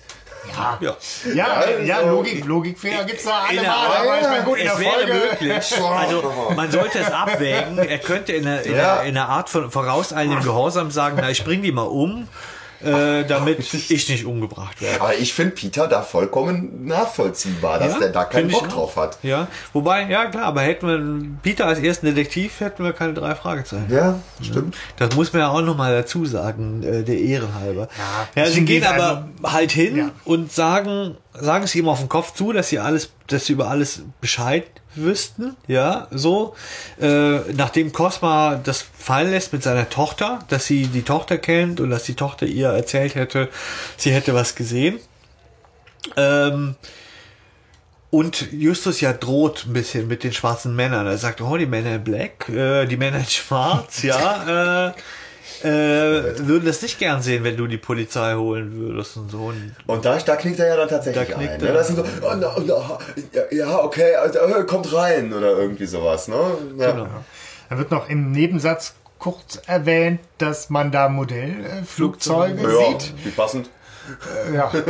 Ja. Ja, Ja, ja, so- Logik, Logikfehler gibt's da alle In der- mal, aber ich meine, gut, in der es wäre Folge. möglich. Also man sollte es abwägen. Er könnte in einer, in Ja. einer, in einer Art von vorauseilendem Gehorsam sagen, na, ich bring die mal um, äh, damit ich nicht umgebracht werde. Aber ich finde Peter da vollkommen nachvollziehbar, dass Ja, der da keinen Bock drauf hat. Ja, wobei, ja klar, aber hätten wir Peter als ersten Detektiv, hätten wir keine drei Fragezeichen. Ja, stimmt. Das muss man ja auch nochmal dazu sagen, äh, der Ehre halber. Ja, sie deswegen gehen aber halt hin Ja. und sagen, sagen es ihm auf den Kopf zu, dass sie alles, dass sie über alles Bescheid wüssten, ja, so, äh, nachdem Cosma das fallen lässt mit seiner Tochter, dass sie die Tochter kennt und dass die Tochter ihr erzählt hätte, sie hätte was gesehen. Ähm, und Justus ja droht ein bisschen mit den schwarzen Männern. Er sagt, oh, die Männer in Black, äh, die Männer in Schwarz, ja, äh, äh, würden das nicht gern sehen, wenn du die Polizei holen würdest und so. Und Und da, da knickt er ja dann tatsächlich Da knickt ein. er. Ne? Das sind so, oh, na, na, ja, okay, also, äh, kommt rein oder irgendwie sowas. Ne? Ja. Genau. Da wird noch im Nebensatz kurz erwähnt, dass man da Modellflugzeuge Ja, sieht. wie passend. Ja.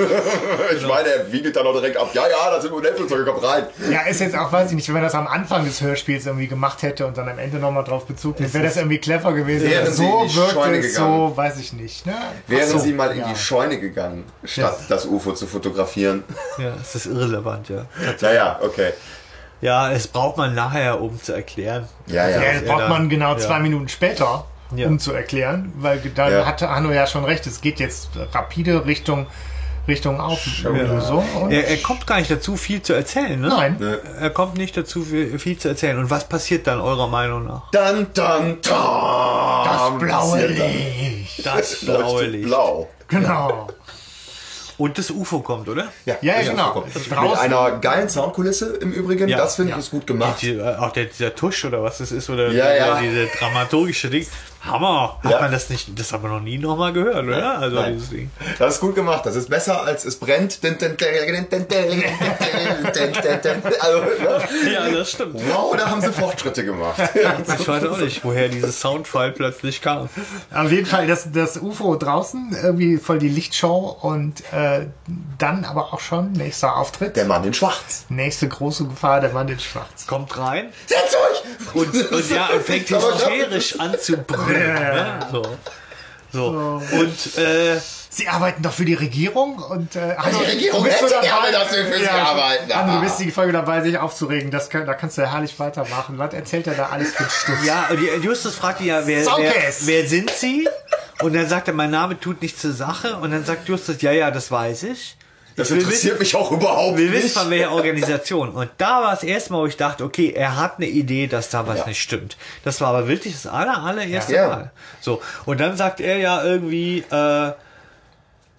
Ich meine, er wiegelt dann auch direkt ab. Ja, ja, das sind Modellflugzeuge, kommt rein. ja, ist jetzt auch, weiß ich nicht, wenn man das am Anfang des Hörspiels irgendwie gemacht hätte und dann am Ende nochmal drauf Bezug nimmt, wäre das irgendwie clever gewesen. Wären so in die wirkt Scheune es gegangen. so, weiß ich nicht. Ne? Wären so, sie mal in ja. die Scheune gegangen, statt das UFO zu fotografieren. ja, es ist irrelevant, ja. Naja, okay. Ja, es braucht man nachher, um zu erklären. Ja, ja. Ja, das braucht Ja, man genau ja. zwei Minuten später, Ja. um zu erklären, weil dann Ja. hatte Hanno ja schon recht, es geht jetzt rapide Richtung, Richtung Auflösung. Und Er, er kommt gar nicht dazu, viel zu erzählen, ne? Nein. Er kommt nicht dazu, viel, viel zu erzählen. Und was passiert dann eurer Meinung nach? Dann, dann, dann. das blaue. Licht. Das blaue Licht. Blau. Genau. Und das UFO kommt, oder? Ja, ja, genau. Mit Draußen- einer geilen Soundkulisse im Übrigen. Ja. das finde ich Ja. ist gut gemacht. Die, äh, auch der, dieser Tusch oder was das ist, oder, Ja, ja. oder diese dramaturgische Ding. Hammer! Hat Ja. man das nicht, das haben wir noch nie nochmal gehört, oder? Also Nein. dieses Ding. Das ist gut gemacht. Das ist besser als es brennt. Also, ne? Ja, das stimmt. Wow, da haben sie Fortschritte gemacht. Ich weiß auch nicht, woher dieses Soundfile plötzlich kam. Auf jeden Fall das, das UFO draußen, irgendwie voll die Lichtshow und äh, dann aber auch schon nächster Auftritt. Der Mann in Schwarz. Nächste große Gefahr, der Mann in Schwarz. Kommt rein Setzt euch! und, und ja, und fängt hysterisch an zu brüllen. Ne? So. So. Und äh, Sie arbeiten doch für die Regierung und äh, Hanno, Die Regierung du bist hätte so gerne, dass wir für sie arbeiten. Hanno, du Ah. bist die Folge dabei, sich aufzuregen. Das kann, da kannst du ja herrlich weitermachen. Was erzählt er da alles für einen Stuss? ja, und die- Justus fragt ihn ja, wer, wer, wer sind Sie? Und dann sagt er, mein Name tut nichts zur Sache. Und dann sagt Justus, ja, ja, das weiß ich. Das interessiert mich auch überhaupt Wir wissen nicht. von welcher Organisation. Und da war es erstmal, wo ich dachte, okay, er hat eine Idee, dass da was Ja. nicht stimmt. Das war aber wirklich das aller, allererste Ja. Mal. So. Und dann sagt er ja irgendwie, äh,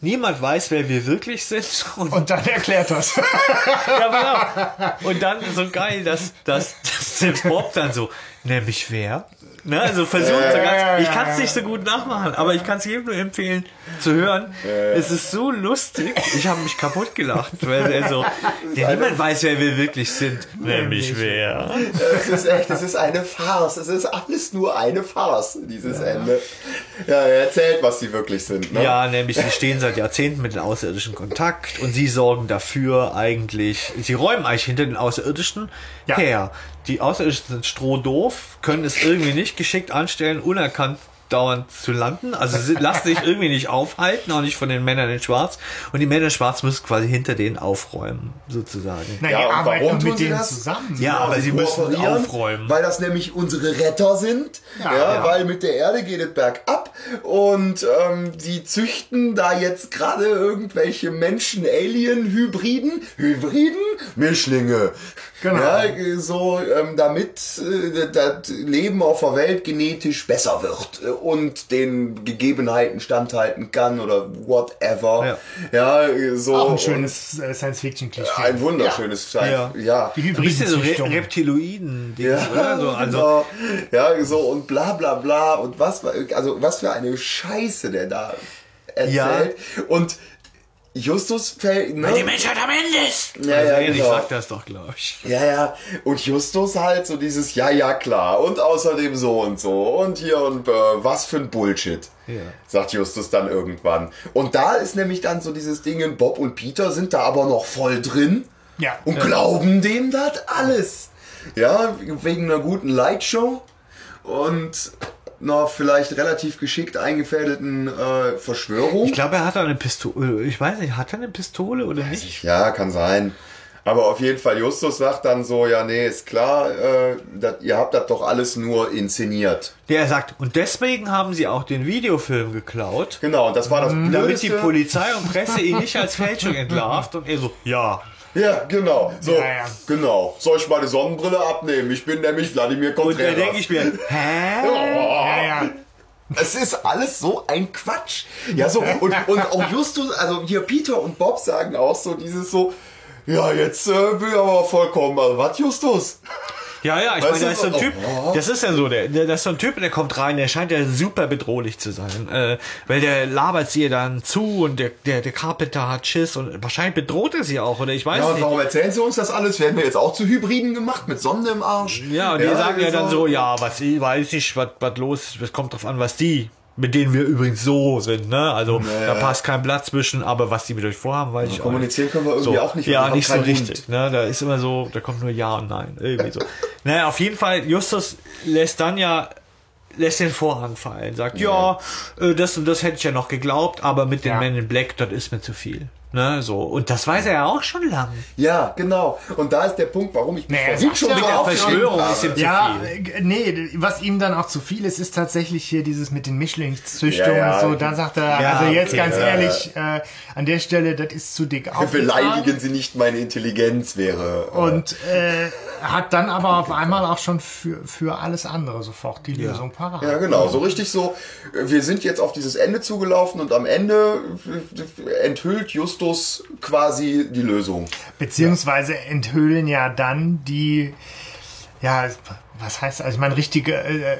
niemand weiß, wer wir wirklich sind. Und, Und dann erklärt das. ja, genau. Und dann so geil, dass, dass, dass der Bob dann so, nämlich wer? Ne, also versucht so ja, ganz, ich ja, kann es ja. nicht so gut nachmachen, aber ich kann es jedem nur empfehlen zu hören. Es ist so lustig. Ich habe mich kaputt gelacht, weil er so, ja, niemand weiß, wer wir wirklich sind. Nämlich wer? Es ist echt, es ist eine Farce. Es ist alles nur eine Farce, dieses Ende. Ja, er erzählt, was sie wirklich sind. Ne? Ja, nämlich sie stehen seit Jahrzehnten mit den Außerirdischen in Kontakt und sie sorgen dafür eigentlich, sie räumen eigentlich hinter den Außerirdischen Ja. her. Die Außerirdischen sind strohdoof, können es irgendwie nicht geschickt anstellen, unerkannt dauernd zu landen. Also sie lassen sich irgendwie nicht aufhalten, auch nicht von den Männern in Schwarz. Und die Männer in Schwarz müssen quasi hinter denen aufräumen, sozusagen. Na, Ja, arbeiten warum mit sie denen das? zusammen. Ja, aber sie müssen aufräumen. Weil das nämlich unsere Retter sind. Ja, Ja, ja. weil mit der Erde geht es bergab und ähm, die züchten da jetzt gerade irgendwelche Menschen-Alien-Hybriden, Hybriden, Mischlinge. Genau. Ja, so, ähm, damit äh, das Leben auf der Welt genetisch besser wird äh, und den Gegebenheiten standhalten kann oder whatever. Ja, äh, so. Auch ein schönes äh, Science-Fiction-Klischee. ein wunderschönes. Ja. ja. Die bisschen so Re. Reptiloiden, Ja? So, also, genau. ja, so und bla bla bla und was, also was für eine Scheiße der da erzählt. Und Justus fällt, ne? die Menschheit am Ende ist. Ja, also, ja, ähnlich genau. sagt das doch, glaube ich. Ja, ja. Und Justus halt so dieses, ja, ja, klar. Und außerdem so und so. Und hier und äh, was für ein Bullshit. Ja. Sagt Justus dann irgendwann. Und da ist nämlich dann so dieses Ding, Bob und Peter sind da aber noch voll drin. Ja. Und glauben dem das alles. Ja, wegen einer guten Lightshow und einer vielleicht relativ geschickt eingefädelten äh, Verschwörung. Ich glaube, er hat eine Pistole. Ich weiß nicht, hat er eine Pistole oder nicht? Ja, kann sein. Aber auf jeden Fall, Justus sagt dann so, ja, nee, ist klar, äh, dat, ihr habt das doch alles nur inszeniert. Der sagt, und deswegen haben sie auch den Videofilm geklaut, Genau, und das war das damit die Blödeste. Polizei und Presse ihn nicht als Fälschung entlarvt. Und er so, ja. Ja, genau. So, Ja, ja. genau. Soll ich meine Sonnenbrille abnehmen? Ich bin nämlich Wladimir Und da Contreras. denke ich mir, hä? Ja, ja. Es ist alles so ein Quatsch. Ja, so, und, und auch Justus, also hier Peter und Bob sagen auch so dieses so, ja, jetzt äh, bin ich aber vollkommen, also, was Justus? Ja, ja, ich Weißt meine, da ist so ein Typ, oh. das ist ja so, der, der, das ist so ein Typ, der kommt rein, der scheint ja super bedrohlich zu sein, äh, weil der labert sie dann zu und der, der, der Carpenter hat Schiss und wahrscheinlich bedroht er sie auch, oder ich weiß Ja, und nicht. warum erzählen sie uns das alles? Werden wir jetzt auch zu Hybriden gemacht mit Sonne im Arsch? Ja, und die sagen ja dann so, ja, was ich weiß nicht, was, was los es kommt drauf an, was die, mit denen wir übrigens so sind, ne? Also da passt kein Blatt zwischen, aber was die mit euch vorhaben, weiß ich auch nicht. Kommunizieren können wir irgendwie So, auch nicht. ja, nicht so richtig. Ne? Da ist immer so, da kommt nur Ja und Nein. Irgendwie so. naja, auf jeden Fall, Justus lässt dann ja, lässt den Vorhang fallen, sagt, ja, äh, das und das hätte ich ja noch geglaubt, aber mit den Ja. Men in Black, das ist mir zu viel. Ne, so. Und das weiß er ja auch schon lang. Ja, genau. Und da ist der Punkt, warum ich mich Nee, vorhin schon mit der Verschwörung ist ihm zu Ja, viel. äh, nee, was ihm dann auch zu viel ist, ist tatsächlich hier dieses mit den Mischlingszüchtungen Ja, ja. und so. Da sagt er, Ja, also jetzt okay, ganz ja, ehrlich, äh, an der Stelle, das ist zu dick aufgetragen. Beleidigen Sie nicht meine Intelligenz wäre. äh, Und äh, hat dann aber auf einmal auch schon für, für alles andere sofort die Lösung parat. Ja, genau. So richtig so, wir sind jetzt auf dieses Ende zugelaufen und am Ende enthüllt Justus quasi die Lösung. Beziehungsweise enthüllen ja dann die, ja, was heißt, also ich meine, richtige äh, äh,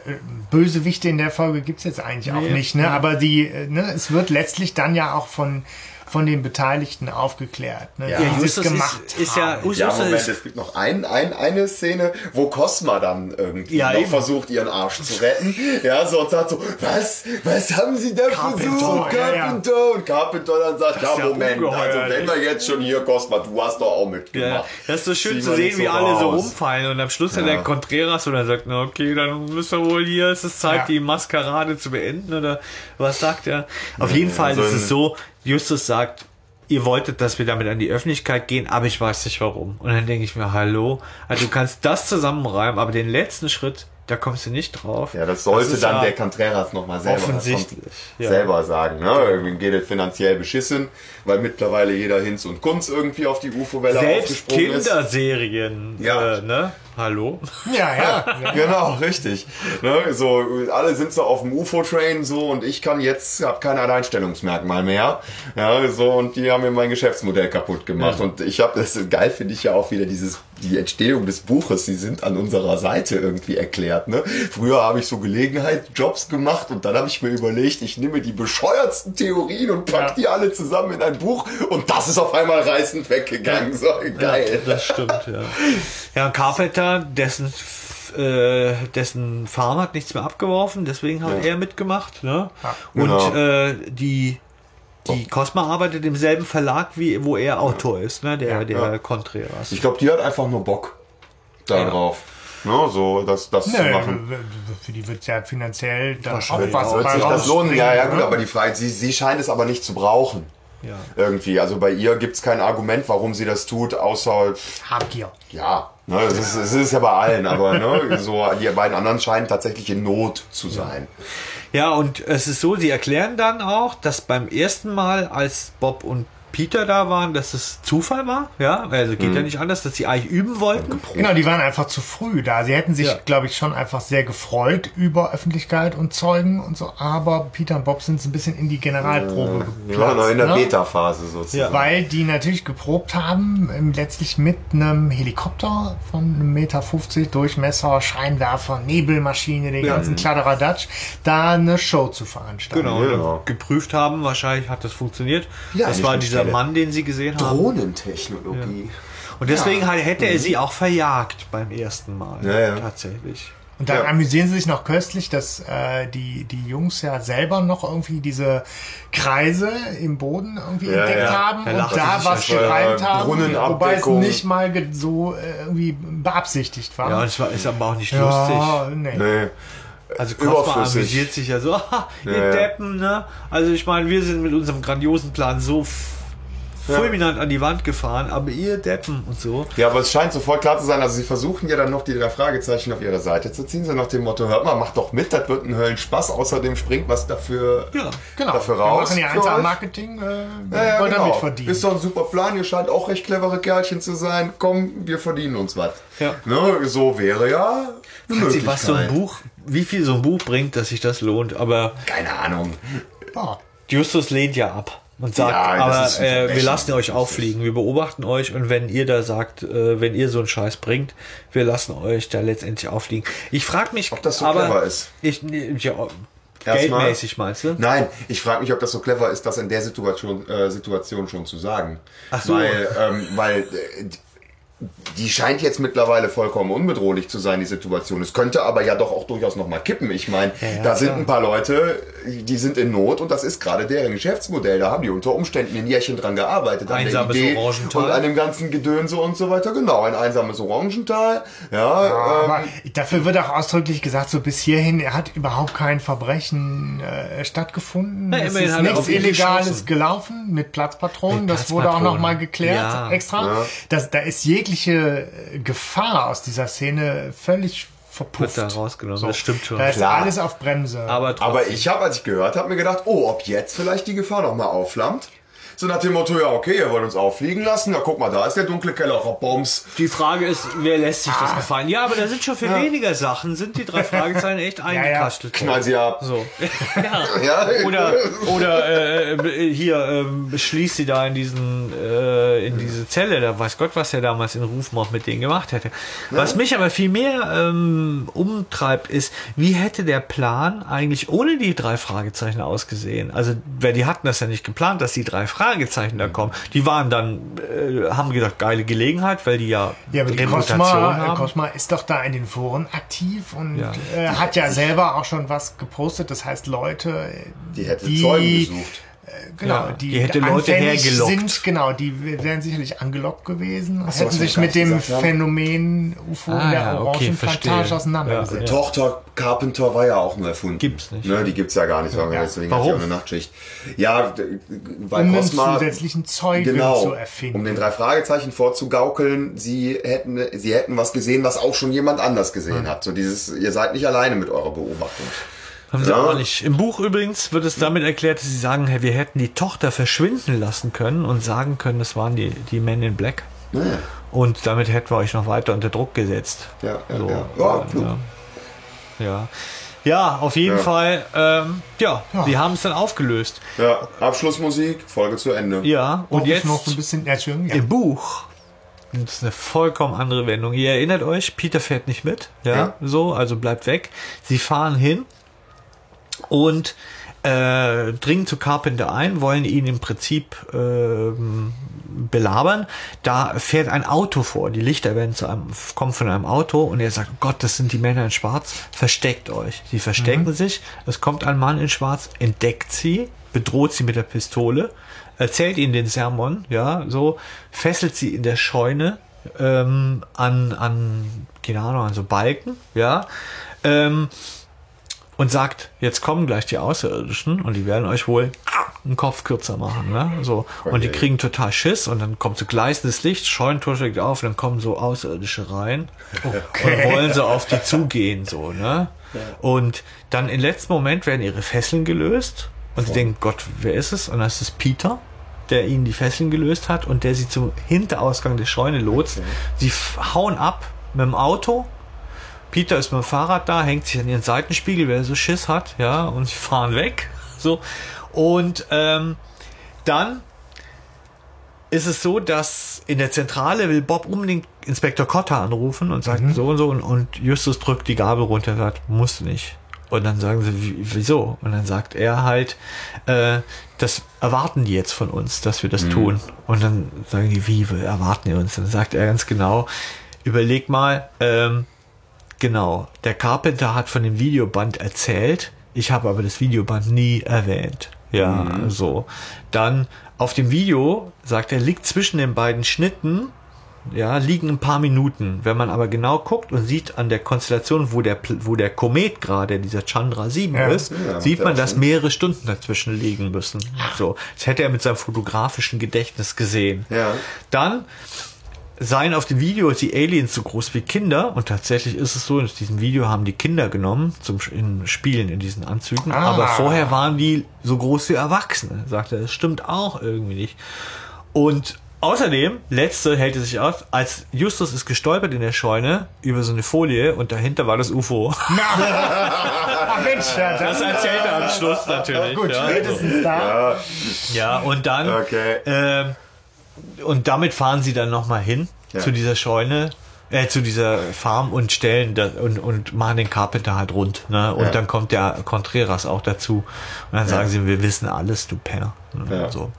Bösewichte in der Folge gibt's jetzt eigentlich auch Nee. nicht, ne? Aber die, äh, ne, es wird letztlich dann ja auch von, von den Beteiligten aufgeklärt, ne? Ja. die Ja, das Justus gemacht ist, ist ja, haben. Ja, Moment, ist, es gibt noch ein, ein, eine Szene, wo Cosma dann irgendwie Ja, noch eben. versucht, ihren Arsch zu retten. Ja, so und sagt so, was, was haben Sie da Carpenter, versucht, ja, ja. Carpenter? Und Carpenter dann sagt, ja, ja Moment, also wenn wir jetzt schon hier, Cosma, du hast doch auch mitgemacht. Ja, das ist so schön Zieh zu sehen, nicht wie so alle so rumfallen und am Schluss dann Ja. der Contreras und er sagt, na okay, dann müssen wir wohl hier, es ist Zeit, Ja. die Maskerade zu beenden oder was sagt er? Auf jeden Fall so ist es so, Justus sagt, ihr wolltet, dass wir damit an die Öffentlichkeit gehen, aber ich weiß nicht warum. Und dann denke ich mir, hallo, also du kannst das zusammenreimen, aber den letzten Schritt, da kommst du nicht drauf. Ja, das sollte ist dann ja der Contreras nochmal selber, offensichtlich, ja. selber sagen. Ne? Irgendwie geht es finanziell beschissen, weil mittlerweile jeder Hinz und Kunz irgendwie auf die UFO-Welle Selbst aufgesprungen ist. Kinderserien, Ja. äh, ne? Hallo? Ja, ja. ja. Genau, richtig. Ne, so, alle sind so auf dem UFO-Train so und ich kann jetzt, habe kein Alleinstellungsmerkmal mehr. Ja, so und die haben mir mein Geschäftsmodell kaputt gemacht. Und ich habe das geil finde ich ja auch wieder dieses die Entstehung des Buches. Die sind an unserer Seite irgendwie erklärt. Ne? Früher habe ich so Gelegenheitsjobs gemacht und dann habe ich mir überlegt, ich nehme die bescheuertsten Theorien und pack Ja. die alle zusammen in ein Buch und das ist auf einmal reißend weggegangen. So geil. Ja, das stimmt, ja. Ja, und Dessen äh, dessen Farm hat nichts mehr abgeworfen, deswegen hat Ja. er mitgemacht. Ne? Ja. Und Genau. äh, die die Cosma arbeitet im selben Verlag, wie wo er Autor ist, ne? Der, Ja. der Ja. Contreras. Ich glaube, die hat einfach nur Bock darauf. Ne, so, das, das zu Nö, machen. für die wird es ja finanziell dann auch was. Wird sich das lohnen? Ja, ja, gut, rausspringen, aber ne? die Frage, sie, sie scheint es aber nicht zu brauchen. Ja. Irgendwie. Also bei ihr gibt es kein Argument, warum sie das tut, außer, Habgier. ja, ne, es, ist, es ist ja bei allen, aber ne, so, die beiden anderen scheinen tatsächlich in Not zu sein. Ja, und es ist so, sie erklären dann auch, dass beim ersten Mal, als Bob und Peter da waren, dass es Zufall war. Ja, also geht ja nicht anders, dass sie eigentlich üben wollten. Genau, die waren einfach zu früh da. Sie hätten sich, Ja. glaube ich, schon einfach sehr gefreut über Öffentlichkeit und Zeugen und so. Aber Peter und Bob sind so ein bisschen in die Generalprobe Wir waren noch in der ne? Beta-Phase sozusagen. Weil die natürlich geprobt haben, ähm, letztlich mit einem Helikopter von einem Meter 50 Durchmesser, Scheinwerfer, Nebelmaschine, den ganzen Kladderadatsch, da eine Show zu veranstalten. Genau, Genau. geprüft haben, wahrscheinlich hat das funktioniert. Ja, das war eine dieser. Mann, den sie gesehen haben. Drohnentechnologie. Und deswegen hat- hätte er sie auch verjagt beim ersten Mal. Ja, ja. Tatsächlich. Und dann Ja. amüsieren sie sich noch köstlich, dass äh, die, die Jungs ja selber noch irgendwie diese Kreise im Boden irgendwie Ja, entdeckt ja. haben Da und da was ja gereimt haben, wobei es nicht mal so äh, irgendwie beabsichtigt war. Ja, und es war, ist aber auch nicht lustig. ja nee. Nee. Also Cosma Überflüssig. amüsiert sich ja so, "Haha, ihr Ja, ja. Deppen, ne? Also ich meine, wir sind mit unserem grandiosen Plan so fulminant an die Wand gefahren, aber ihr Deppen und so. Ja, aber es scheint sofort klar zu sein, also sie versuchen ja dann noch die drei Fragezeichen auf ihre Seite zu ziehen, so nach dem Motto, hört mal, macht doch mit, das wird ein Höllenspaß, außerdem springt was dafür, Ja, Genau, dafür wir raus. machen ja eins am. Marketing, äh, Ja, ja, wollen genau. damit verdienen. Ist doch ein super Plan, ihr scheint auch recht clevere Kerlchen zu sein, komm, wir verdienen uns was. Ja. Ne, so wäre ja eine was so ein. Buch, wie viel so ein Buch bringt, dass sich das lohnt, aber Keine Ahnung. Ja. Justus lehnt ja ab und sagt, Ja, aber äh, wir lassen euch auffliegen, wir beobachten euch und wenn ihr da sagt, äh, wenn ihr so einen Scheiß bringt, wir lassen euch da letztendlich auffliegen. Ich frage mich, Ob das so aber clever ist. Ich, ja, Erstmal- geldmäßig meinst du? Nein, ich frage mich, ob das so clever ist, das in der Situation, äh, Situation schon zu sagen. Ach so. Weil, ähm, weil äh, die scheint jetzt mittlerweile vollkommen unbedrohlich zu sein, die Situation. Es könnte aber ja doch auch durchaus noch mal kippen. Ich meine, ja, da sind ein paar Leute, die sind in Not und das ist gerade deren Geschäftsmodell. Da haben die unter Umständen ein Jährchen dran gearbeitet. an der Einsames Idee Orangental. Und an dem ganzen Gedönse und so weiter. Genau, ein einsames Orangental. Ja, ähm, Aber dafür wird auch ausdrücklich gesagt, so bis hierhin, er hat überhaupt kein Verbrechen äh, stattgefunden. Na, es ist nichts Illegales gelaufen mit Platzpatronen. Mit das wurde auch Platzpatronen. noch mal geklärt Ja. extra. Ja. Das, da ist jegliche äh, Gefahr aus dieser Szene völlig verpufft. Wird da rausgenommen, das stimmt schon. Da ist Klar. alles auf Bremse. Aber, trotzdem. Aber ich habe, als ich gehört habe, mir gedacht, oh, ob jetzt vielleicht die Gefahr noch mal aufflammt. So nach dem Motto, ja, okay, ihr wollt uns auffliegen lassen. Na, guck mal, da ist der dunkle Keller, Bums. Die Frage ist, wer lässt sich Ah. das gefallen? Ja, aber da sind schon für weniger Sachen, sind die drei Fragezeichen echt eingekastelt. Knall sie ab. So. Ja, Oder, oder äh, äh, hier, ähm, schließt sie da in diesen, äh, in diese Zelle, da weiß Gott, was er damals in Rufmord mit denen gemacht hätte. Was mich aber viel mehr ähm, umtreibt, ist, wie hätte der Plan eigentlich ohne die drei Fragezeichen ausgesehen? Also, weil die hatten das ja nicht geplant, dass die drei Fragezeichen da kommen. Die waren dann, äh, haben gedacht, geile Gelegenheit, weil die ja, Ja, aber die Reputation Cosma, äh, haben. Cosma ist doch da in den Foren aktiv und Ja. äh, hat ja selber auch schon was gepostet. Das heißt, Leute, Die hätte Zeugen gesucht. Genau, Ja, die, die hätte Leute hergelockt. sind, genau, die wären sicherlich angelockt gewesen und so, hätten sich mit dem. Phänomen UFO Ah, in der ja, okay, Orangenplantage auseinandergesetzt. Ja, Tochter Carpenter war ja auch nur erfunden. Gibt's nicht. Ne, die gibt's ja gar nicht, Ja. deswegen Warum? hat sie auch eine Nachtschicht. Ja, weil Um einen Cosma... zusätzlichen Zeugen Genau, zu erfinden. um den drei Fragezeichen vorzugaukeln, sie hätten, sie hätten was gesehen, was auch schon jemand anders gesehen hat. So dieses, ihr seid nicht alleine mit eurer Beobachtung. Haben sie Ja. auch nicht. Im Buch übrigens wird es damit erklärt, dass sie sagen, hey, wir hätten die Tochter verschwinden lassen können und sagen können, das waren die, die Men in Black. Und damit hätten wir euch noch weiter unter Druck gesetzt. Ja, ja, So, ja. Ja, klug. ja. ja. Ja, auf jeden Ja. Fall. Ähm, ja, die haben es dann aufgelöst. Ja, Abschlussmusik, Folge zu Ende. Ja, und Auch jetzt noch so ein bisschen, ja, ja. im Buch. Das ist eine vollkommen andere Wendung. Ihr erinnert euch, Peter fährt nicht mit. Ja, Ja. so, also bleibt weg. Sie fahren hin und äh, dringen zu Carpenter ein, wollen ihn im Prinzip ähm, belabern. Da fährt ein Auto vor. Die Lichter werden zu einem, kommen von einem Auto und er sagt, Gott, das sind die Männer in Schwarz. Versteckt euch. Sie verstecken sich. Es kommt ein Mann in Schwarz, entdeckt sie, bedroht sie mit der Pistole, erzählt ihnen den Sermon, ja, so, fesselt sie in der Scheune ähm, an, an, keine Ahnung, an so Balken, ja, ähm, und sagt, jetzt kommen gleich die Außerirdischen und die werden euch wohl einen Kopf kürzer machen, ne? So. Und die Okay. kriegen total Schiss und dann kommt so gleißendes Licht, Scheunentor schlägt auf und dann kommen so Außerirdische rein und wollen so auf die zugehen, so, ne? Und dann im letzten Moment werden ihre Fesseln gelöst und sie denken, Gott, wer ist es? Und das ist Peter, der ihnen die Fesseln gelöst hat und der sie zum Hinterausgang der Scheune lotst. Sie f- hauen ab mit dem Auto. Peter ist mit dem Fahrrad da, hängt sich an ihren Seitenspiegel, wer so Schiss hat, ja, und sie fahren weg. So. Und ähm, dann ist es so, dass in der Zentrale will Bob unbedingt Inspektor Cotta anrufen und sagt so und so und, und Justus drückt die Gabel runter und sagt, musst du nicht. Und dann sagen sie, "Wie- wieso? Und dann sagt er halt, äh, das erwarten die jetzt von uns, dass wir das tun. Und dann sagen die, wie wir erwarten die uns? Dann sagt er ganz genau, überleg mal, ähm, genau, der Carpenter hat von dem Videoband erzählt, ich habe aber das Videoband nie erwähnt. Ja, so. Dann auf dem Video, sagt er, liegt zwischen den beiden Schnitten, ja, liegen ein paar Minuten. Wenn man aber genau guckt und sieht an der Konstellation, wo der, wo der Komet gerade, dieser Chandra 7 Ja. ist, Ja, sieht man, dass mehrere Stunden dazwischen liegen müssen. So. Das hätte er mit seinem fotografischen Gedächtnis gesehen. Ja. Dann seien auf dem Video die Aliens so groß wie Kinder und tatsächlich ist es so, in diesem Video haben die Kinder genommen zum in Spielen in diesen Anzügen, Ah. aber vorher waren die so groß wie Erwachsene. Sagt er, das stimmt auch irgendwie nicht. Und außerdem, letzte hält es sich aus, als Justus ist gestolpert in der Scheune über so eine Folie und dahinter war das UFO. Ach Mensch, ja, Das erzählt er am Schluss natürlich. gut, ja. spätestens da. Ja, und dann Okay. ähm, und damit fahren sie dann nochmal hin Ja. zu dieser Scheune, äh, zu dieser Farm und stellen da, und, und machen den Carpenter halt rund. Ne? Und Ja. dann kommt der Contreras auch dazu. Und dann sagen sie, wir wissen alles, du Penner. Ne? Ja. So.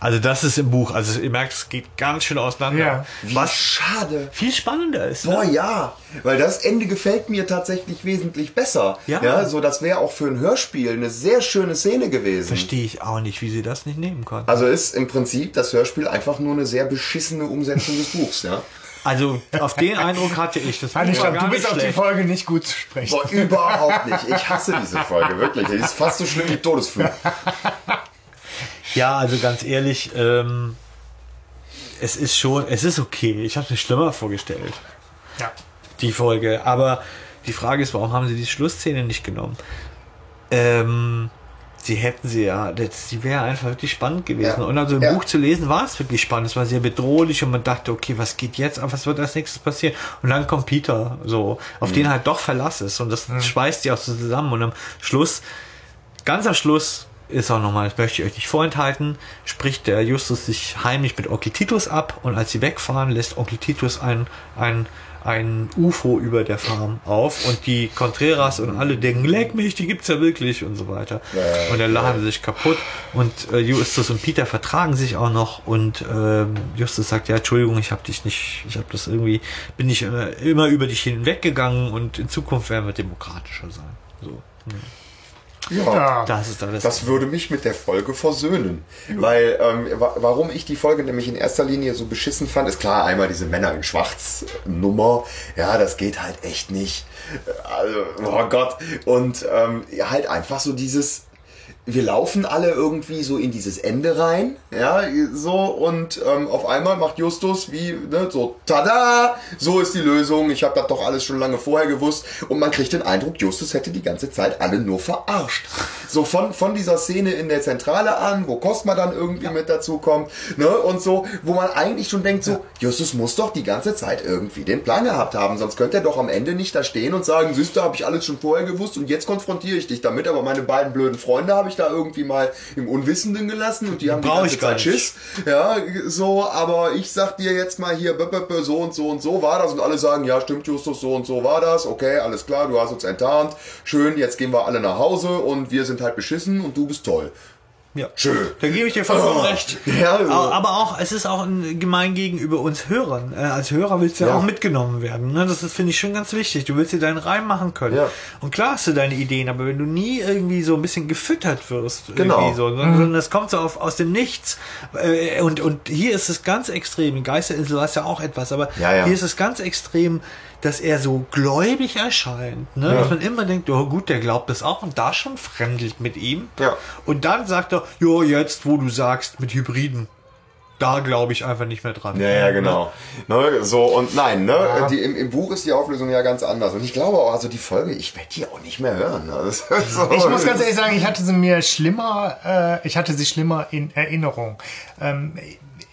Also das ist im Buch. Also ihr merkt, es geht ganz schön auseinander. Ja. Was schade. viel spannender ist. Boah, Ne? ja, weil das Ende gefällt mir tatsächlich wesentlich besser. Ja. so das wäre auch für ein Hörspiel eine sehr schöne Szene gewesen. Verstehe ich auch nicht, wie sie das nicht nehmen konnten. Also ist im Prinzip das Hörspiel einfach nur eine sehr beschissene Umsetzung des Buchs, ja. Also auf den Eindruck hatte ich. Das war stopp, gar du bist auf die. Folge nicht gut zu sprechen. Boah, überhaupt nicht. Ich hasse diese Folge, wirklich. Die ist fast so schlimm wie Todesflug. Ja, also ganz ehrlich, ähm, es ist schon, es ist okay. Ich habe es mir schlimmer vorgestellt, Ja. die Folge. Aber die Frage ist, warum haben sie die Schlussszene nicht genommen? Ähm, sie hätten sie ja, das, die wäre einfach wirklich spannend gewesen. Ja. Und also im Ja. Buch zu lesen war es wirklich spannend. Es war sehr bedrohlich und man dachte, okay, was geht jetzt? ab? was wird als nächstes passieren? Und dann kommt Peter, so, auf Mhm. den halt doch Verlass ist. Und das schweißt die auch so zusammen. Und am Schluss Ganz am Schluss ist auch nochmal, das möchte ich euch nicht vorenthalten, spricht der Justus sich heimlich mit Onkel Titus ab und als sie wegfahren, lässt Onkel Titus ein, ein, ein UFO über der Farm auf und die Contreras und alle denken, leck mich, die gibt's ja wirklich und so weiter. und dann lachen sie sich kaputt und äh, Justus und Peter vertragen sich auch noch und ähm, Justus sagt, ja, Entschuldigung, ich habe dich nicht, ich habe das irgendwie, bin ich immer, immer über dich hinweggegangen und in Zukunft werden wir demokratischer sein. So. Ja. Das ist alles. Das würde mich mit der Folge versöhnen. Weil, ähm, wa warum ich die Folge nämlich in erster Linie so beschissen fand, ist klar, einmal diese Männer in Schwarz Nummer. Ja, das geht halt echt nicht. Also, oh Gott. Und ähm, halt einfach so dieses, wir laufen alle irgendwie so in dieses Ende rein, ja, so und ähm, auf einmal macht Justus wie, ne, so, tada, so ist die Lösung, ich habe das doch alles schon lange vorher gewusst und man kriegt den Eindruck, Justus hätte die ganze Zeit alle nur verarscht. So von, von dieser Szene in der Zentrale an, wo Cosma dann irgendwie mit dazu kommt, ne, und so, wo man eigentlich schon denkt, so, Justus muss doch die ganze Zeit irgendwie den Plan gehabt haben, sonst könnte er doch am Ende nicht da stehen und sagen, siehst du, habe ich alles schon vorher gewusst und jetzt konfrontiere ich dich damit, aber meine beiden blöden Freunde habe ich da irgendwie mal im Unwissenden gelassen und die haben die Brauch ganze ich gar Zeit. Schiss. Ja, so, aber ich sag dir jetzt mal hier, so und so und so war das und alle sagen, ja, stimmt Justus, so und so war das, okay, alles klar, du hast uns enttarnt, schön, jetzt gehen wir alle nach Hause und wir sind halt beschissen und du bist toll. Ja. Schön. Da gebe ich dir vollkommen recht. Ja, also- Aber auch, es ist auch ein gemein gegenüber uns Hörern. Äh, als Hörer willst du ja. Ja. auch mitgenommen werden. Ne? Das ist, finde ich, schon ganz wichtig. Du willst dir deinen Reim machen können. Ja. Und klar hast du deine Ideen, aber wenn du nie irgendwie so ein bisschen gefüttert wirst, Genau. so, sondern sondern das kommt so auf, aus dem Nichts. Äh, Und, und hier ist es ganz extrem. In Geisterinsel war es ja auch etwas, aber Ja, ja. hier ist es ganz extrem, dass er so gläubig erscheint. Ne? Dass man immer denkt, oh gut, der glaubt das auch und da schon fremdelt mit ihm. Ja. Und dann sagt er, jo, jetzt, wo du sagst, mit Hybriden, da glaube ich einfach nicht mehr dran. Ja, ja, genau. Ne, so, und nein, ne, die, im, im Buch ist die Auflösung ja ganz anders. Und ich glaube auch, also die Folge, ich werde die auch nicht mehr hören. Ne? Ist so, Ich muss ganz ehrlich sagen, ich hatte sie mir schlimmer, äh, ich hatte sie schlimmer in Erinnerung. Ähm,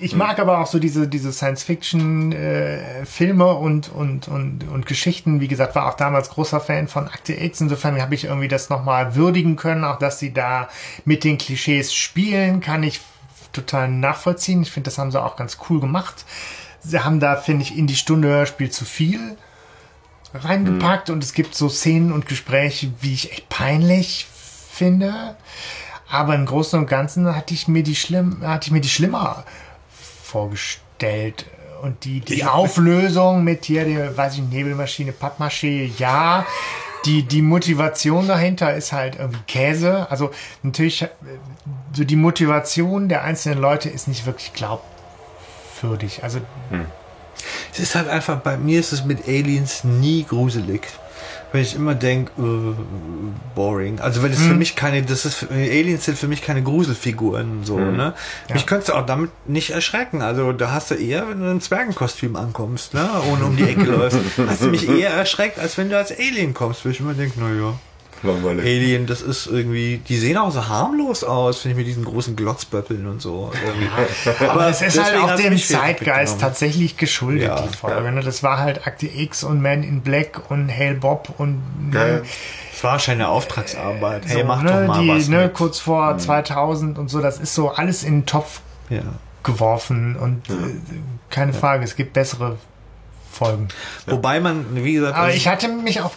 ich mag aber auch so diese, diese Science-Fiction-Filme und, und, und, und Geschichten. Wie gesagt, war auch damals großer Fan von Akte X. Insofern habe ich irgendwie das nochmal würdigen können. Auch dass sie da mit den Klischees spielen, kann ich total nachvollziehen. Ich finde, das haben sie auch ganz cool gemacht. Sie haben da, finde ich, in die Stunde Hörspiel zu viel reingepackt und es gibt so Szenen und Gespräche, wie ich echt peinlich finde. Aber im Großen und Ganzen hatte ich mir die schlimm, hatte ich mir die schlimmer vorgestellt. Und die, die Auflösung mit hier, der, weiß ich, Nebelmaschine, Pappmaché, ja. Die, die Motivation dahinter ist halt irgendwie Käse. Also natürlich, äh, so die Motivation der einzelnen Leute ist nicht wirklich glaubwürdig. Also Es ist halt einfach, bei mir ist es mit Aliens nie gruselig. Weil ich immer denke, äh, boring. Also wenn es Hm. für mich keine, das ist, Aliens sind für mich keine Gruselfiguren, so, Hm. ne? Mich könntest du auch damit nicht erschrecken. Also da hast du eher, wenn du in ein Zwergenkostüm ankommst, ne? Und um die Ecke läufst, hast du mich eher erschreckt, als wenn du als Alien kommst. Weil ich immer denke, naja, langweilig. Alien, das ist irgendwie, die sehen auch so harmlos aus, finde ich, mit diesen großen Glotzböppeln und so. Irgendwie. Aber es ist halt auch dem Zeitgeist tatsächlich geschuldet, Ja, die Folge. ne? Das war halt Akte X und Man in Black und Hail Bob und Geil. Das war wahrscheinlich eine Auftragsarbeit. Hey, so, mach ne, doch mal die, was. ne, mit. kurz vor 2000 und so. Das ist so alles in den Topf Ja. geworfen und äh, keine Frage, es gibt bessere Folgen. Wobei man, wie gesagt, Aber also ich hatte mich auch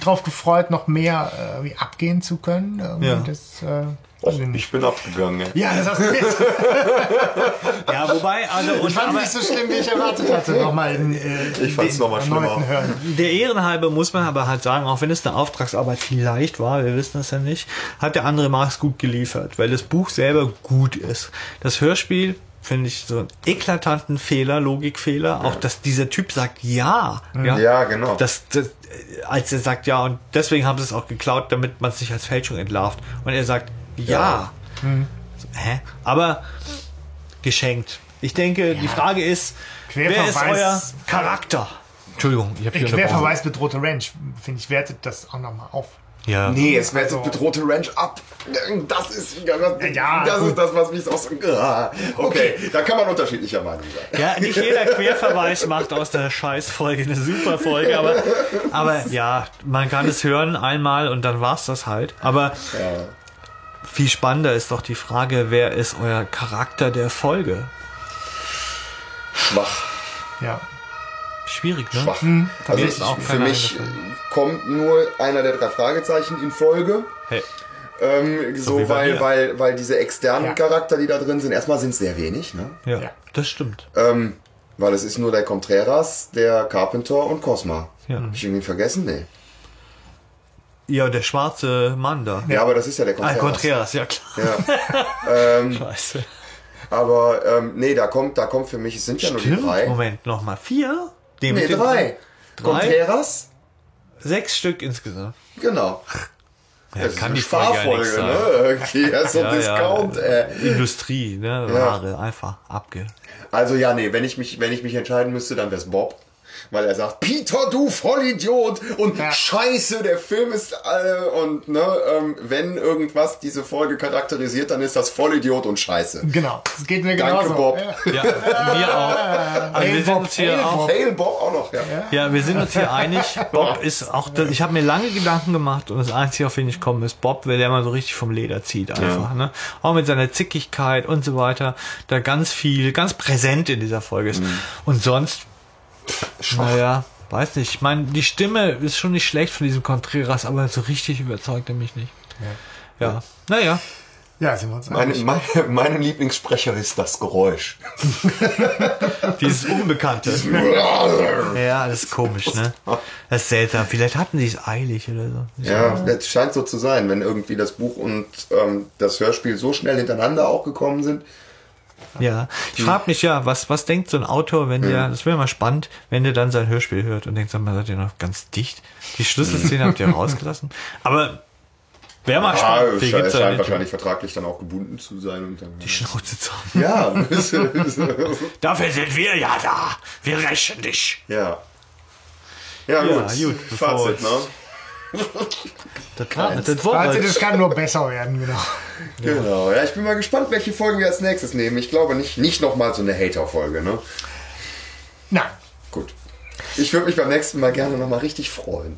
darauf gefreut, noch mehr äh, wie abgehen zu können. Ja. Das, äh, Och, ich bin abgegangen. Ja. ja, das hast du jetzt. ja, wobei, also, und, Ich fand es nicht so schlimm, wie ich erwartet hatte. Nochmal in, äh, Ich fand's den noch mal schlimmer. Hören. der Ehrenhalber muss man aber halt sagen, auch wenn es eine Auftragsarbeit vielleicht war, wir wissen das ja nicht, hat der andere Marx gut geliefert, weil das Buch selber gut ist. Das Hörspiel finde ich so einen eklatanten Fehler, Logikfehler, auch dass dieser Typ sagt ja. Ja, Ja, genau. Das, das, als er sagt ja und deswegen haben sie es auch geklaut, damit man es nicht als Fälschung entlarvt. Und er sagt ja. So, hä? Aber geschenkt. Ich denke, die Frage ist, wer ist Querverweis- euer Charakter? Entschuldigung, ich habe hier Querverweis bedrohte Ranch, finde ich, wertet das auch nochmal auf. Ja. Nee, es wird Also- bedrohte Ranch ab. Das ist, das, Ja, das, ist das, was mich so. Ah, Okay, da kann man unterschiedlicher Meinung sein. Ja, nicht jeder Querverweis macht aus der Scheißfolge eine super Folge, aber, aber ja, man kann es hören einmal und dann war's das halt. Aber viel spannender ist doch die Frage, wer ist euer Charakter der Folge? Schwach. Ja. Schwierig, ne? Schwach. Mir Also ist auch für mich kommt nur einer der drei Fragezeichen in Folge. Hey. Ähm, so, bei weil, weil, weil diese externen Ja. Charakter, die da drin sind, erstmal sind es sehr wenig, ne? Ja, Ja. das stimmt. Ähm, weil es ist nur der Contreras, der Carpenter und Cosma. Ja. Hab ich irgendwie vergessen? Nee. Ja, der schwarze Mann da. Ja, aber das ist ja der Ah, Contreras. Contreras, ja klar. Ja. Scheiße. Aber ähm, nee, da kommt, da kommt für mich, es sind ja nur die Stimmt, drei. Moment, nochmal vier? Den Nee, den- drei. Contreras, Sechs Stück insgesamt. genau. Ja, Das ist kann eine die ja nicht Sparfolge, ne? Irgendwie, das ist so Ja, Discount, ja. äh. Industrie, ne? Ware, einfach abge. Also ja, nee, wenn ich mich, wenn ich mich entscheiden müsste, dann wär's Bob. Weil er sagt, Peter, du Vollidiot! Und Ja. scheiße, der Film ist äh, und ne, ähm, wenn irgendwas diese Folge charakterisiert, dann ist das Vollidiot und scheiße. Genau. Das geht mir Danke, genauso. Bob. Ja. Ja, wir auch. Also wir Hey, sind Bob, uns hier hey, auch. Hail Bob auch noch, ja. Ja, wir sind uns hier einig. Bob ist auch, ich habe mir lange Gedanken gemacht und das Einzige, auf den ich komme, ist Bob, weil der mal so richtig vom Leder zieht einfach. Ne? Auch mit seiner Zickigkeit und so weiter, da ganz viel, ganz präsent in dieser Folge ist. Und sonst, naja, weiß nicht. Ich meine, die Stimme ist schon nicht schlecht von diesem Contreras, aber so richtig überzeugt er mich nicht. Ja, naja. Ja, sind wir uns Meine, meine, mein Lieblingssprecher ist das Geräusch. Dieses Unbekannte. ja, das ist komisch, ne? Das ist seltsam. Vielleicht hatten sie es eilig oder so. Ja, das scheint so zu sein, wenn irgendwie das Buch und ähm, das Hörspiel so schnell hintereinander auch gekommen sind. Ja, ich frage mich ja, was, was denkt so ein Autor, wenn der, das wäre mal spannend, wenn der dann sein Hörspiel hört und denkt, sag mal, seid ihr noch ganz dicht? Die Schlüsselszene habt ihr rausgelassen. Aber wäre mal Ah, spannend. es scheint, scheint wahrscheinlich vertraglich dann auch gebunden zu sein. Und dann, die Schnauze zu haben. ja, Dafür sind wir ja da. Wir rächen dich. ja. Ja, Ja, gut. Fazit, ne? Das, war, das Also, war das kann nur besser werden, genau. Genau. Ja, ich bin mal gespannt, welche Folgen wir als nächstes nehmen. Ich glaube nicht, nicht nochmal so eine Hater-Folge, ne? Na, Gut. Ich würde mich beim nächsten Mal gerne nochmal richtig freuen.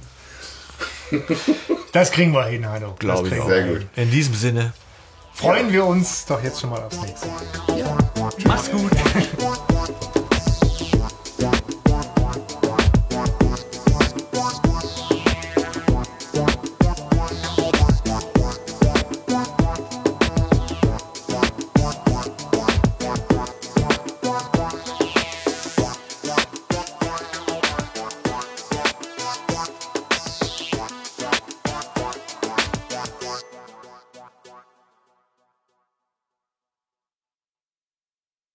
das kriegen wir hin, Heino. Glaube Das ich auch. Sehr gut. In diesem Sinne, Freuen wir uns doch jetzt schon mal aufs nächste Mal. mach's gut.